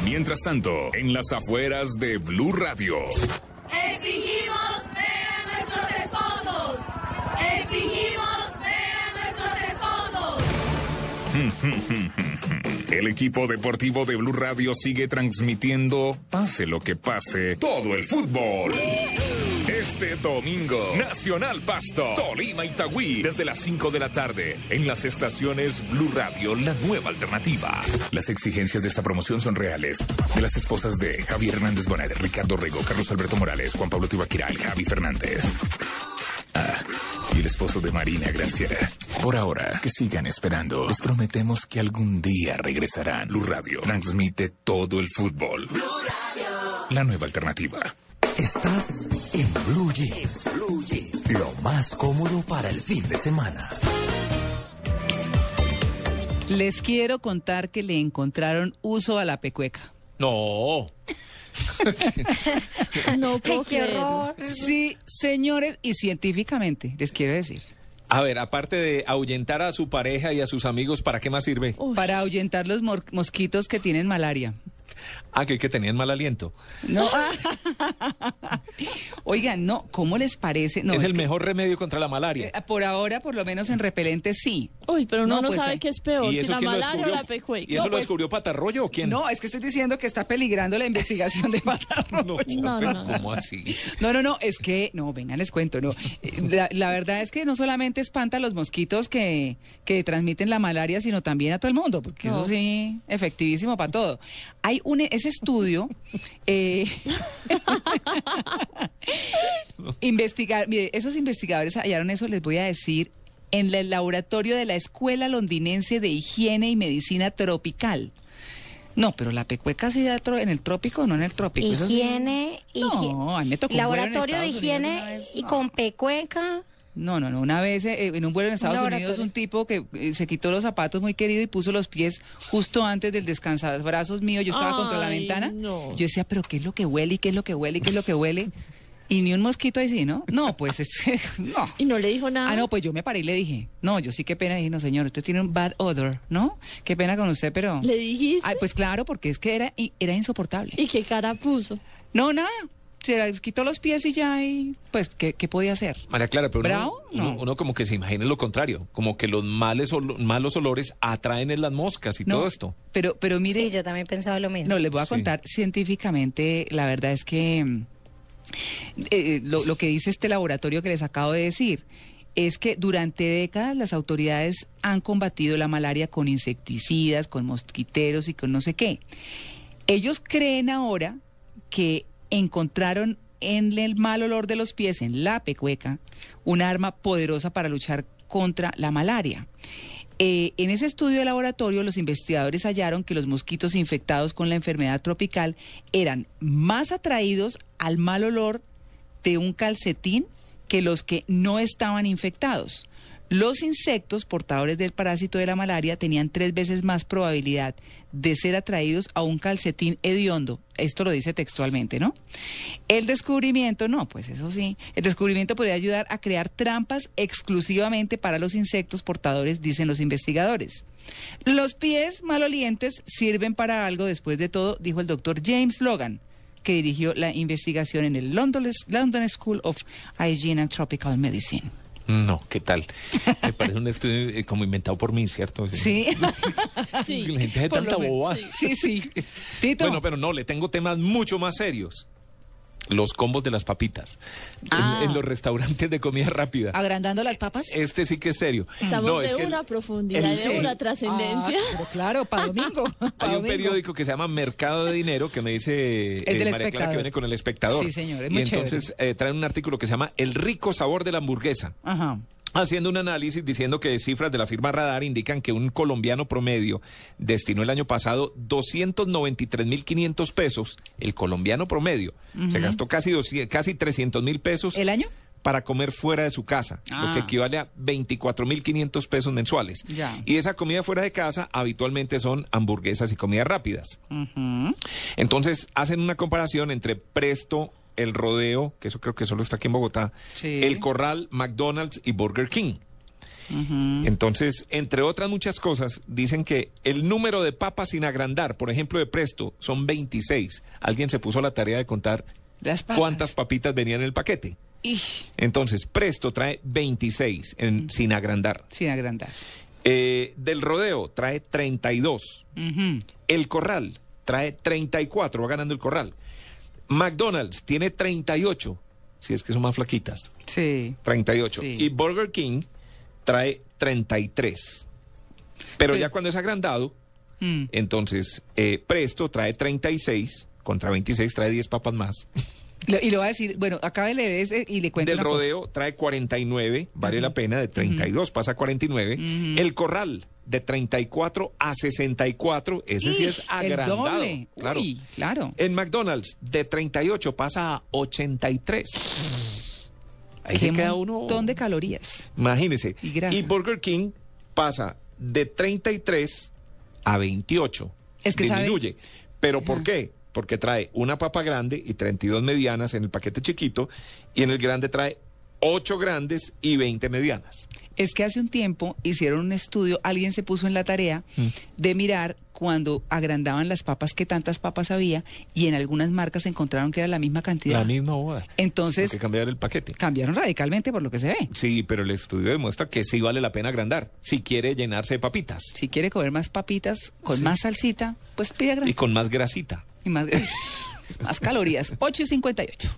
Mientras tanto, en las afueras de Blue Radio. Exigimos ver a nuestros esposos. Exigimos ver a nuestros esposos. El equipo deportivo de Blue Radio sigue transmitiendo, pase lo que pase, todo el fútbol. Este domingo, Nacional Pasto, Tolima Itagüí, desde las 5 de la tarde, en las estaciones Blue Radio, la nueva alternativa. Las exigencias de esta promoción son reales. De las esposas de Javier Hernández Bonet, Ricardo Rego, Carlos Alberto Morales, Juan Pablo Tibaquira, Javi Fernández. Ah, y el esposo de Marina Granciera. Por ahora, que sigan esperando. Les prometemos que algún día regresarán. Blue Radio transmite todo el fútbol. La nueva alternativa. Estás en Blue Jeans. Blue Jeans. Lo más cómodo para el fin de semana. Les quiero contar que le encontraron uso a la pecueca. No. No qué puedo horror. Sí, señores, y científicamente, les quiero decir. A ver, aparte de ahuyentar a su pareja y a sus amigos, ¿para qué más sirve? Para ahuyentar los mosquitos que tienen malaria. Ah, que, que tenían mal aliento. No. Oigan, no, ¿cómo les parece? No, es, el que, mejor remedio contra la malaria. eh, Por ahora, por lo menos en repelente, sí. Uy, pero uno no, pues, sabe eh, qué es peor, ¿Y si eso la malaria o descubrió? la pecueca. ¿Y eso No, lo pues- descubrió Patarroyo o quién? No, es que estoy diciendo que está peligrando la investigación de Patarroyo. No, no, no. ¿Cómo así? No, no, no, es que, no, vengan, les cuento, no. Eh, La, la verdad es que no solamente espanta a los mosquitos que, que transmiten la malaria, sino también a todo el mundo, porque No. eso sí, efectivísimo para todo. Hay un, ese estudio, eh, investigar, mire, esos investigadores hallaron eso, les voy a decir, en el laboratorio de la Escuela Londinense de Higiene y Medicina Tropical. No, pero la pecueca sí da en el trópico, no en el trópico. sí. Higiene, higie- No, a mí me tocó un vuelo en laboratorio de higiene vez, y no. con pecueca. No, no, no. Una vez eh, en un vuelo en Estados. Unidos, un tipo que eh, se quitó los zapatos muy querido y puso los pies justo antes del descansabrazos mío. Yo estaba contra la ventana. no. Yo decía, pero ¿qué es lo que huele? ¿Y qué es lo que huele? ¿Y qué es lo que huele? Y ni un mosquito ahí sí, ¿no? No, pues es, no. Y no le dijo nada. Ah, no, pues yo me paré y le dije, no, yo sí qué pena. Dije, no, señor, usted tiene un bad odor, ¿no? Qué pena con usted, pero... ¿Le dijiste? Ay, pues claro, porque es que era, era insoportable. ¿Y qué cara puso? No, nada. Se la quitó los pies y ya, y pues, ¿qué, qué podía hacer? María Clara, pero uno, ¿Bravo? uno, No. uno como que se imagina lo contrario, como que los males olo- malos olores atraen en las moscas y No, todo esto. Pero, pero mire... Sí, yo también pensaba lo mismo. No, les voy a Sí. contar científicamente, la verdad es que mm, eh, lo, lo que dice este laboratorio que les acabo de decir es que durante décadas las autoridades han combatido la malaria con insecticidas, con mosquiteros y con no sé qué. Ellos creen ahora que encontraron en el mal olor de los pies, en la pecueca, un arma poderosa para luchar contra la malaria. Eh, en ese estudio de laboratorio, los investigadores hallaron que los mosquitos infectados con la enfermedad tropical eran más atraídos al mal olor de un calcetín que los que no estaban infectados. Los insectos portadores del parásito de la malaria tenían tres veces más probabilidad de ser atraídos a un calcetín hediondo. Esto lo dice textualmente, ¿no? El descubrimiento, no, pues eso sí. El descubrimiento podría ayudar a crear trampas exclusivamente para los insectos portadores, dicen los investigadores. Los pies malolientes sirven para algo después de todo, dijo el doctor James Logan, que dirigió la investigación en el London, London School of Hygiene and Tropical Medicine. No, ¿qué tal? Me parece un estudio eh, como inventado por mí, ¿cierto? Sí. Sí. La gente hace tanta boba. Sí, sí. Tito. Bueno, pero no, le tengo temas mucho más serios. Los combos de las papitas. En- Ah. En, los restaurantes de comida rápida. agrandando las papas. Este sí que es serio. Estamos no, de es que una profundidad, el- de una trascendencia. Ah, pero claro, para domingo. pa' hay un periódico que se llama Mercado de Dinero que me dice El del María Clara Espectador. que viene con el espectador. Sí, señor, es y muy entonces eh, traen un artículo que se llama El rico sabor de la hamburguesa. Ajá. Haciendo un análisis diciendo que cifras de la firma Radar indican que un colombiano promedio destinó el año pasado 293.500 pesos, el colombiano promedio, se gastó casi, 200 casi 300 mil pesos ¿El año? para comer fuera de su casa, lo Ah. que equivale a 24.500 pesos mensuales. Ya. Y esa comida fuera de casa habitualmente son hamburguesas y comidas rápidas. Entonces hacen una comparación entre Presto, El Rodeo, que eso creo que solo está aquí en Bogotá, Sí. El Corral, McDonald's y Burger King. Entonces, entre otras muchas cosas, dicen que el número de papas sin agrandar, por ejemplo, de Presto, son 26. Alguien se puso a la tarea de contar Las papas. cuántas papitas venían en el paquete. Y Entonces, Presto trae 26 en, sin agrandar. sin agrandar. Eh, del Rodeo trae 32. Ujú. El Corral trae 34, va ganando el Corral. McDonald's tiene 38, si es que son más flaquitas. Sí. 38. Sí. Y Burger King trae 33. Pero Sí. ya cuando es agrandado, Mm. entonces eh, Presto trae 36 contra 26, trae 10 papas más. Y lo va a decir, bueno, acaba de leer ese y le cuento Del cosa. rodeo trae 49, vale la pena, de 32 pasa a 49. El corral de 34 a 64, ese sí es el agrandado. doble. Claro. Uy, claro. En McDonald's de 38 pasa a 83. Ahí Qué se queda montón uno. de calorías. Imagínese. Y Burger King pasa de 33 a 28. Es que sabe- disminuye. ¿Pero por qué? Porque trae una papa grande y 32 medianas en el paquete chiquito y en el grande trae 8 grandes y 20 medianas. Es que hace un tiempo hicieron un estudio, alguien se puso en la tarea Mm. de mirar cuando agrandaban las papas, qué tantas papas había, y en algunas marcas encontraron que era la misma cantidad. La misma boda. Entonces, Hay que cambiar el paquete. cambiaron radicalmente por lo que se ve. Sí, pero el estudio demuestra que sí vale la pena agrandar si quiere llenarse de papitas Si quiere comer más papitas con más salsita, pues pide y agrandar. con más grasita. Y más, más calorías. 8 y 58.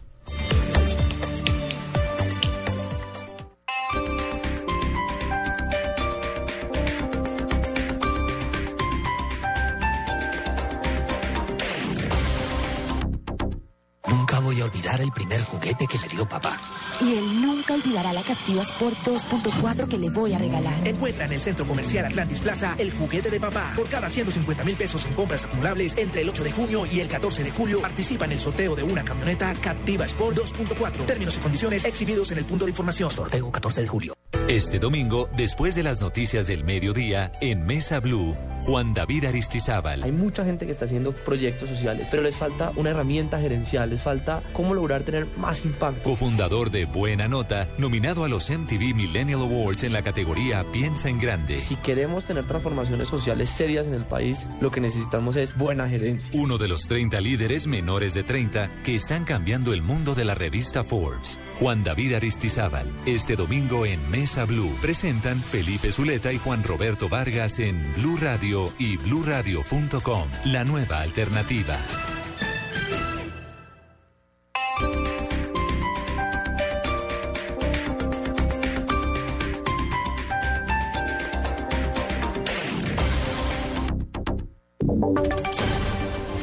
Voy a olvidar el primer juguete que me dio papá. Y él nunca olvidará la Captiva Sport 2.4 que le voy a regalar. Encuentra en el Centro Comercial Atlantis Plaza el juguete de papá. Por cada 150 mil pesos en compras acumulables entre el 8 de junio y el 14 de julio, participa en el sorteo de una camioneta Captiva Sport 2.4. Términos y condiciones exhibidos en el punto de información. Sorteo 14 de julio. Este domingo, después de las noticias del mediodía, en Mesa Blue, Juan David Aristizábal. Hay mucha gente que está haciendo proyectos sociales, pero les falta una herramienta gerencial, les falta cómo lograr tener más impacto. Cofundador de Buena Nota, nominado a los MTV Millennial Awards en la categoría Piensa en Grande. Si queremos tener transformaciones sociales serias en el país, lo que necesitamos es buena gerencia. Uno de los 30 líderes menores de 30 que están cambiando el mundo de la revista Forbes. Juan David Aristizábal. Este domingo en Mesa Presentan Felipe Zuleta y Juan Roberto Vargas en Blue Radio y bluradio.com. La nueva alternativa.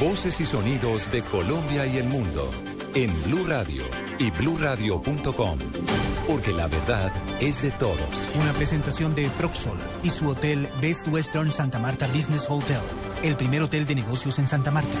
Voces y sonidos de Colombia y el mundo en Blue Radio y bluradio.com. Porque la verdad es de todos. Una presentación de Proxol y su hotel Best Western Santa Marta Business Hotel, el primer hotel de negocios en Santa Marta.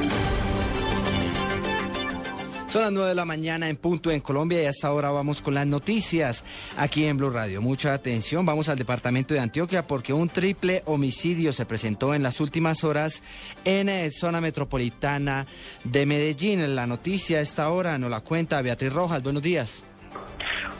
Son las 9 de la mañana en punto en Colombia y hasta ahora vamos con las noticias aquí en Blue Radio. Mucha atención, vamos al departamento de Antioquia porque un triple homicidio se presentó en las últimas horas en eh, zona metropolitana de Medellín. La noticia a esta hora nos la cuenta Beatriz Rojas. Buenos días.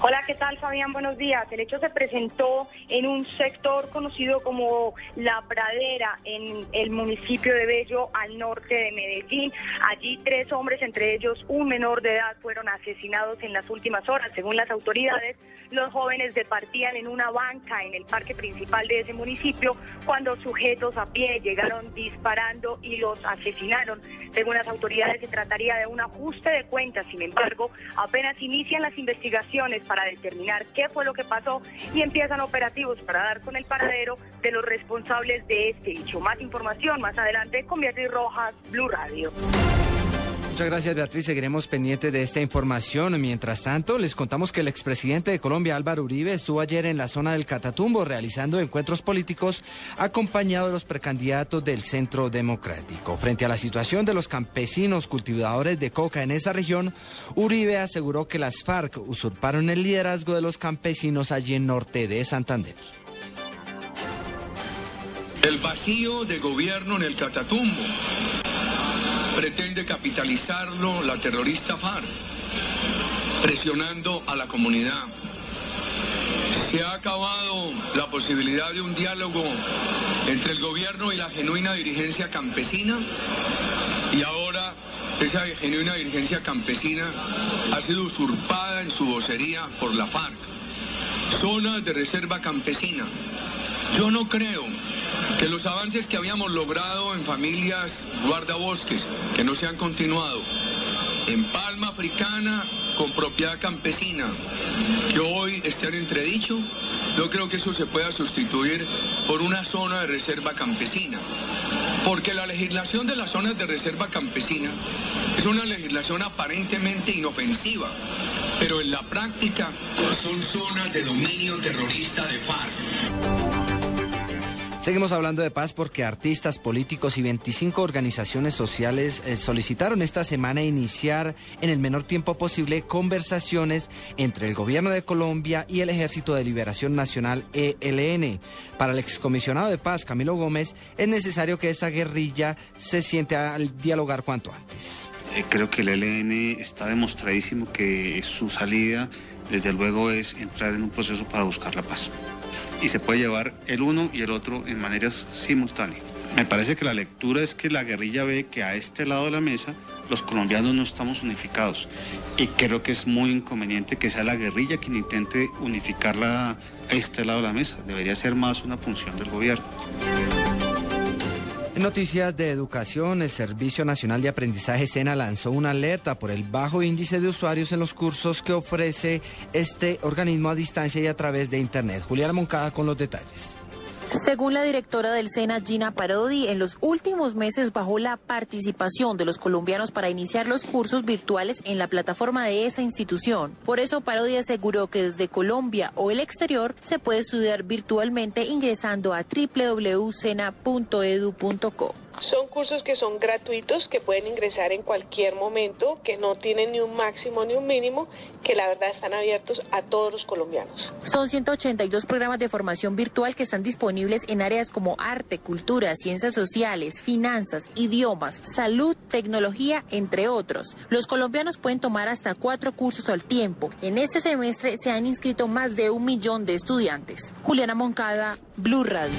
Hola, ¿qué tal Fabián? Buenos días. El hecho se presentó en un sector conocido como La Pradera, en el municipio de Bello, al norte de Medellín. Allí tres hombres, entre ellos un menor de edad, fueron asesinados en las últimas horas. Según las autoridades, los jóvenes departían en una banca en el parque principal de ese municipio cuando sujetos a pie llegaron disparando y los asesinaron. Según las autoridades, se trataría de un ajuste de cuentas. Sin embargo, apenas inician las investigaciones para determinar qué fue lo que pasó y empiezan operativos para dar con el paradero de los responsables de este hecho. Más información más adelante con Beatriz Rojas, Blue Radio. Muchas gracias Beatriz, seguiremos pendientes de esta información. Mientras tanto, les contamos que el expresidente de Colombia, Álvaro Uribe, estuvo ayer en la zona del Catatumbo realizando encuentros políticos acompañado de los precandidatos del Centro Democrático. Frente a la situación de los campesinos cultivadores de coca en esa región, Uribe aseguró que las FARC usurparon el liderazgo de los campesinos allí en norte de Santander. El vacío de gobierno en el Catatumbo pretende capitalizarlo la terrorista FARC, presionando a la comunidad. Se ha acabado la posibilidad de un diálogo entre el gobierno y la genuina dirigencia campesina y ahora esa genuina dirigencia campesina ha sido usurpada en su vocería por la FARC. Zonas de reserva campesina. Yo no creo que los avances que habíamos logrado en familias guardabosques, que no se han continuado, en palma africana con propiedad campesina, que hoy están entredicho, no creo que eso se pueda sustituir por una zona de reserva campesina. Porque la legislación de las zonas de reserva campesina es una legislación aparentemente inofensiva, pero en la práctica son zonas de dominio terrorista de FARC. Seguimos hablando de paz porque artistas, políticos y 25 organizaciones sociales eh, solicitaron esta semana iniciar en el menor tiempo posible conversaciones entre el gobierno de Colombia y el Ejército de Liberación Nacional ELN. Para el excomisionado de paz, Camilo Gómez, es necesario que esta guerrilla se siente al dialogar cuanto antes. Eh, creo que el ELN está demostradísimo que su salida, desde luego, es entrar en un proceso para buscar la paz y se puede llevar el uno y el otro en maneras simultáneas. Me parece que la lectura es que la guerrilla ve que a este lado de la mesa los colombianos no estamos unificados y creo que es muy inconveniente que sea la guerrilla quien intente unificarla a este lado de la mesa. Debería ser más una función del gobierno. Noticias de educación, el Servicio Nacional de Aprendizaje SENA lanzó una alerta por el bajo índice de usuarios en los cursos que ofrece este organismo a distancia y a través de Internet. Juliana Moncada con los detalles. Según la directora del SENA, Gina Parodi, en los últimos meses bajó la participación de los colombianos para iniciar los cursos virtuales en la plataforma de esa institución. Por eso, Parodi aseguró que desde Colombia o el exterior se puede estudiar virtualmente ingresando a www.sena.edu.co. Son cursos que son gratuitos, que pueden ingresar en cualquier momento, que no tienen ni un máximo ni un mínimo, que la verdad están abiertos a todos los colombianos. Son 182 programas de formación virtual que están disponibles en áreas como arte, cultura, ciencias sociales, finanzas, idiomas, salud, tecnología, entre otros. Los colombianos pueden tomar hasta cuatro cursos al tiempo. En este semestre se han inscrito más de un millón de estudiantes. Juliana Moncada, Blue Radio.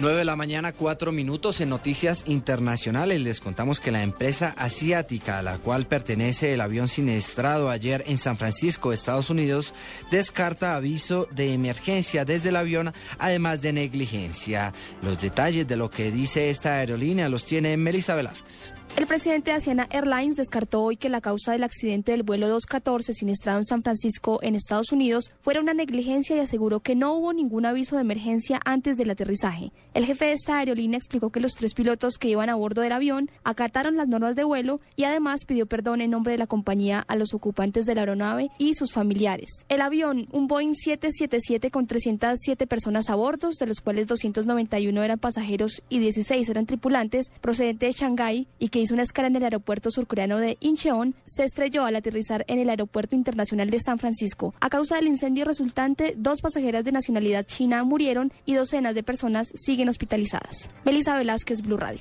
9 de la mañana, 4 minutos en Noticias Internacionales. Les contamos que la empresa asiática a la cual pertenece el avión siniestrado ayer en San Francisco, Estados Unidos, descarta aviso de emergencia desde el avión, además de negligencia. Los detalles de lo que dice esta aerolínea los tiene Melissa Velázquez. El presidente de Asiana Airlines descartó hoy que la causa del accidente del vuelo 214 siniestrado en San Francisco, en Estados Unidos, fuera una negligencia y aseguró que no hubo ningún aviso de emergencia antes del aterrizaje. El jefe de esta aerolínea explicó que los tres pilotos que iban a bordo del avión acataron las normas de vuelo y además pidió perdón en nombre de la compañía a los ocupantes de la aeronave y sus familiares. El avión, un Boeing 777 con 307 personas a bordo, de los cuales 291 eran pasajeros y 16 eran tripulantes, procedente de Shanghái y que hizo una escala en el aeropuerto surcoreano de Incheon, se estrelló al aterrizar en el aeropuerto internacional de San Francisco. A causa del incendio resultante, dos pasajeras de nacionalidad china murieron y docenas de personas siguen hospitalizadas. Melissa Velázquez, Blue Radio.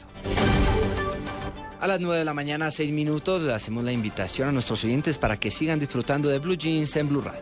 A las 9 de la mañana, 6 minutos, le hacemos la invitación a nuestros oyentes para que sigan disfrutando de Blue Jeans en Blue Radio.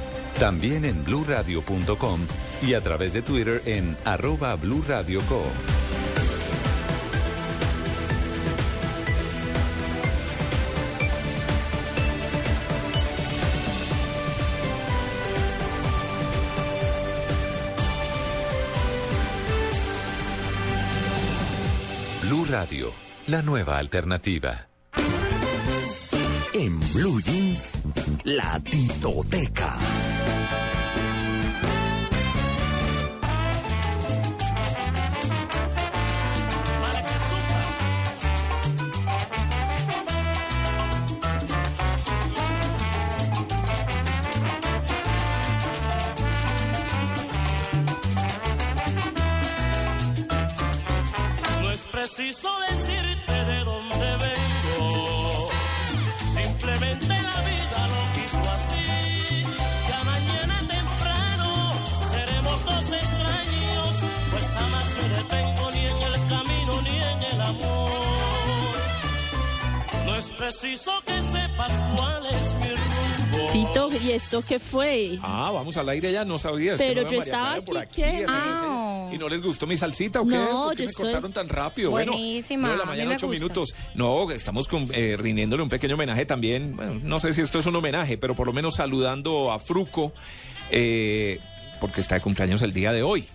También en bluradio.com y a través de Twitter en arroba blurradioco. Blue Radio, la nueva alternativa. En Blue Jeans, la titoteca. Preciso decirte de dónde vengo. Simplemente la vida lo quiso así. Ya mañana temprano seremos dos extraños, pues jamás me detengo ni en el camino ni en el amor. No es preciso que sepas mi ¿y esto qué fue? Ah, vamos al aire ya, no sabía. Pero yo estaba Ah. ¿Y no les gustó mi salsita o qué? No, ¿Por qué yo me estoy- cortaron tan rápido? Buenísima, Bueno, de la mañana, ocho minutos. No, estamos con, eh, rindiéndole un pequeño homenaje también. Bueno, no sé si esto es un homenaje, pero por lo menos saludando a Fruco, eh, porque está de cumpleaños el día de hoy.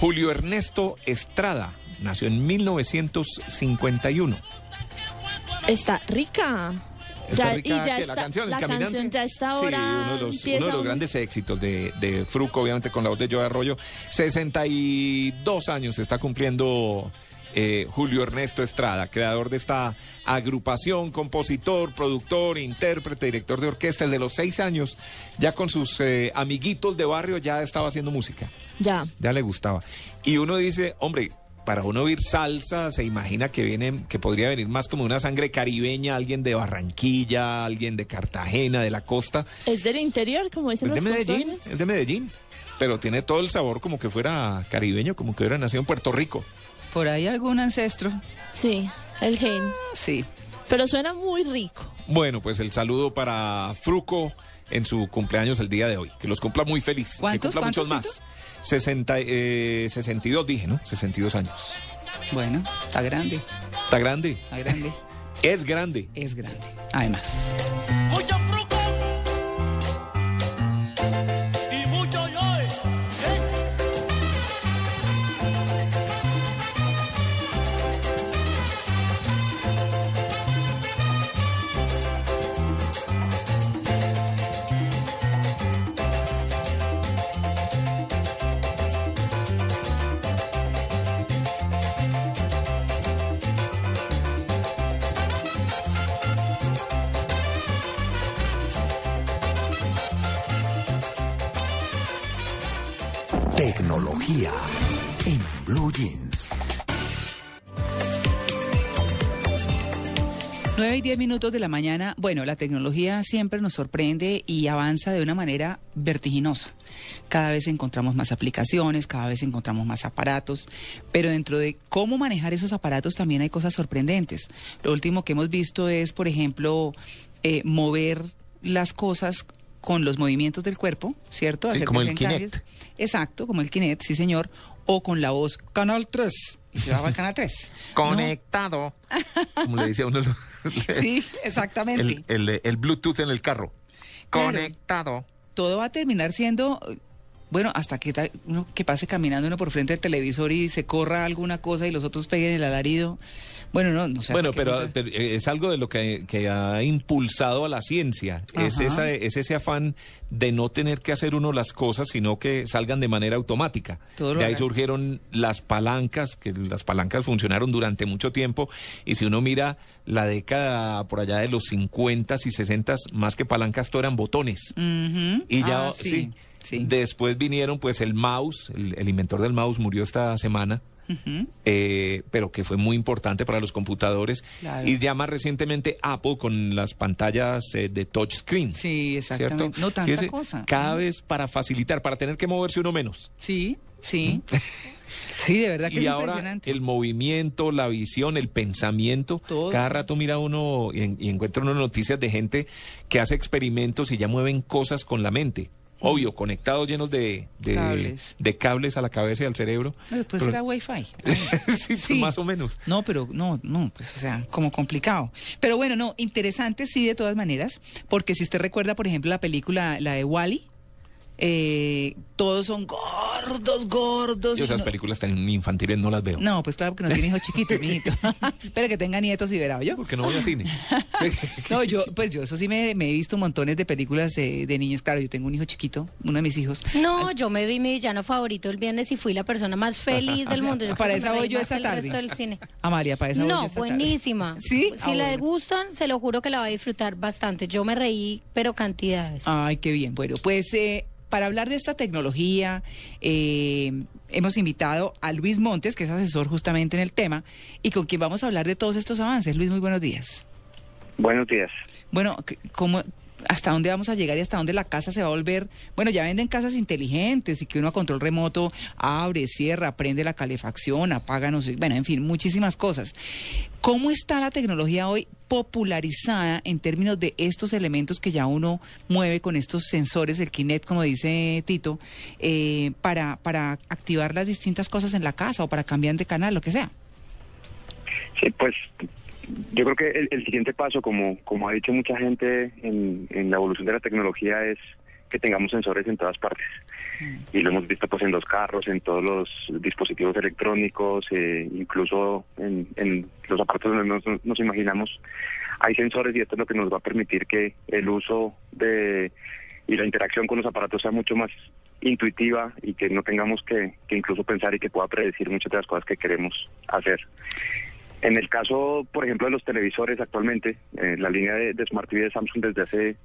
Julio Ernesto Estrada nació en 1951. Está rica. Está Ya- rica y ya que está- la canción, el la caminante. canción ya está Sí, ahora. uno de los, empieza uno de los grandes éxitos de, de Fruco, obviamente con la voz de Joe Arroyo. 62 años está cumpliendo eh, Julio Ernesto Estrada, creador de esta agrupación, compositor, productor, intérprete, director de orquesta. Desde los seis años, ya con sus eh, amiguitos de barrio, ya estaba haciendo música. Ya. Ya le gustaba. Y uno dice, hombre, para uno oír salsa, se imagina que viene, que podría venir más como una sangre caribeña, alguien de Barranquilla, alguien de Cartagena, de la costa. Es del interior, como dicen Es de los Medellín, costeños. es de Medellín. Pero tiene todo el sabor como que fuera caribeño, como que hubiera nacido en Puerto Rico. ¿Por ahí algún ancestro? Sí, el gen. Sí. Pero suena muy rico. Bueno, pues el saludo para Fruco en su cumpleaños el día de hoy. Que los cumpla muy feliz. ¿Cuántos, Que cumpla muchos cuántos, más. 60, eh, 62 dije, ¿no? 62 años. Bueno, está grande, ¿Está grande? está grande. Es grande. Es grande. Además. Tecnología en Blue Jeans. 9 y 10 minutos de la mañana. Bueno, la tecnología siempre nos sorprende y avanza de una manera vertiginosa. Cada vez encontramos más aplicaciones, cada vez encontramos más aparatos, pero dentro de cómo manejar esos aparatos también hay cosas sorprendentes. Lo último que hemos visto es, por ejemplo, eh, mover las cosas con los movimientos del cuerpo, ¿cierto? Sí, Hacer como el Kinect. cambios. Exacto, como el Kinect, sí señor, o con la voz Canal 3. Y se va al Canal 3. Conectado. Como le decía uno. lo- Sí, exactamente. El, el- el Bluetooth en el carro. Claro. Conectado. todo va a terminar siendo, bueno, hasta que, uno, que pase caminando uno por frente del televisor y se corra alguna cosa y los otros peguen el alarido. Bueno, no, no sé. Bueno, pero, es algo de lo que, que ha impulsado a la ciencia. Es, esa, es ese afán de no tener que hacer uno las cosas, sino que salgan de manera automática. Todo de ahí hagas. surgieron las palancas, que las palancas funcionaron durante mucho tiempo. Y si uno mira la década por allá de los 50 y 60, más que palancas, todo eran botones. Y ya, Ah, sí, Después vinieron, pues, el mouse, el, el inventor del mouse murió esta semana, Eh, pero que fue muy importante para los computadores. Claro. Y ya más recientemente Apple con las pantallas eh, de touchscreen. Sí, exactamente. No tanta Fíjese, cosa. Cada vez para facilitar, para tener que moverse uno menos. Sí, sí. Sí, de verdad que y es ahora impresionante. el movimiento, la visión, el pensamiento. Cada rato mira uno y, en- y encuentra uno noticias de gente que hace experimentos y ya mueven cosas con la mente. Obvio, conectados llenos de, de, Cables. de cables a la cabeza y al cerebro. No, Después Pero- era Wi-Fi. sí, pues, más o menos. No, pero no, no, pues o sea, como complicado. Pero bueno, no, interesante sí de todas maneras, porque si usted recuerda, por ejemplo, la película, la de Wally, todos son gordos, gordos. Yo esas no- películas tan infantiles no las veo. No, pues claro que no tiene hijos chiquitos, mijito. Pero que tenga nietos y verá, yo. Porque no voy al cine. No, yo, pues yo eso sí me, me he visto montones de películas de, de niños. Claro, yo tengo un hijo chiquito, uno de mis hijos. No, yo me vi mi villano favorito el viernes y fui la persona más feliz del mundo. Yo Para esa voy yo esta tarde. resto del cine. Amalia, para esa voy yo No, esta tarde. buenísima. ¿Sí? Si Ah, le bueno. gustan, se lo juro que la va a disfrutar bastante. Yo me reí, pero cantidades. Ay, qué bien. Bueno, pues eh, para hablar de esta tecnología, eh, hemos invitado a Luis Montes, que es asesor justamente en el tema, y con quien vamos a hablar de todos estos avances. Luis, muy buenos días. Buenos días. Bueno, ¿cómo, ¿hasta dónde vamos a llegar y hasta dónde la casa se va a volver? Bueno, ya venden casas inteligentes y que uno a control remoto abre, cierra, prende la calefacción, apaga, no sé, bueno, en fin, muchísimas cosas. ¿Cómo está la tecnología hoy popularizada en términos de estos elementos que ya uno mueve con estos sensores, el Kinect, como dice Tito, eh, para, para activar las distintas cosas en la casa o para cambiar de canal, lo que sea? Sí, pues yo creo que el, el siguiente paso, como, como ha dicho mucha gente en, en la evolución de la tecnología, es que tengamos sensores en todas partes. Y lo hemos visto pues en los carros, en todos los dispositivos electrónicos, eh, incluso en, en los aparatos donde nos, nos imaginamos, hay sensores y esto es lo que nos va a permitir que el uso de y la interacción con los aparatos sea mucho más intuitiva y que no tengamos que, que incluso pensar y que pueda predecir muchas de las cosas que queremos hacer. En el caso, por ejemplo, de los televisores actualmente, eh, la línea de, de Smart TV de Samsung desde hace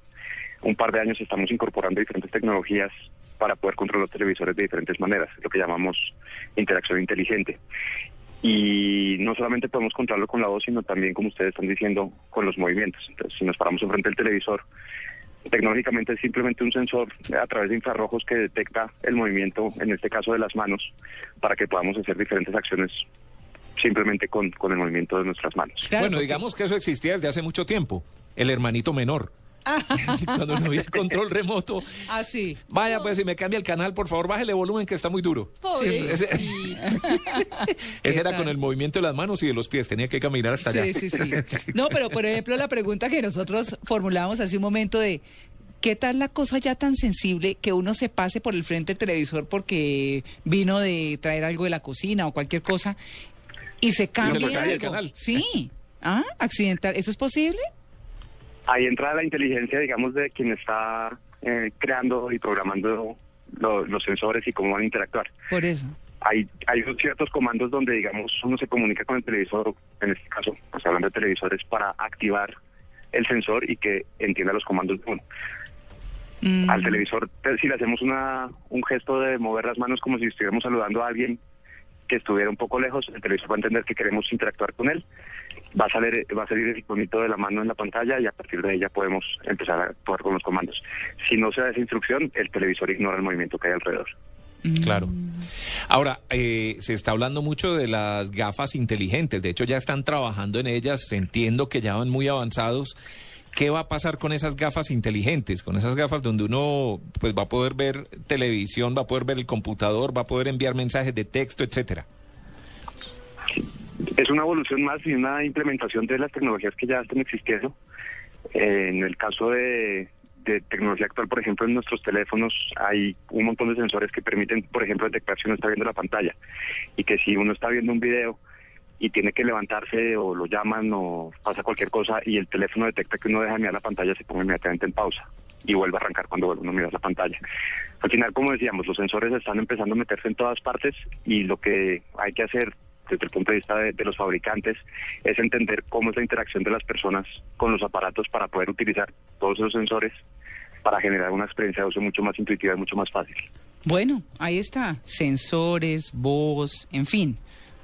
un par de años estamos incorporando diferentes tecnologías para poder controlar los televisores de diferentes maneras, lo que llamamos interacción inteligente. Y no solamente podemos controlarlo con la voz, sino también, como ustedes están diciendo, con los movimientos. Entonces, si nos paramos enfrente del televisor, tecnológicamente es simplemente un sensor a través de infrarrojos que detecta el movimiento, en este caso de las manos, para que podamos hacer diferentes acciones simplemente con, con el movimiento de nuestras manos. bueno, digamos que eso existía desde hace mucho tiempo. El hermanito menor. Cuando no había control remoto. Ah, sí. Vaya, pues si me cambia el canal, por favor, bájele volumen que está muy duro. Pobrecito. Ese, ese era con el movimiento de las manos y de los pies, tenía que caminar hasta allá. Sí, sí, sí. No, pero por ejemplo, la pregunta que nosotros formulábamos hace un momento de ¿qué tal la cosa ya tan sensible que uno se pase por el frente del televisor porque vino de traer algo de la cocina o cualquier cosa y se cambia el canal. Sí. Ah, accidental. ¿Eso es posible? Ahí entra la inteligencia, digamos, de quien está eh, creando y programando lo- los sensores y cómo van a interactuar. Por eso. Hay, hay ciertos comandos donde, digamos, uno se comunica con el televisor, en este caso, pues hablando de televisores, para activar el sensor y que entienda los comandos de uno. Mm. Al televisor, te- si le hacemos una, un gesto de mover las manos como si estuviéramos saludando a alguien que estuviera un poco lejos, el televisor va a entender que queremos interactuar con él, va a salir, va a salir el iconito de la mano en la pantalla y a partir de ahí ya podemos empezar a actuar con los comandos. Si no se da esa instrucción, el televisor ignora el movimiento que hay alrededor. Claro. Ahora, eh, se está hablando mucho de las gafas inteligentes. De hecho, ya están trabajando en ellas. Entiendo que ya van muy avanzados. ¿Qué va a pasar con esas gafas inteligentes? Con esas gafas donde uno pues va a poder ver televisión, va a poder ver el computador, va a poder enviar mensajes de texto, etcétera. Es una evolución más y una implementación de las tecnologías que ya están existiendo. Eh, en el caso de, de tecnología actual, por ejemplo, en nuestros teléfonos hay un montón de sensores que permiten, por ejemplo, detectar si uno está viendo la pantalla y que si uno está viendo un video y tiene que levantarse o lo llaman o pasa cualquier cosa y el teléfono detecta que uno deja de mirar la pantalla, se pone inmediatamente en pausa y vuelve a arrancar cuando uno a mirar la pantalla. Al final, como decíamos, los sensores están empezando a meterse en todas partes y lo que hay que hacer desde el punto de vista de, de los fabricantes es entender cómo es la interacción de las personas con los aparatos para poder utilizar todos esos sensores para generar una experiencia de uso mucho más intuitiva y mucho más fácil. Bueno, ahí está. Sensores, voz, en fin.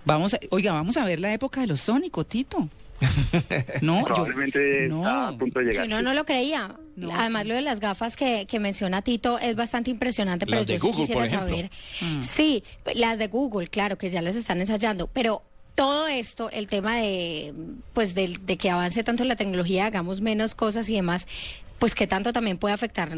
Vamos a, oiga, vamos a ver la época de los sónicos, Tito. No, yo- Probablemente no. está a punto de llegar. Si no, no lo creía. Además, lo de las gafas que, que menciona Tito es bastante impresionante, pero Las de yo sí Google, quisiera por saber. Mm. Sí, las de Google, claro, que ya las están ensayando, pero todo esto, el tema de, pues, del- de, que avance tanto la tecnología, hagamos menos cosas y demás, pues, que tanto también puede afectar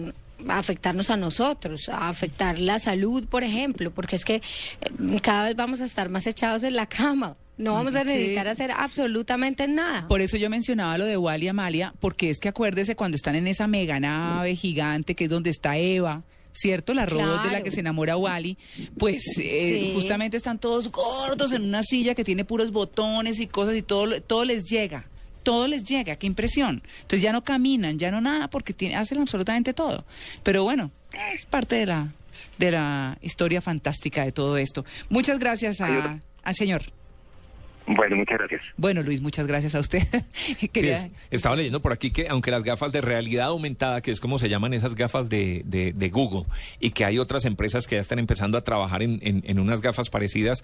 afectarnos a nosotros, a afectar la salud, por ejemplo, porque es que eh, cada vez vamos a estar más echados en la cama. No vamos a Sí. necesitar hacer absolutamente nada. Por eso yo mencionaba lo de Wally y Amalia, porque es que acuérdese cuando están en esa mega nave gigante que es donde está Eva, ¿cierto? La robot de la que se enamora Wally, pues eh, Sí. justamente están todos gordos en una silla que tiene puros botones y cosas y todo, todo les llega. Todo les llega, qué impresión. Entonces ya no caminan, ya no nada, porque tiene- hacen absolutamente todo. Pero bueno, es parte de la, de la historia fantástica de todo esto. Muchas gracias a- al señor. Bueno, muchas gracias. Bueno, Luis, muchas gracias a usted. Quería- Sí, es- estaba leyendo por aquí que aunque las gafas de realidad aumentada, que es como se llaman esas gafas de, de- de Google, y que hay otras empresas que ya están empezando a trabajar en, en- en unas gafas parecidas,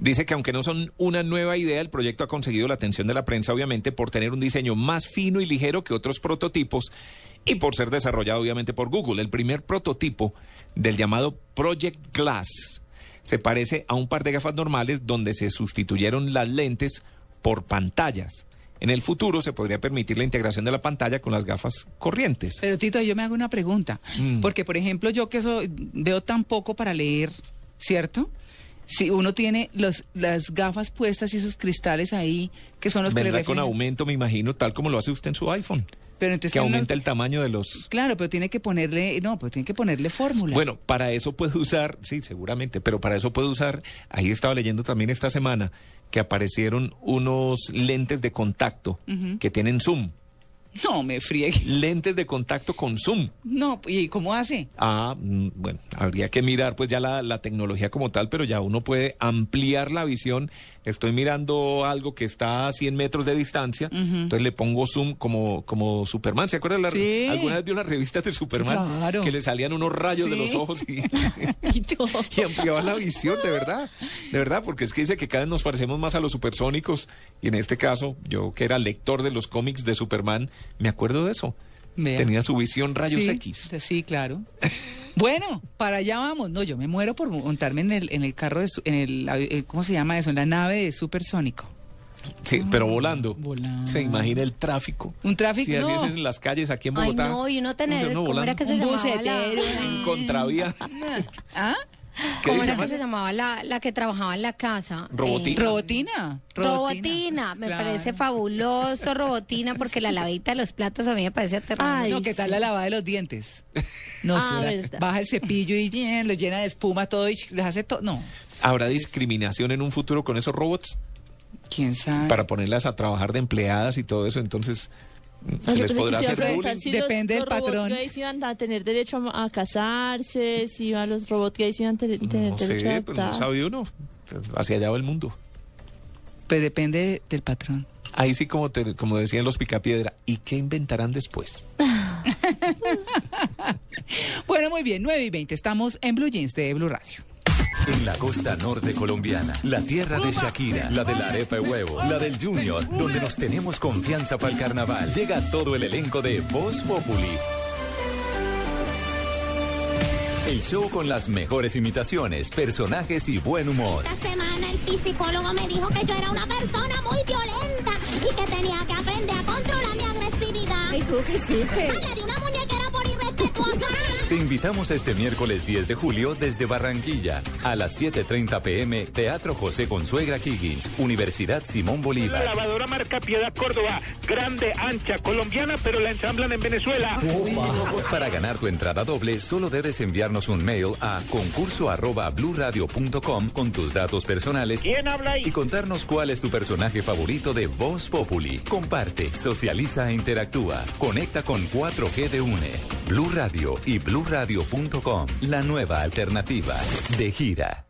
dice que aunque no son una nueva idea, el proyecto ha conseguido la atención de la prensa, obviamente, por tener un diseño más fino y ligero que otros prototipos y por ser desarrollado, obviamente, por Google. El primer prototipo del llamado Project Glass se parece a un par de gafas normales donde se sustituyeron las lentes por pantallas. En el futuro se podría permitir la integración de la pantalla con las gafas corrientes. Pero Tito, yo me hago una pregunta. Mm. Porque, por ejemplo, yo que veo tan poco para leer, ¿cierto? Si uno tiene los, las gafas puestas y esos cristales ahí, que son los que le con aumento, me imagino, tal como lo hace usted en su iPhone. Pero entonces que aumenta los- el tamaño de los... Claro, pero tiene que ponerle, no, pero tiene que ponerle fórmula. Bueno, para eso puede usar, sí, seguramente, pero para eso puede usar, ahí estaba leyendo también esta semana, que aparecieron unos lentes de contacto que tienen zoom. No, me friegue. Lentes de contacto con zoom. No, ¿y cómo hace? Ah, mm, bueno, habría que mirar pues ya la, la tecnología como tal, pero ya uno puede ampliar la visión. Estoy mirando algo que está a 100 metros de distancia, entonces le pongo zoom como, como Superman. ¿Se acuerdan? la- Sí. ¿Alguna vez vio las revistas de Superman? Claro. Que le salían unos rayos de los ojos y, y ampliaban la visión, de verdad. De verdad, porque es que dice que cada vez nos parecemos más a los supersónicos. Y en este caso, yo que era lector de los cómics de Superman, me acuerdo de eso. Vea. Tenía su visión rayos sí, X. Sí, claro. bueno, para allá vamos. No, yo me muero por montarme en el, en el carro, de, su- en el, eh, ¿cómo se llama eso? En la nave de supersónico. Sí, pero volando. Ah, Volando. Se imagina el tráfico. Un tráfico, Si así no. es en las calles aquí en Ay, Bogotá. no, y uno tener, uno ¿cómo era volando. que se Un llamaba la, bucetero. En contravía. ¿Ah? ¿Qué ¿Cómo era que se llamaba la, la que trabajaba en la casa? Robotina. Eh, Robotina. Robotina, me Claro. parece fabuloso Robotina porque la lavadita de los platos a mí me parece aterrador. no, ¿qué tal la lavada de los dientes? No, Ah, baja el cepillo y eh, lo llena de espuma todo y les hace todo. No, ¿Habrá discriminación en un futuro con esos robots? quién sabe. Para ponerlas a trabajar de empleadas y todo eso, entonces se les podrá a hacer bullying. si los- Depende del los robots patrón. gays iban a tener derecho a, a casarse, si iban los robots gays iban a te- tener No derecho a sé, pues no sabe uno. Hacia allá va el mundo. Pues depende del patrón. Ahí sí, como, te- como decían los picapiedra, ¿y qué inventarán después? Bueno, muy bien, 9 y 20. Estamos en Blue Jeans de Blue Radio. En la costa norte colombiana, la tierra de Shakira, la de la arepa y huevo, la del Junior, donde nos tenemos confianza para el carnaval, llega todo el elenco de Voz Populi. El show con las mejores imitaciones, personajes y buen humor. Esta semana el psicólogo me dijo que yo era una persona muy violenta y que tenía que aprender a controlar mi agresividad. ¿Y tú qué hiciste? Le di una muñequera por irrespetuosa. Te invitamos este miércoles 10 de julio desde Barranquilla a las 7.30 pm, Teatro José Consuegra Higgins, Universidad Simón La Bolívar. lavadora marca Piedad Córdoba, grande, ancha, colombiana, pero la ensamblan en Venezuela. Para ganar tu entrada doble, solo debes enviarnos un mail a concurso arroba con tus datos personales ¿Quién habla ahí? y contarnos cuál es tu personaje favorito de Voz Populi. Comparte, socializa e interactúa. Conecta con 4G de UNE, Blue Radio y bluradio.com, la nueva alternativa. De gira.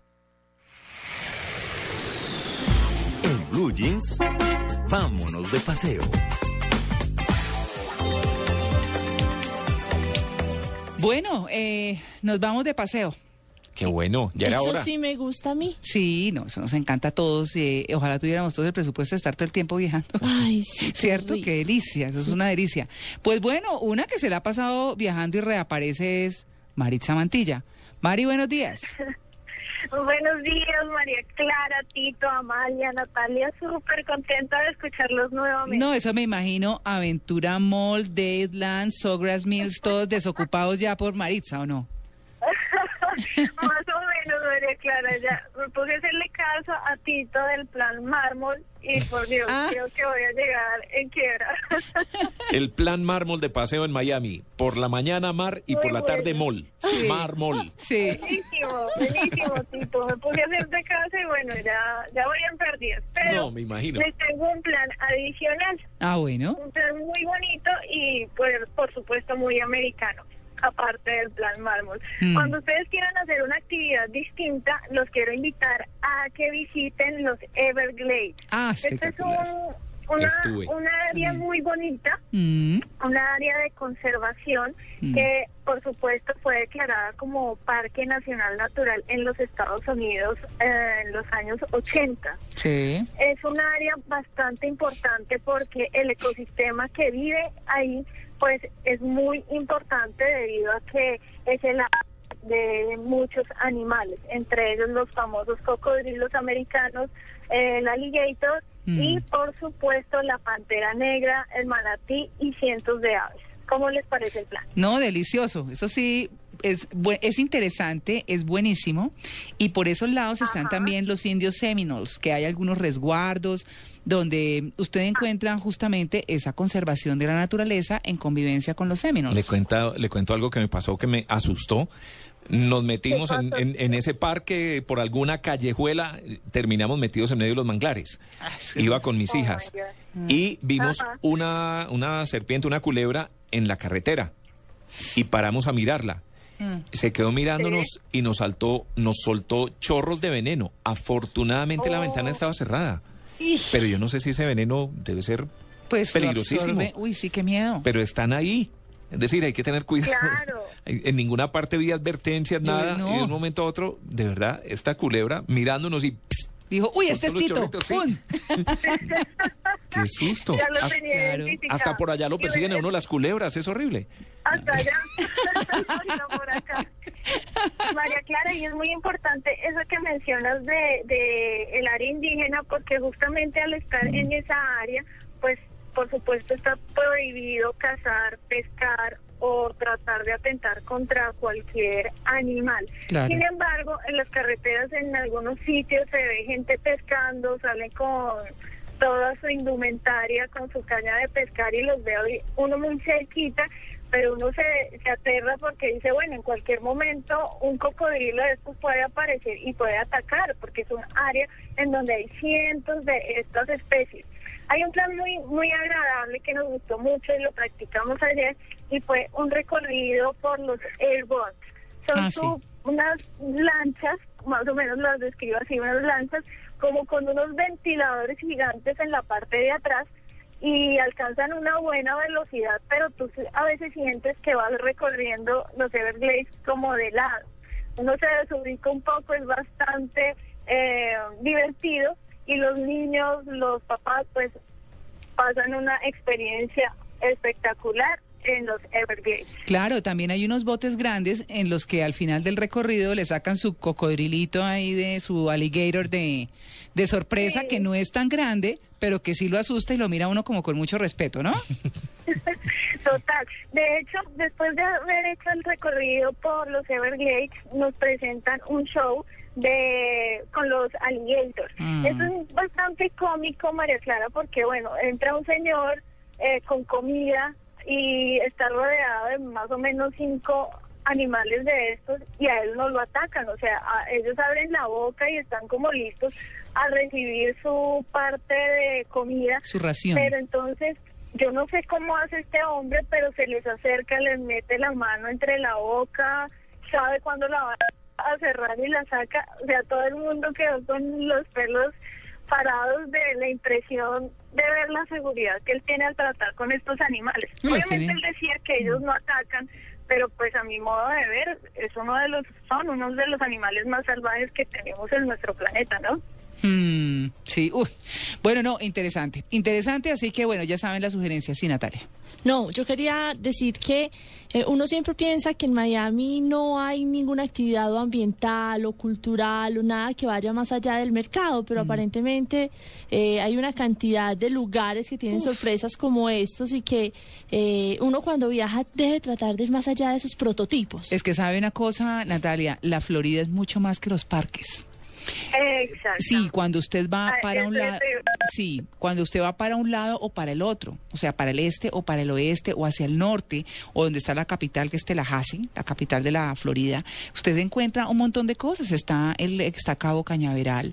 En Blue Jeans, vámonos de paseo. Bueno, eh, nos vamos de paseo. Qué bueno, ya era Eso hora. sí me gusta a mí. Sí, no, eso nos encanta a todos. eh, ojalá tuviéramos todo el presupuesto de estar todo el tiempo viajando. Ay, sí. ¿Cierto? Qué delicia, eso es una delicia. Pues bueno, una que se la ha pasado viajando y reaparece es Maritza Mantilla. Mari, buenos días. Buenos días, María Clara, Tito, Amalia, Natalia, súper contenta de escucharlos nuevamente. No, eso me imagino Aventura Mall, Deadland, Sogras Mills, todos desocupados ya por Maritza, ¿o no? Más o menos, María Clara, ya me puse a hacerle caso a Tito del plan mármol y por Dios, Ah. creo que voy a llegar en quiebra. El plan mármol de paseo en Miami. Por la mañana mar y por la tarde mall. Sí. Mar mall. Sí. Buenísimo, buenísimo, Tito. Me puse a hacerte caso y bueno, ya, ya voy en perdidas. Pero No, me imagino. les tengo un plan adicional. Ah, bueno. Un plan muy bonito y, pues, por supuesto, muy americano. Aparte del plan mármol. Mm. Cuando ustedes quieran hacer una actividad distinta, los quiero invitar a que visiten los Everglades. Ah, este es un, una, una área muy bonita, Mm. una área de conservación Mm. que por supuesto fue declarada como Parque Nacional Natural en los Estados Unidos eh, en los años 80. Sí. Es un área bastante importante porque el ecosistema que vive ahí pues es muy importante debido a que es el hábitat de muchos animales, entre ellos los famosos cocodrilos americanos, el alligator Mm. y por supuesto la pantera negra, el manatí y cientos de aves. ¿Cómo les parece el plan? No, delicioso. Eso sí, es interesante, es buenísimo. Y por esos lados están también los indios Seminoles, que hay algunos resguardos donde usted encuentra justamente esa conservación de la naturaleza en convivencia con los Seminoles. Le, cuenta, le cuento algo que me pasó que me asustó. Nos metimos en, en- en ese parque por alguna callejuela, terminamos metidos en medio de los manglares. Iba con mis hijas y vimos una, una serpiente, una culebra en la carretera y paramos a mirarla. Se quedó mirándonos y nos saltó, nos soltó chorros de veneno. Afortunadamente la ventana estaba cerrada. Pero yo no sé si ese veneno debe ser Pues peligrosísimo. Uy, sí, qué miedo. Pero están ahí. Es decir, hay que tener cuidado. Claro. En ninguna parte vi advertencias, nada. no. Y de un momento a otro, de verdad, esta culebra mirándonos y Dijo, uy, este es Tito. sí. Qué susto. Ya lo Hasta- tenía. Hasta por allá lo persiguen a uno las culebras, es horrible. Hasta allá. No, por acá. María Clara, y es muy importante eso que mencionas de, de el área indígena, porque justamente al estar en esa área, pues por supuesto está prohibido cazar, pescar o tratar de atentar contra cualquier animal. Claro. Sin embargo, en las carreteras en algunos sitios se ve gente pescando, salen con toda su indumentaria, con su caña de pescar y los veo uno muy cerquita, pero uno se, se aterra porque dice, bueno, en cualquier momento un cocodrilo de estos puede aparecer y puede atacar, porque es un área en donde hay cientos de estas especies. Hay un plan muy muy agradable que nos gustó mucho y lo practicamos ayer y fue un recorrido por los airboats. Son Ah, sí. unas lanchas, más o menos las describo así, unas lanchas como con unos ventiladores gigantes en la parte de atrás y alcanzan una buena velocidad, pero tú a veces sientes que vas recorriendo los Everglades como de lado. Uno se desubica un poco, es bastante eh, divertido y los niños, los papás, pues pasan una experiencia espectacular en los Everglades. Claro, también hay unos botes grandes en los que al final del recorrido le sacan su cocodrilito ahí de su alligator de, de sorpresa, que no es tan grande, pero que sí lo asusta y lo mira uno como con mucho respeto, ¿no? Total. De hecho, después de haber hecho el recorrido por los Everglades, nos presentan un show de con los alligators. Mm. Eso es bastante cómico, María Clara, porque bueno, entra un señor eh, con comida y está rodeado de más o menos cinco animales de estos y a él no lo atacan, o sea, a- ellos abren la boca y están como listos a recibir su parte de comida. Su ración. Pero entonces, yo no sé cómo hace este hombre, pero se les acerca, les mete la mano entre la boca, sabe cuándo la va a cerrar y la saca. O sea, todo el mundo quedó con los pelos parados de la impresión de ver la seguridad que él tiene al tratar con estos animales. Obviamente él decía que ellos no atacan, pero pues a mi modo de ver, es uno de los, son unos de los animales más salvajes que tenemos en nuestro planeta, ¿no? Mm, sí, uy. Bueno, no, interesante. Interesante, así que bueno, ya saben la sugerencia, sí, Natalia. No, yo quería decir que eh, uno siempre piensa que en Miami no hay ninguna actividad o ambiental o cultural o nada que vaya más allá del mercado, pero aparentemente eh, hay una cantidad de lugares que tienen sorpresas como estos y que eh, uno cuando viaja debe tratar de ir más allá de esos prototipos. Es que sabe una cosa, Natalia, la Florida es mucho más que los parques. Exacto. Sí, cuando usted va Ah, para un lado, sí, cuando usted va para un lado o para el otro, o sea, para el este o para el oeste o hacia el norte, o donde está la capital que es Tallahassee, la capital de la Florida, usted encuentra un montón de cosas. Está el está Cabo Cañaveral,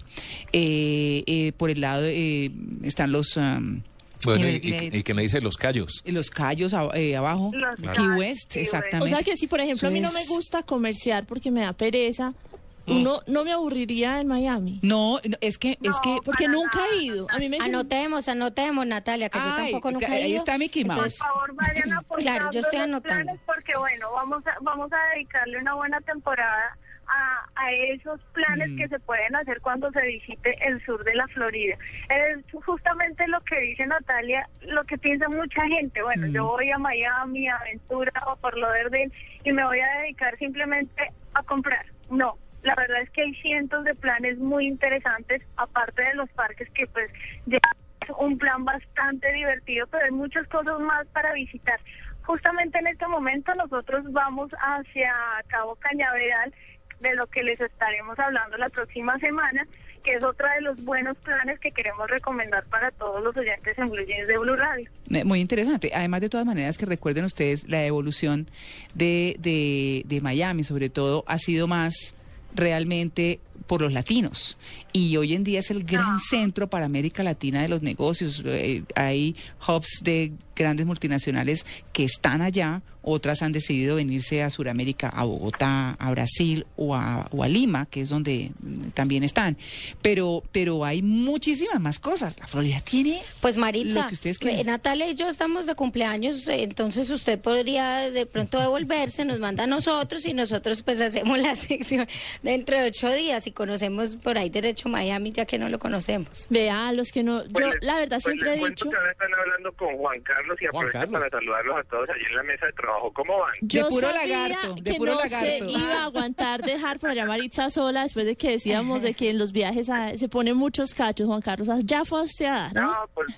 eh, eh, por el lado eh, están los Bueno, y, y- me dice Los Cayos? Y Los Cayos a- eh, abajo, Los Key West, Key West. exactamente. O sea que si, por ejemplo, a mí no me gusta comerciar porque me da pereza, uno no me aburriría en Miami. No, no, es que, es que, porque nunca he ido. A mí me Anotemos, anotemos, Natalia, que yo Ay, tampoco nunca he ahí ido. está Mickey Mouse. Entonces, Por favor, vayan apuntando Claro, yo estoy los anotando. planes porque, bueno, vamos a, vamos a dedicarle una buena temporada a, a esos planes Mm. que se pueden hacer cuando se visite el sur de la Florida. Es justamente lo que dice Natalia, lo que piensa mucha gente. Bueno, Mm. yo voy a Miami, a Aventura o por lo verde y me voy a dedicar simplemente a comprar. No. La verdad es que hay cientos de planes muy interesantes, aparte de los parques que pues ya es un plan bastante divertido, pero hay muchas cosas más para visitar. Justamente en este momento nosotros vamos hacia Cabo Cañaveral, de lo que les estaremos hablando la próxima semana, que es otra de los buenos planes que queremos recomendar para todos los oyentes en Blue Jeans de Blue Radio. Eh, Muy interesante. Además, de todas maneras, que recuerden ustedes, la evolución de, de, de Miami, sobre todo, ha sido más realmente por los latinos. Y hoy en día es el gran centro para América Latina de los negocios. Eh, hay hubs de grandes multinacionales que están allá, otras han decidido venirse a Sudamérica, a Bogotá, a Brasil o a, o a Lima, que es donde mm, también están. Pero, pero hay muchísimas más cosas. La Florida tiene Pues Maritza, lo que ustedes eh, quieran. Natalia y yo estamos de cumpleaños, eh, entonces usted podría de pronto devolverse, nos manda a nosotros y nosotros pues hacemos la sección dentro de ocho días y conocemos por ahí derecho Miami ya que no lo conocemos. Vea, los que no, yo la verdad Pues siempre les he dicho, que ahora están hablando con Juan Carlos y aprovecho para saludarlos a todos allí en la mesa de trabajo. ¿Cómo van? yo puro sabía lagarto, de que puro no lagarto. se iba a aguantar dejar por allá Maritza sola después de que decíamos de que en los viajes a- se ponen muchos cachos, Juan Carlos. Ah, Ya fue a usted a dar, ¿no? No, pues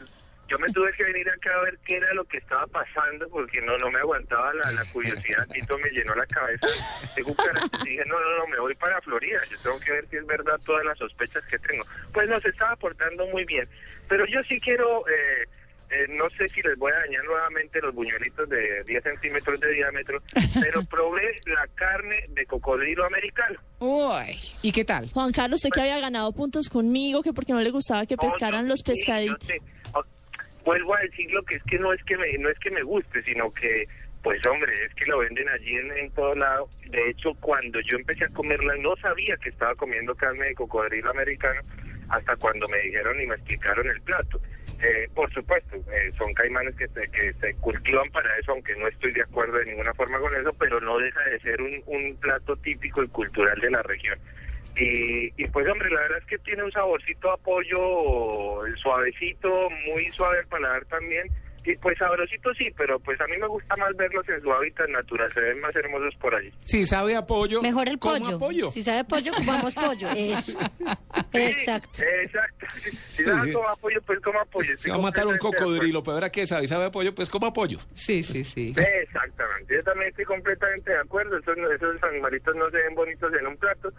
yo me tuve que venir acá a ver qué era lo que estaba pasando porque no no me aguantaba la, la curiosidad. Tito me llenó la cabeza de cucarachas y dije, no, no, no, me voy para Florida. Yo tengo que ver si es verdad todas las sospechas que tengo. Pues nos estaba portando muy bien. Pero yo sí quiero... Eh, eh, no sé si les voy a dañar nuevamente los buñuelitos de 10 centímetros de diámetro, pero probé la carne de cocodrilo americano. Uy, ¿y qué tal? Juan Carlos, usted que había ganado puntos conmigo, que porque no le gustaba que pescaran los pescaditos. Vuelvo a decir lo que es que no es que me no es que me guste sino que pues hombre es que lo venden allí en, en todo lado. De hecho cuando yo empecé a comerla no sabía que estaba comiendo carne de cocodrilo americano hasta cuando me dijeron y me explicaron el plato. Eh, por supuesto eh, son caimanes que se, que se cultivan para eso aunque no estoy de acuerdo de ninguna forma con eso pero no deja de ser un, un plato típico y cultural de la región y, y pues hombre, la verdad es que tiene un saborcito a pollo suavecito, muy suave al paladar también. Y pues sabrosito sí, pero pues a mí me gusta más verlos en su hábitat natural, se ven más hermosos por allí. Si sabe a pollo, Mejor el pollo. pollo. Si sabe pollo, comamos pollo. Eso. Exacto. Exacto. Si no sí. coma pollo, pues coma pollo. Si va a matar un acuerdo. cocodrilo, pero ahora que sabe, sabe a pollo, pues coma pollo. Sí, sí, sí. Exactamente, yo también estoy completamente de acuerdo, esos, esos animalitos no se ven bonitos en un plato,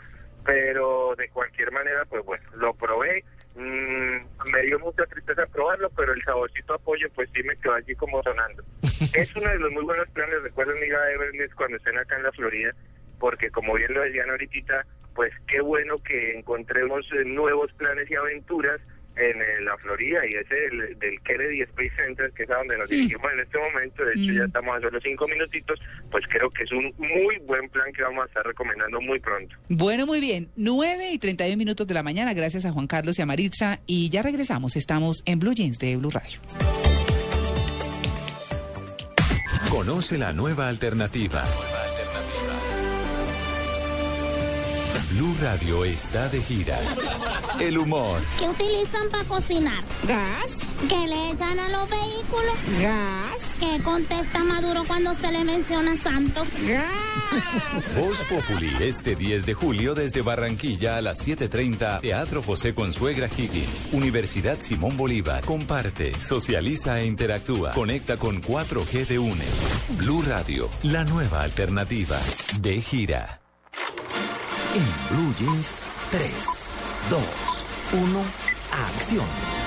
pero de cualquier manera, pues bueno, lo probé, mm, me dio mucha tristeza probarlo, pero el saborcito a pollo pues sí me quedó allí como sonando. es uno de los muy buenos planes, recuerden ir a Everglades cuando estén acá en la Florida, porque como bien lo decían ahorita, pues qué bueno que encontremos eh, nuevos planes y aventuras en la Florida y ese del, del Kennedy Space Center, que es a donde nos dirigimos en este momento, de hecho ya estamos a solo cinco minutitos, pues creo que es un muy buen plan que vamos a estar recomendando muy pronto. Bueno, muy bien. 9 y 31 minutos de la mañana. Gracias a Juan Carlos y a Maritza. Y ya regresamos. Estamos en Blue Jeans de Blue Radio. Conoce la nueva alternativa. Blue Radio está de gira. El humor, ¿Qué utilizan para cocinar? Gas. ¿Qué le echan a los vehículos? Gas. ¿Qué contesta Maduro cuando se le menciona Santos? Gas. Voz Populi, este 10 de julio desde Barranquilla a las 7.30, Teatro José Consuegra Higgins, Universidad Simón Bolívar. Comparte, socializa e interactúa. Conecta con 4G de UNE. Blue Radio, la nueva alternativa. De gira. En Blue Jeans, 3, 2, 1, acción.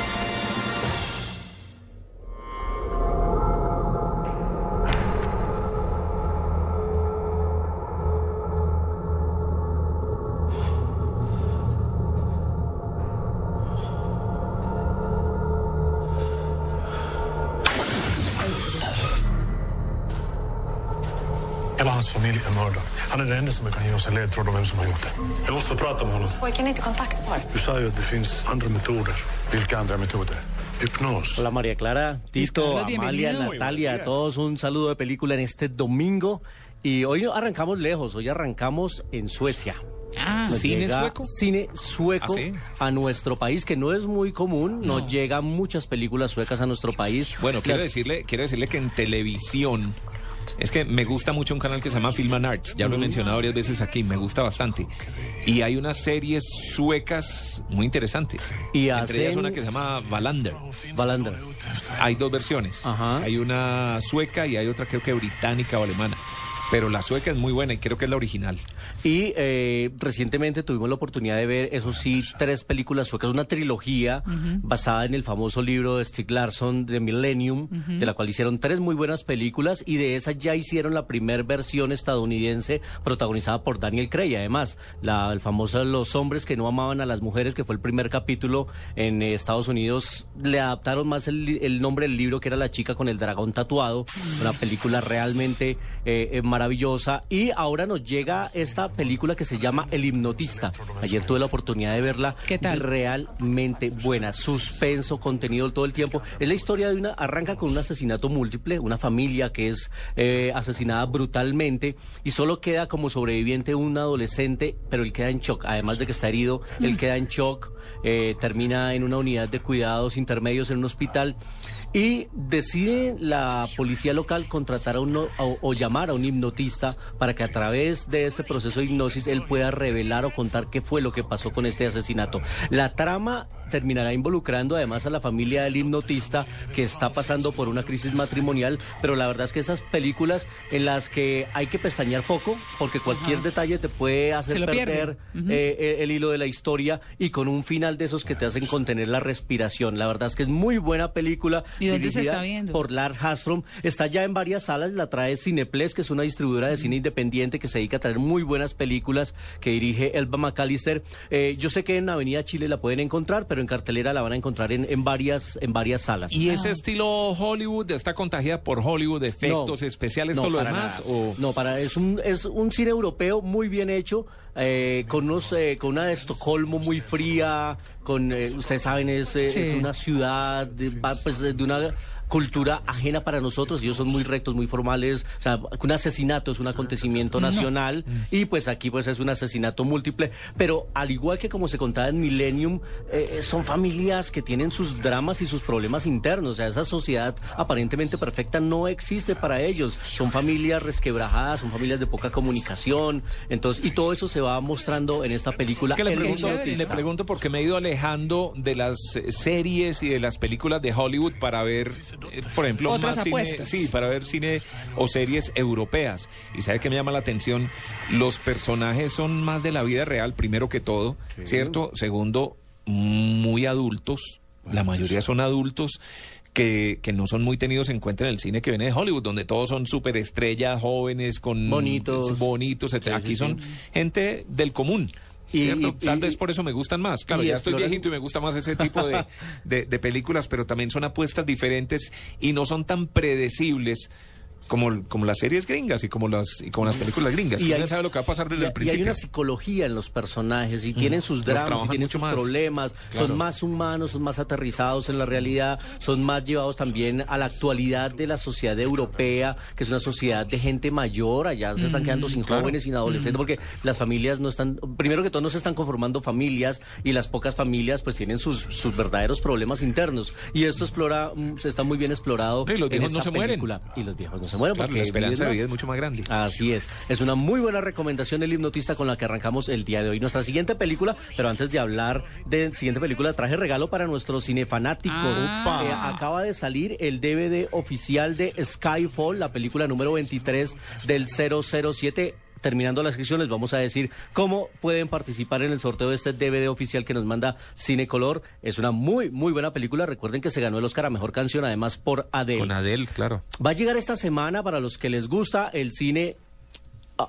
Han är den enda som kan ge oss en ledtråd om vem som har gjort det. Jag måste prata med honom. Pojken är inte kontaktbar. Du sa ju att det finns andra metoder. Vilka andra metoder? Hypnos. Hola María Clara, Tito, Amalia. Natalia, a todos un saludo de película en este domingo. Y hoy arrancamos lejos, hoy arrancamos en Suecia. Ah, Nos ¿cine sueco? Cine sueco ¿Ah, sí? a nuestro país, que no es muy común, nos llegan muchas películas suecas a nuestro país. Bueno, quiero Las- decirle, quiero decirle que en televisión es que me gusta mucho un canal que se llama Film and Arts. Ya lo he mencionado varias veces aquí, me gusta bastante. Y hay unas series suecas muy interesantes. Y Entre ellas una que se llama Valander. Valander. Hay dos versiones. Hay una sueca y hay otra creo que británica o alemana. Pero la sueca es muy buena y creo que es la original. Y eh, recientemente tuvimos la oportunidad de ver, eso sí, tres películas suecas, una trilogía basada en el famoso libro de Stieg Larsson de Millennium, de la cual hicieron tres muy buenas películas y de esa ya hicieron la primer versión estadounidense protagonizada por Daniel Craig. Además, la, el famoso Los hombres que no amaban a las mujeres, que fue el primer capítulo en eh, Estados Unidos, le adaptaron más el, nombre del libro, que era La chica con el dragón tatuado, una película realmente eh, eh, maravillosa. Y ahora nos llega esta película que se llama El hipnotista. Ayer tuve la oportunidad de verla. ¿Qué tal? Realmente buena. Suspenso, contenido todo el tiempo. Es la historia de una, arranca con un asesinato múltiple, una familia que es eh, asesinada brutalmente y solo queda como sobreviviente un adolescente, pero él queda en shock. Además de que está herido, él queda en shock. eh, termina en una unidad de cuidados intermedios en un hospital y decide la policía local contratar a un, o, o llamar a un hipnotista para que a través de este proceso de hipnosis él pueda revelar o contar qué fue lo que pasó con este asesinato. La trama terminará involucrando además a la familia del hipnotista que está pasando por una crisis matrimonial, pero la verdad es que esas películas en las que hay que pestañear poco porque cualquier detalle te puede hacer perder eh, eh, el hilo de la historia y con un final de esos que te hacen contener la respiración. La verdad es que es muy buena película. ¿Y dónde se está viendo? Por Lars Hastrom. Está ya en varias salas, la trae Cineplex, que es una distribuidora de cine independiente que se dedica a traer muy buenas películas que dirige Elba McAllister. Eh, yo sé que en Avenida Chile la pueden encontrar, pero en cartelera la van a encontrar en, en varias, en varias salas. ¿Y ese estilo Hollywood está contagiada por Hollywood, efectos No, especiales, no, todo lo demás? O... No, para es un es un cine europeo muy bien hecho, eh, con unos eh, con una de Estocolmo muy fría, con eh, ustedes saben es, eh, Sí. es una ciudad de, pues, de una cultura ajena para nosotros, ellos son muy rectos, muy formales, o sea, un asesinato es un acontecimiento No. nacional y pues aquí pues es un asesinato múltiple, pero al igual que como se contaba en Millennium, eh, son familias que tienen sus dramas y sus problemas internos, o sea, esa sociedad aparentemente perfecta no existe para ellos, son familias resquebrajadas, son familias de poca comunicación, entonces, y todo eso se va mostrando en esta película. Es que le pregunto, le pregunto porque me he ido alejando de las eh, series y de las películas de Hollywood para ver, eh, por ejemplo, Otras más cine, apuestas. sí, para ver cine o series europeas. Y sabe que me llama la atención, los personajes son más de la vida real, primero que todo, ¿cierto? Segundo, muy adultos, la mayoría son adultos. Que, que no son muy tenidos en cuenta en el cine que viene de Hollywood, donde todos son superestrellas, jóvenes, con Bonitos. bonitos, etc. Sí, sí, Aquí sí. son gente del común. Y- ¿Cierto? y- Tal vez por eso me gustan más. Claro, ya estoy viejito y me gusta más ese tipo de, de- de películas, pero también son apuestas diferentes y no son tan predecibles como, como las series gringas y como las, y como las películas gringas. Y uno sabe lo que va a pasar desde y- el Y principio. hay una psicología en los personajes y Mm. tienen sus dramas y tienen sus más. problemas, Claro. son más humanos, son más aterrizados en la realidad, son más llevados también a la actualidad de la sociedad europea, que es una sociedad de gente mayor, allá se están quedando sin claro. jóvenes, sin adolescentes, Mm. porque las familias no están, primero que todo no se están conformando familias y las pocas familias pues tienen sus, sus verdaderos problemas internos. Y esto explora, mm, se está muy bien explorado. Y los en viejos no se mueren. Y los viejos no se mueren Claro, porque la esperanza de vida es mucho más grande. Así es. Es una muy buena recomendación el hipnotista con la que arrancamos el día de hoy. Nuestra siguiente película, pero antes de hablar de siguiente película, traje regalo para nuestros cinefanáticos. Ah. Eh, acaba de salir el DVD oficial de Skyfall, la película número 23 del 007. Terminando la inscripción, les vamos a decir cómo pueden participar en el sorteo de este DVD oficial que nos manda Cinecolor. Es una muy, muy buena película. Recuerden que se ganó el Oscar a Mejor Canción, además por Adele. Con Adele, claro. Va a llegar esta semana para los que les gusta el cine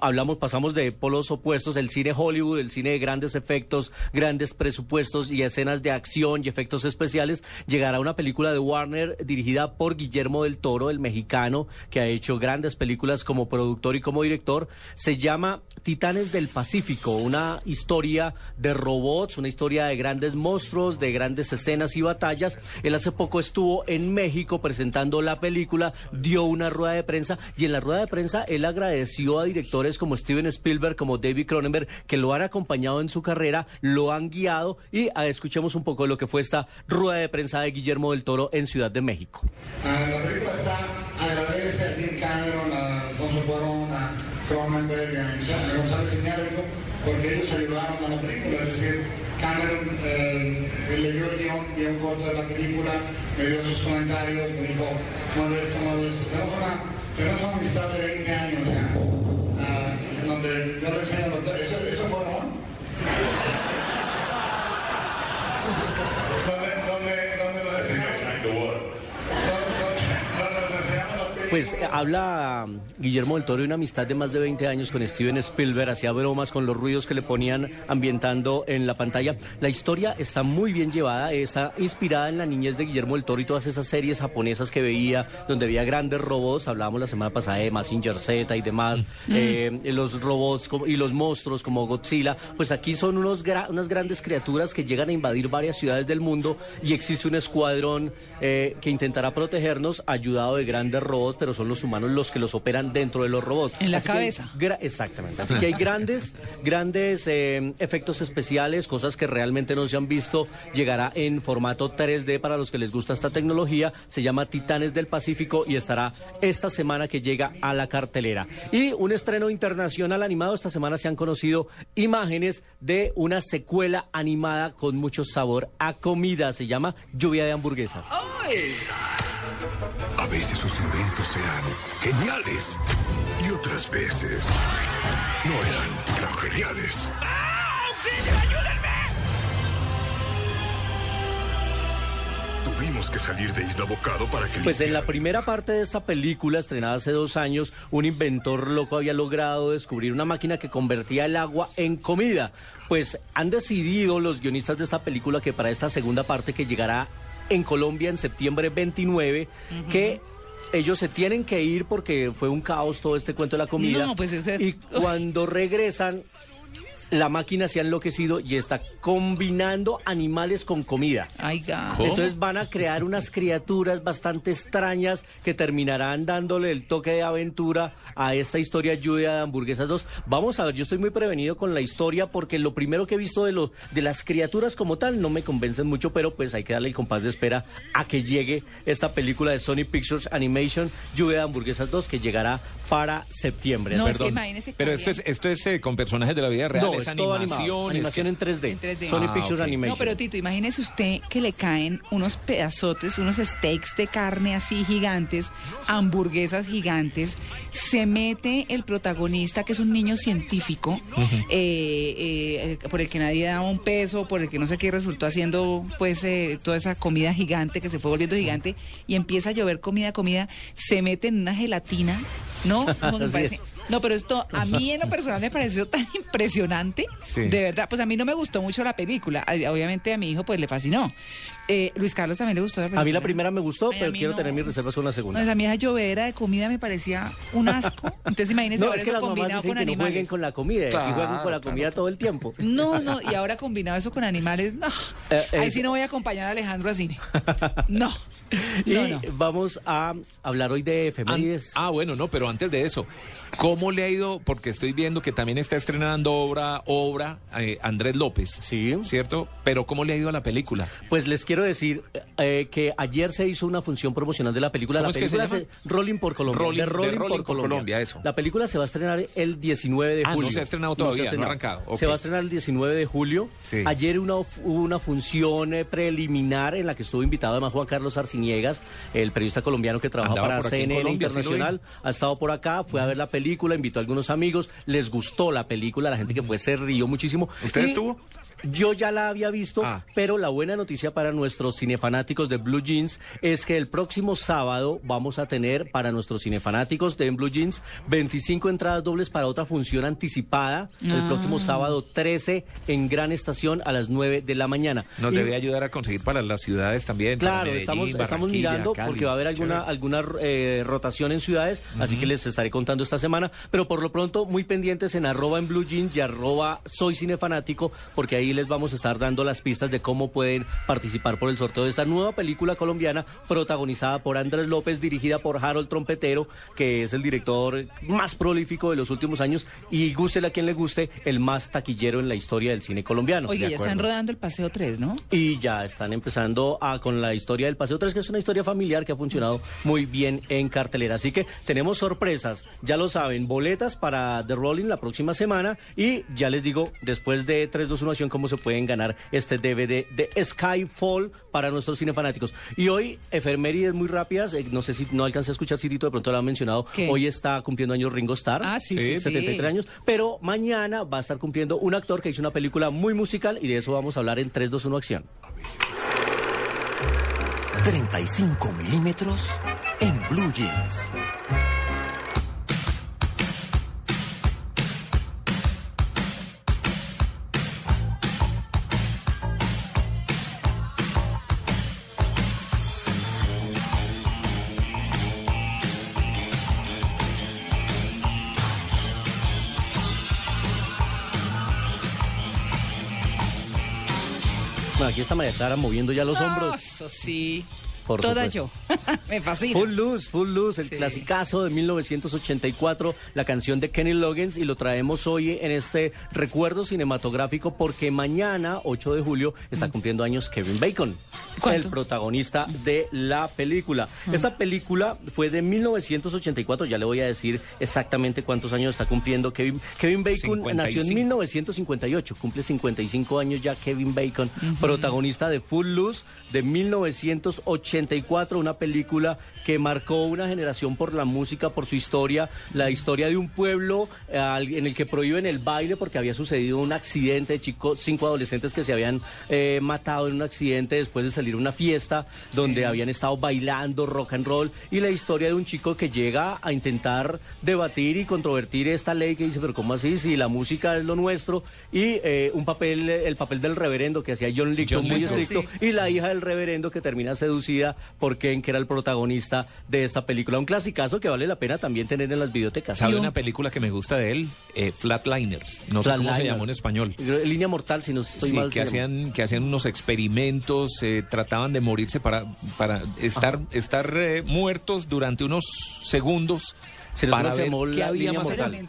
hablamos, pasamos de polos opuestos, el cine Hollywood, el cine de grandes efectos, grandes presupuestos y escenas de acción y efectos especiales, llegará una película de Warner dirigida por Guillermo del Toro, el mexicano, que ha hecho grandes películas como productor y como director. Se llama Titanes del Pacífico, una historia de robots, una historia de grandes monstruos, de grandes escenas y batallas. Él hace poco estuvo en México presentando la película, dio una rueda de prensa y en la rueda de prensa él agradeció a directores como Steven Spielberg, como David Cronenberg, que lo han acompañado en su carrera, lo han guiado y ah, escuchemos un poco de lo que fue esta rueda de prensa de Guillermo del Toro en Ciudad de México. Ah, la película está, agradece a Jim Cameron, a Alfonso Cuarón, a Cronenberg, a González Iñárritu, porque ellos ayudaron a la película, es decir, Cameron eh, leyó el guion, vio un corto de la película, me dio sus comentarios, me dijo, mueve esto, mueve esto. Tenemos una, tenemos una amistad de 20 donde yo le enseño a los dos, ¿eso, eso fue Ron? ¿Dónde, dónde, dónde lo enseñó? Pues habla um, Guillermo del Toro de una amistad de más de 20 años con Steven Spielberg, hacía bromas con los ruidos que le ponían ambientando en la pantalla. La historia está muy bien llevada, está inspirada en la niñez de Guillermo del Toro y todas esas series japonesas que veía, donde había grandes robots, hablábamos la semana pasada de Massinger Z y demás, eh, los robots y los monstruos como Godzilla, pues aquí son unos gra- unas grandes criaturas que llegan a invadir varias ciudades del mundo y existe un escuadrón eh, que intentará protegernos ayudado de grandes robots, pero son los humanos los que los operan dentro de los robots. En la Así que hay cabeza. exactamente. Así que hay grandes, grandes eh, efectos especiales, cosas que realmente no se han visto. Llegará en formato 3D para los que les gusta esta tecnología. Se llama Titanes del Pacífico y estará esta semana que llega a la cartelera. Y un estreno internacional animado. Esta semana se han conocido imágenes de una secuela animada con mucho sabor a comida. Se llama Lluvia de Hamburguesas. A veces sus inventos eran geniales y otras veces no eran tan geniales. Tuvimos que salir de Isla Bocado para que Pues en la primera parte de esta película, estrenada hace dos años, un inventor loco había logrado descubrir una máquina que convertía el agua en comida. Pues han decidido los guionistas de esta película que para esta segunda parte que llegará en Colombia en septiembre 29, que ellos se tienen que ir porque fue un caos todo este cuento de la comida. No, pues es- Y cuando regresan, la máquina se ha enloquecido y está combinando animales con comida. Ay. Entonces van a crear unas criaturas bastante extrañas que terminarán dándole el toque de aventura a esta historia lluvia de hamburguesas 2. Vamos a ver, yo estoy muy prevenido con la historia porque lo primero que he visto de, lo, de las criaturas como tal no me convencen mucho, pero pues hay que darle el compás de espera a que llegue esta película de Sony Pictures Animation, lluvia de hamburguesas 2, que llegará para septiembre. No, es que Perdón. imagínese Pero esto es, esto es eh, con personajes de la vida real, No, es, animado. animación. es- Animación en 3D. En 3D. Sony Ah, Pictures. Animation. No, pero Tito, imagínese usted que le caen unos pedazotes, unos steaks de carne así gigantes, hamburguesas gigantes, se mete el protagonista, que es un niño científico, eh, eh, por el que nadie daba un peso, por el que no sé qué resultó haciendo pues eh, toda esa comida gigante que se fue volviendo gigante y empieza a llover comida, comida, se mete en una gelatina, ¿no? Como parece- es. No, pero esto a mí en lo personal me pareció tan impresionante, Sí. de verdad, pues a mí no me gustó mucho la película, obviamente a mi hijo pues le fascinó. Eh, Luis Carlos también le gustó la película. A mí la primera me gustó, Ay, a pero mí quiero no. tener mis reservas con la segunda. No, esa mía llovedera de comida me parecía un asco. Entonces imagínense No, ahora es que eso las mamás combinado dicen con que no animales. jueguen con la comida y juegan con la claro. comida todo el tiempo. No, no, y ahora combinado eso con animales, no. Eh, Ahí es- sí no voy a acompañar a Alejandro a cine. No. Y No, no. vamos a hablar hoy de An- efemérides. ah, bueno, no, pero antes de eso, ¿cómo le ha ido? Porque estoy viendo que también está estrenando obra, obra eh, Andrés López. Sí. ¿Cierto? Pero ¿cómo le ha ido a la película? Pues les quiero decir eh, que ayer se hizo una función promocional de la película. ¿Cómo La es que se película? Rolling por Colombia. Rolling- de de Rolling, Rolling por, por Colombia. Colombia, eso. La película se va a estrenar el 19 de Ah, no julio. se ha estrenado se todavía, no ha arrancado. Ok. Se va a estrenar el 19 de julio. Sí. Ayer una, hubo una función eh, preliminar en la que estuvo invitado además Juan Carlos Arciniegas, el periodista colombiano que trabaja Andaba para CNN Colombia, sí. Internacional. ha estado por acá, fue a ver la película, invitó a algunos amigos, les gustó la película, la gente que fue se rió muchísimo. ¿Usted Y estuvo? Yo ya la había visto, Ah. pero la buena noticia para nuestro nuestros cinefanáticos de Blue Jeans es que el próximo sábado vamos a tener para nuestros cinefanáticos de Blue Jeans 25 entradas dobles para otra función anticipada el Ah. próximo sábado 13 en Gran Estación a las 9 de la mañana. Nos Y- debe ayudar a conseguir para las ciudades también. Claro, Medellín, estamos, estamos mirando Cali. porque va a haber alguna, Chévere. alguna eh, rotación en ciudades, así que les estaré contando esta semana. Pero por lo pronto, muy pendientes en arroba en blue jeans y arroba soy cinefanático, porque ahí les vamos a estar dando las pistas de cómo pueden participar por el sorteo de esta nueva película colombiana protagonizada por Andrés López, dirigida por Harold Trompetero, que es el director más prolífico de los últimos años y gústele a quien le guste, el más taquillero en la historia del cine colombiano. Oye, ya están rodando el Paseo 3, ¿no? Y ya están empezando a, con la historia del Paseo 3, que es una historia familiar que ha funcionado muy bien en cartelera. Así que tenemos sorpresas, ya lo saben, boletas para The Rolling la próxima semana y ya les digo, después de 3, 2, 1 acción, cómo se pueden ganar este DVD de Skyfall para nuestros cinefanáticos. Y hoy, efemérides muy rápidas, eh, no sé si no alcancé a escuchar si Tito de pronto lo ha mencionado, ¿Qué? hoy está cumpliendo años Ringo Starr, Ah, sí, sí, sí. 73 años, pero mañana va a estar cumpliendo un actor que hizo una película muy musical y de eso vamos a hablar en 3, 2, 1 acción. 35 milímetros en Blue Jeans. Aquí está María Clara moviendo ya los Ah, hombros. Eso sí. Por Toda supuesto. yo. Me fascina. Full Loose, Full Loose, el Sí. clasicazo de 1984, la canción de Kenny Loggins, y lo traemos hoy en este recuerdo cinematográfico porque mañana, 8 de julio, está cumpliendo años Kevin Bacon, Mm. ¿Cuánto? el protagonista de la película. Mm. Esta película fue de 1984, ya le voy a decir exactamente cuántos años está cumpliendo Kevin. Kevin Bacon nació en 55. 1958, cumple 55 años ya Kevin Bacon, protagonista de Full Loose de 1984, una película que marcó una generación por la música, por su historia, la historia de un pueblo eh, en el que prohíben el baile porque había sucedido un accidente de chicos, cinco adolescentes que se habían eh, matado en un accidente después de salir a una fiesta donde habían estado bailando rock and roll. Y la historia de un chico que llega a intentar debatir y controvertir esta ley que dice, pero ¿cómo así? Si la música es lo nuestro y eh, un papel, el papel del reverendo que hacía John John muy estricto y la hija del reverendo que termina seducida por Ken, que era el protagonista de esta película. Un clasicazo que vale la pena también tener en las bibliotecas. ¿Sabe una película que me gusta de él? Eh, Flatliners. No sé cómo se Flatliners. llamó en español. Línea mortal, si no estoy Sí, mal. que se llama. hacían, que hacían unos experimentos, eh, trataban de morirse para, para estar, estar eh, muertos durante unos segundos Se les para ver qué había más mortal.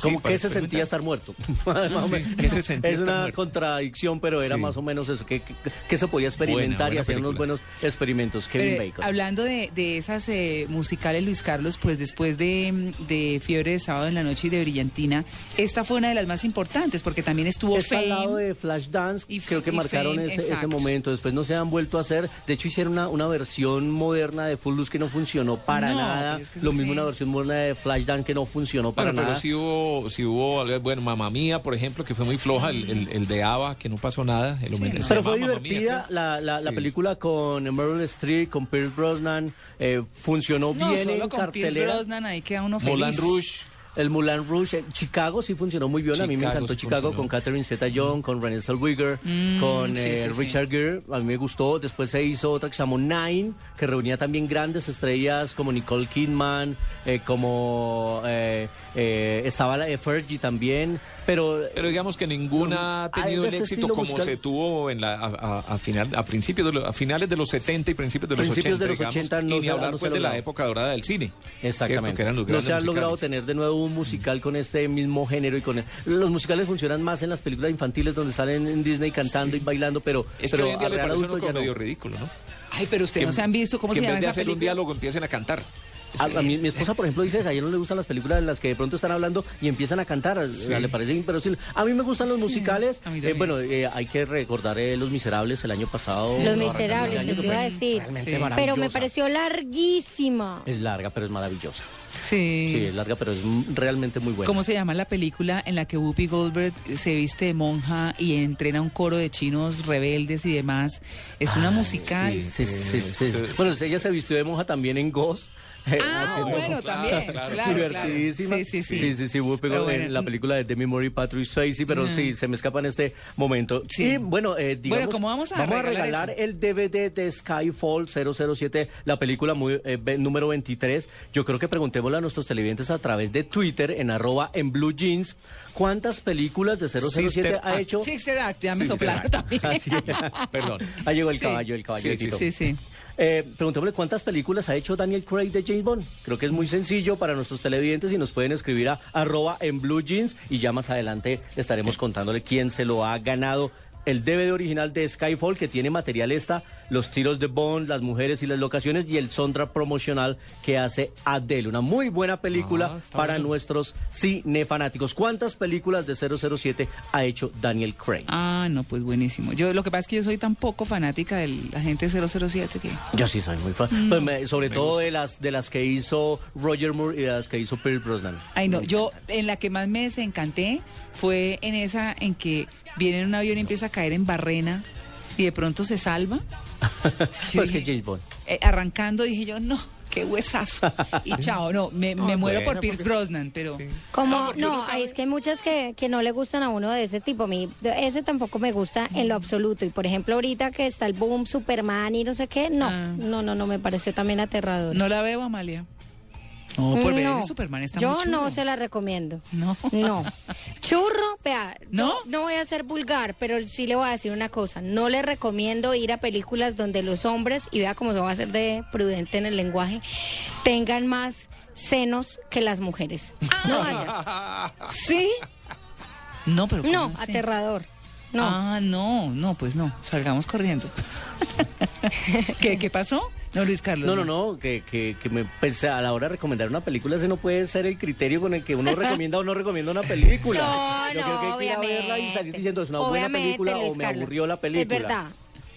Allá. Como Sí, para que se sentía estar muerto. Más o Sí, menos. ¿qué se sentía es estar una muerto? contradicción, pero era Sí. más o menos eso, que, que, que se podía experimentar buena y hacían unos buenos experimentos. Kevin Pero, Bacon. Hablando de, de esas eh, musicales, Luis Carlos, pues después de, de Fiebre de Sábado en la Noche y de Brillantina, esta fue una de las más importantes porque también estuvo Está al lado de Flashdance, creo que y marcaron Fame, ese, ese momento. Después no se han vuelto a hacer. De hecho, hicieron una, una versión moderna de Full Loose que no funcionó para No, nada. es que Lo mismo sí. una versión moderna de Flashdance que no funcionó para Bueno, pero nada. sí hubo, sí hubo, algo- bueno, Mamá Mía, por ejemplo, que fue muy floja, el, el- el de Ava, que no pasó nada. El se Pero fue Mía, divertida la, la, la Sí. película con Meryl Streep, con Pierce Brosnan. eh, funcionó No, bien solo en con Pierce. Brosnan, ahí queda uno Moulin feliz. Rouge. El Moulin Rouge, en Chicago sí funcionó muy bien. a mí me encantó sí Chicago funcionó. con Catherine Zeta-Jones, con Renée Zellweger, Mm, con sí, eh, sí, sí. Richard Gere. A mí me gustó. Después se hizo otra que se llamó Nine, que reunía también grandes estrellas como Nicole Kidman, eh, como eh, eh, estaba la de Fergie también. Pero, Pero digamos que ninguna ha Hay tenido el este éxito como musical. se tuvo en la, a, a- a final, a, principios de lo- a finales de los 70 y principios de los Principios 80. de los digamos, 80 no y ni se hablar no pues, de la época dorada del cine. Exactamente. ¿cierto? Que eran los no se ha grandes logrado musicales. tener de nuevo un musical con este mismo género y con el- los musicales funcionan más en las películas infantiles donde salen en Disney cantando y bailando, pero Es pero que hoy en día le parece no. medio ridículo, ¿no? Ay, pero ustedes no se han visto cómo que se en llama vez de esa hacer un diálogo empiecen a cantar. A, a mí, mi esposa, por ejemplo, dice a ella no le gustan las películas en las que de pronto están hablando y empiezan a cantar, le parece imperosível. A mí me gustan los musicales, a eh, bueno, eh, hay que recordar eh, Los Miserables el año pasado. Los No, Miserables, el año eso que iba a decir. realmente Pero me pareció larguísima. Es larga, pero es maravillosa. Sí. Sí, es larga, pero es realmente muy buena. ¿Cómo se llama la película en la que Whoopi Goldberg se viste de monja y entrena un coro de chinos rebeldes y demás? Es una musical. Sí, sí, sí, sí. Bueno, ella se vistió de monja también en Ghost. Eh, Ah, bueno, también, claro, claro. Divertidísima. Sí, sí, sí. Sí, sí, sí, Whoopi Pero Goldberg bueno. en la película de Demi Moore y Patrick Swayze, pero Mm. sí, se me escapa en este momento. Sí. Y bueno, eh, digamos, Bueno, ¿cómo vamos a regalar regalar eso? el DVD de Skyfall 007, la película muy, eh, número 23. Yo creo que preguntémosle a nuestros televidentes a través de Twitter, en arroba en Blue Jeans, ¿cuántas películas de 007 Sister ha Act. hecho? Sixer Act, ya me soplaron también. Así es. Perdón. Ahí llegó el Sí. caballo, el caballo Sí. Sí, sí. Eh, preguntémosle cuántas películas ha hecho Daniel Craig de James Bond. Creo que es muy sencillo para nuestros televidentes y nos pueden escribir a arroba en blue jeans y ya más adelante estaremos contándole quién se lo ha ganado. El DVD original de Skyfall que tiene material esta, los tiros de Bond, las mujeres y las locaciones y el soundtrack promocional que hace Adele. Una muy buena película Ah, para bueno. nuestros cinefanáticos. ¿Cuántas películas de 007 ha hecho Daniel Craig? Ah, no, pues buenísimo. Yo lo que pasa es que yo soy tan poco fanática del agente 007 que Yo sí soy muy fan. Mm. Pues me- sobre todo de las de las que hizo Roger Moore y de las que hizo Pierce Brosnan. Ay, no, yo en la que más me desencanté fue en esa en que viene en un avión y empieza a caer en barrena y de pronto se salva. Pues que dije- James Bond. Eh, arrancando dije yo, no, qué huesazo. Y chao, no, me, me muero bueno, por Pierce porque- Brosnan, pero... Como, no, sabe- es que hay muchas que, que no le gustan a uno de ese tipo. A mí, de- ese tampoco me gusta en lo absoluto. Y por ejemplo, ahorita que está el boom Superman y no sé qué, no, Ah. no, no, no, me pareció también aterrador. No la veo, Amalia. No, por ver No, Superman está Yo muy no se la recomiendo. No. No. Churro, vea, ¿No? yo no voy a ser vulgar, pero sí le voy a decir una cosa. No le recomiendo ir a películas donde los hombres, y vea cómo se va a hacer de prudente en el lenguaje, tengan más senos que las mujeres. No vaya. ¿Sí? No, pero ¿cómo No, aterrador. No. Ah, no, no, pues no, salgamos corriendo. ¿Qué, ¿Qué pasó? No, Luis Carlos. No, no, no, que, que, que me, pues, a la hora de recomendar una película ese no puede ser el criterio con el que uno recomienda o no recomienda una película. No, Yo creo que hay no, que ir a verla y salir obviamente. diciendo es una buena Obviamente, película o me Carlos. aburrió la película. Es verdad.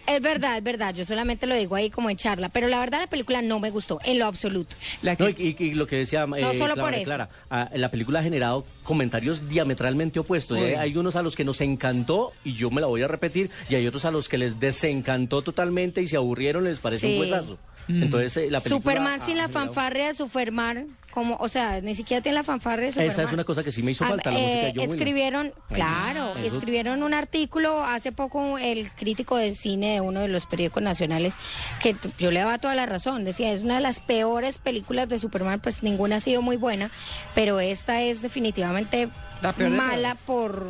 Es verdad, es verdad. Yo solamente lo digo ahí como en charla. Pero la verdad, la película no me gustó, en lo absoluto. La No, y, y- y lo que decía eh, solo Clara por eso. Clara, ah, la película ha generado comentarios diametralmente opuestos. ¿eh? Hay unos a los que nos encantó, y yo me la voy a repetir, y hay otros a los que les desencantó totalmente y se aburrieron, les parece Sí. un huesazo. Mm. Entonces, eh, la película... Superman sin la fanfarria de Superman, como, o sea, ni siquiera tiene la fanfarria de Superman. Esa es una cosa que sí me hizo Ah, falta, la música de eh, John escribieron, Ay, claro, eso- escribieron un artículo hace poco el crítico de cine de uno de los periódicos nacionales que yo le daba toda la razón, decía, es una de las peores películas de Superman, pues ninguna ha sido muy buena, pero esta es definitivamente La peor de mala todas. por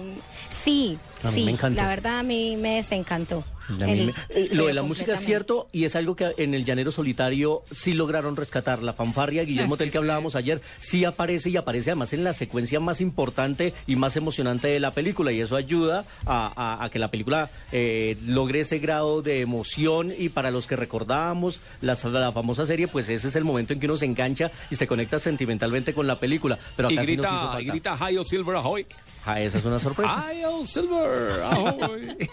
sí, A mí sí, me la verdad a mí me desencantó. A mí El- me- eh, lo de la música es cierto y es algo que en el Llanero Solitario sí lograron rescatar. La fanfarria, Guillermo Es que Tel, que sí hablábamos ayer, sí aparece y aparece además en la secuencia más importante y más emocionante de la película y eso ayuda a, a- a que la película eh, logre ese grado de emoción y para los que recordábamos la, la famosa serie, pues ese es el momento en que uno se engancha y se conecta sentimentalmente con la película. Pero Y acá sí nos hizo grita, falta. y grita Hayo Silver Ahoy. Ah, esa es una sorpresa. Hayo Silver Ahoy.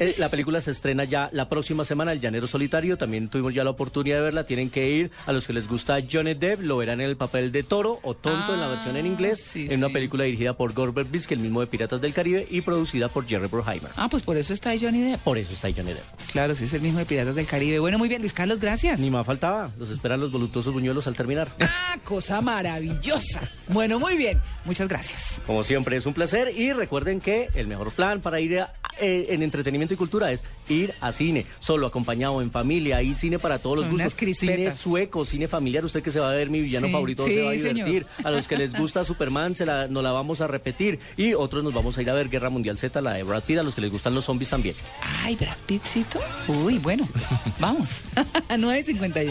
Eh, La película se estrena ya la próxima semana, El Llanero Solitario. También tuvimos ya la oportunidad de verla. Tienen que ir a los que les gusta Johnny Depp. Lo verán en el papel de toro o tonto en la Ah, versión en inglés. sí, en una sí. película dirigida por Gore Verbinski, el mismo de Piratas del Caribe, y producida por Jerry Bruckheimer. Ah, pues por eso está Johnny Depp. Por eso está Johnny Depp. Claro, sí es el mismo de Piratas del Caribe. Bueno, muy bien, Luis Carlos, gracias. Ni más faltaba. Los esperan los voluptuosos buñuelos al terminar. Ah, cosa maravillosa. Bueno, muy bien. Muchas gracias. Como siempre, es un placer. Y recuerden que el mejor plan para ir a- eh, en entretenimiento y cultura es ir a cine, solo, acompañado, en familia. Hay cine para todos los unas gustos. Cine crispetas. sueco, cine familiar. Usted que se va a ver mi villano Sí, favorito sí, se va a señor. divertir. A los que les gusta Superman, se la, nos la vamos a repetir. Y otros nos vamos a ir a ver Guerra Mundial Z, la de Brad Pitt. A los que les gustan los zombies también. Ay, Brad Pittcito. Uy, bueno, vamos. 9.51.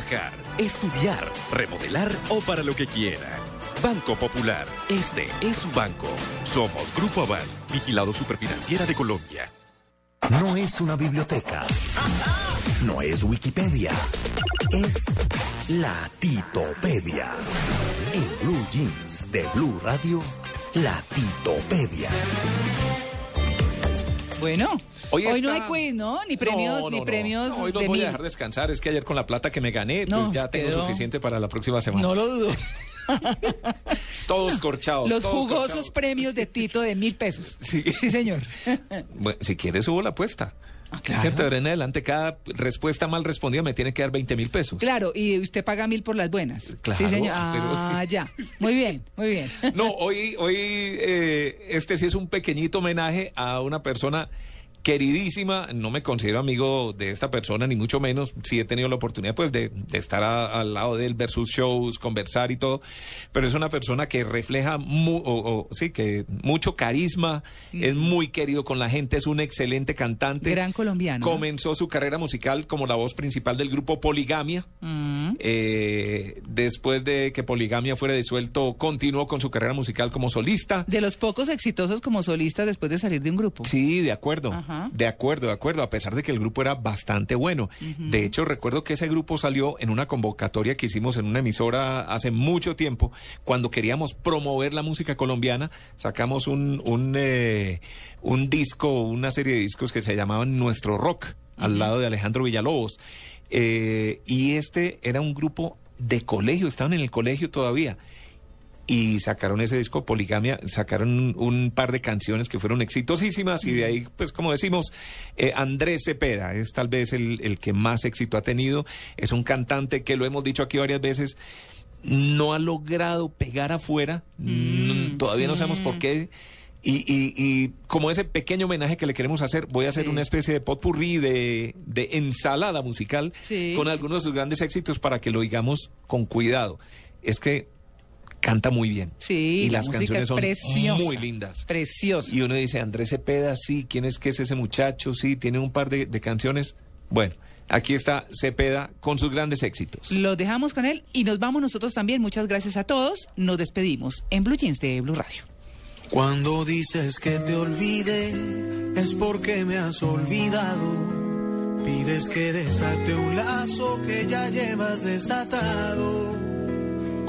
estudiar, remodelar o para lo que quiera. Banco Popular, este es su banco. Somos Grupo Aval, vigilado superfinanciera de Colombia. No es una biblioteca. No es Wikipedia. Es la Titopedia. En Blue Jeans de Blue Radio, la Titopedia. Bueno, Hoy hoy, no hay quiz, ¿no? Ni premios, No, no, ni premios No, hoy los de voy mil. a dejar descansar. Es que ayer con la plata que me gané, pues ya tengo quedó- suficiente para la próxima semana. No lo dudo. Todos corchados. Los todos jugosos corchados. premios de Tito de mil pesos. Sí. señor. Bueno, si quieres, subo la apuesta. Ah, claro. ¿Cierto? De ahora en adelante, cada respuesta mal respondida me tiene que dar 20 mil pesos. Claro, y usted paga mil por las buenas. Claro, Sí, señor. pero- Ah, ya. Muy bien, muy bien. No, hoy, hoy eh, este sí es un pequeñito homenaje a una persona queridísima. No me considero amigo de esta persona, ni mucho menos. Sí he tenido la oportunidad pues de, de estar a- al lado de él versus shows, conversar y todo. Pero es una persona que refleja mu- o- o, sí, que mucho carisma, es muy querido con la gente, es un excelente cantante. Gran colombiano. ¿no? Comenzó su carrera musical como la voz principal del grupo Poligamia. Mm. Eh, después de que Poligamia fuera disuelto, continuó con su carrera musical como solista. De los pocos exitosos como solista después de salir de un grupo. Sí, de acuerdo. Ajá. De acuerdo, de acuerdo, a pesar de que el grupo era bastante bueno. De hecho, recuerdo que ese grupo salió en una convocatoria que hicimos en una emisora hace mucho tiempo, cuando queríamos promover la música colombiana, sacamos un, un, eh, un disco, una serie de discos que se llamaban Nuestro Rock, al lado de Alejandro Villalobos. Eh, y este era un grupo de colegio, estaban en el colegio todavía y sacaron ese disco Poligamia, sacaron un, par de canciones que fueron exitosísimas y de ahí, pues como decimos, eh, Andrés Cepeda es tal vez el, el que más éxito ha tenido, es un cantante que lo hemos dicho aquí varias veces, no ha logrado pegar afuera, n- todavía no sabemos por qué. Y, y, y como ese pequeño homenaje que le queremos hacer, voy a hacer Sí. una especie de potpourri de, de ensalada musical Sí. con algunos de sus grandes éxitos para que lo digamos con cuidado. Es que canta muy bien. Sí, y la las música canciones es son preciosa. muy lindas. Precioso. Y uno dice, Andrés Cepeda, sí, ¿quién es que es ese muchacho? Sí, tiene un par de, de canciones. Bueno, aquí está Cepeda con sus grandes éxitos. Lo dejamos con él y nos vamos nosotros también. Muchas gracias a todos. Nos despedimos en Blue Jeans de Blue Radio. Cuando dices que te olvide, es porque me has olvidado. Pides que desate un lazo que ya llevas desatado.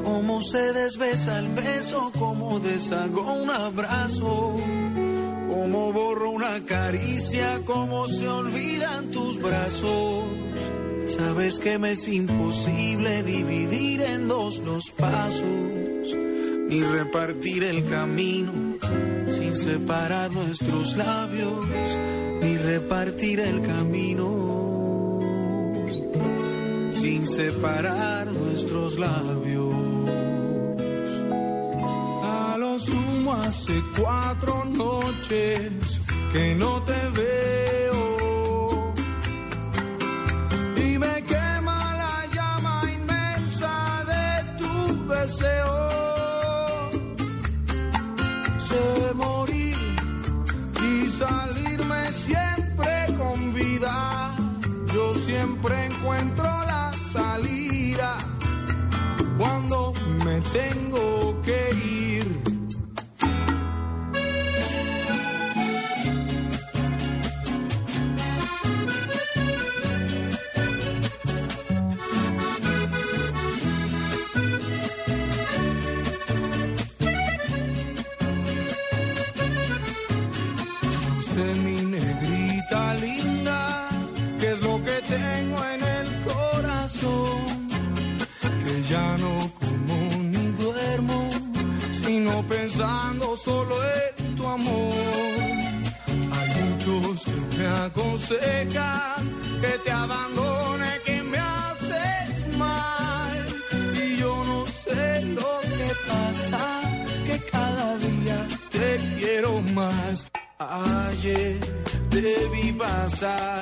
Cómo se desbesa el beso, cómo deshago un abrazo. Cómo borro una caricia, cómo se olvidan tus brazos. Sabes que me es imposible dividir en dos los pasos ni repartir el camino sin separar nuestros labios, ni repartir el camino sin separar nuestros labios. Hace cuatro noches que no te veo aconsejan que te abandone, que me haces mal, y yo no sé lo que pasa, que cada día te quiero más. Ayer te pasar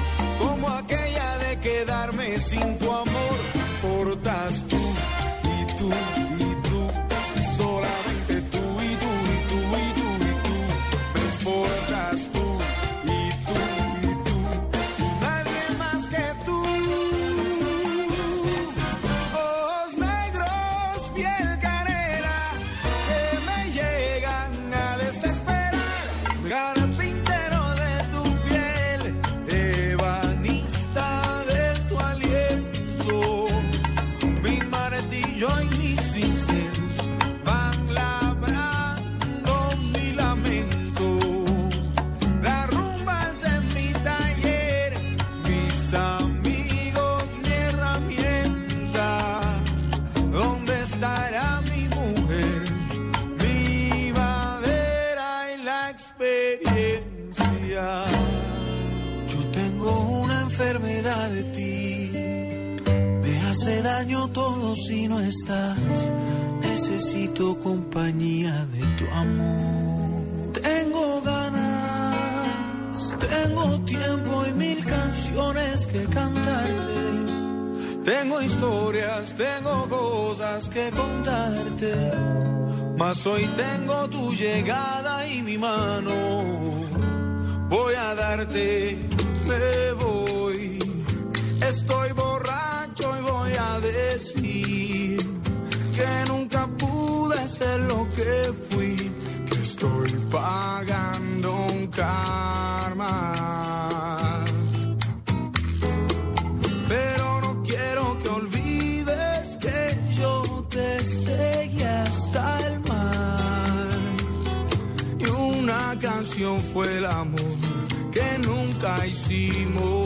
canciones que cantarte. Tengo historias, tengo cosas que contarte. Mas hoy tengo tu llegada y mi mano. Voy a darte, me voy. Estoy borracho y voy a decir que nunca pude ser lo que fui. Que estoy pagando un karma. Fue el amor que nunca hicimos.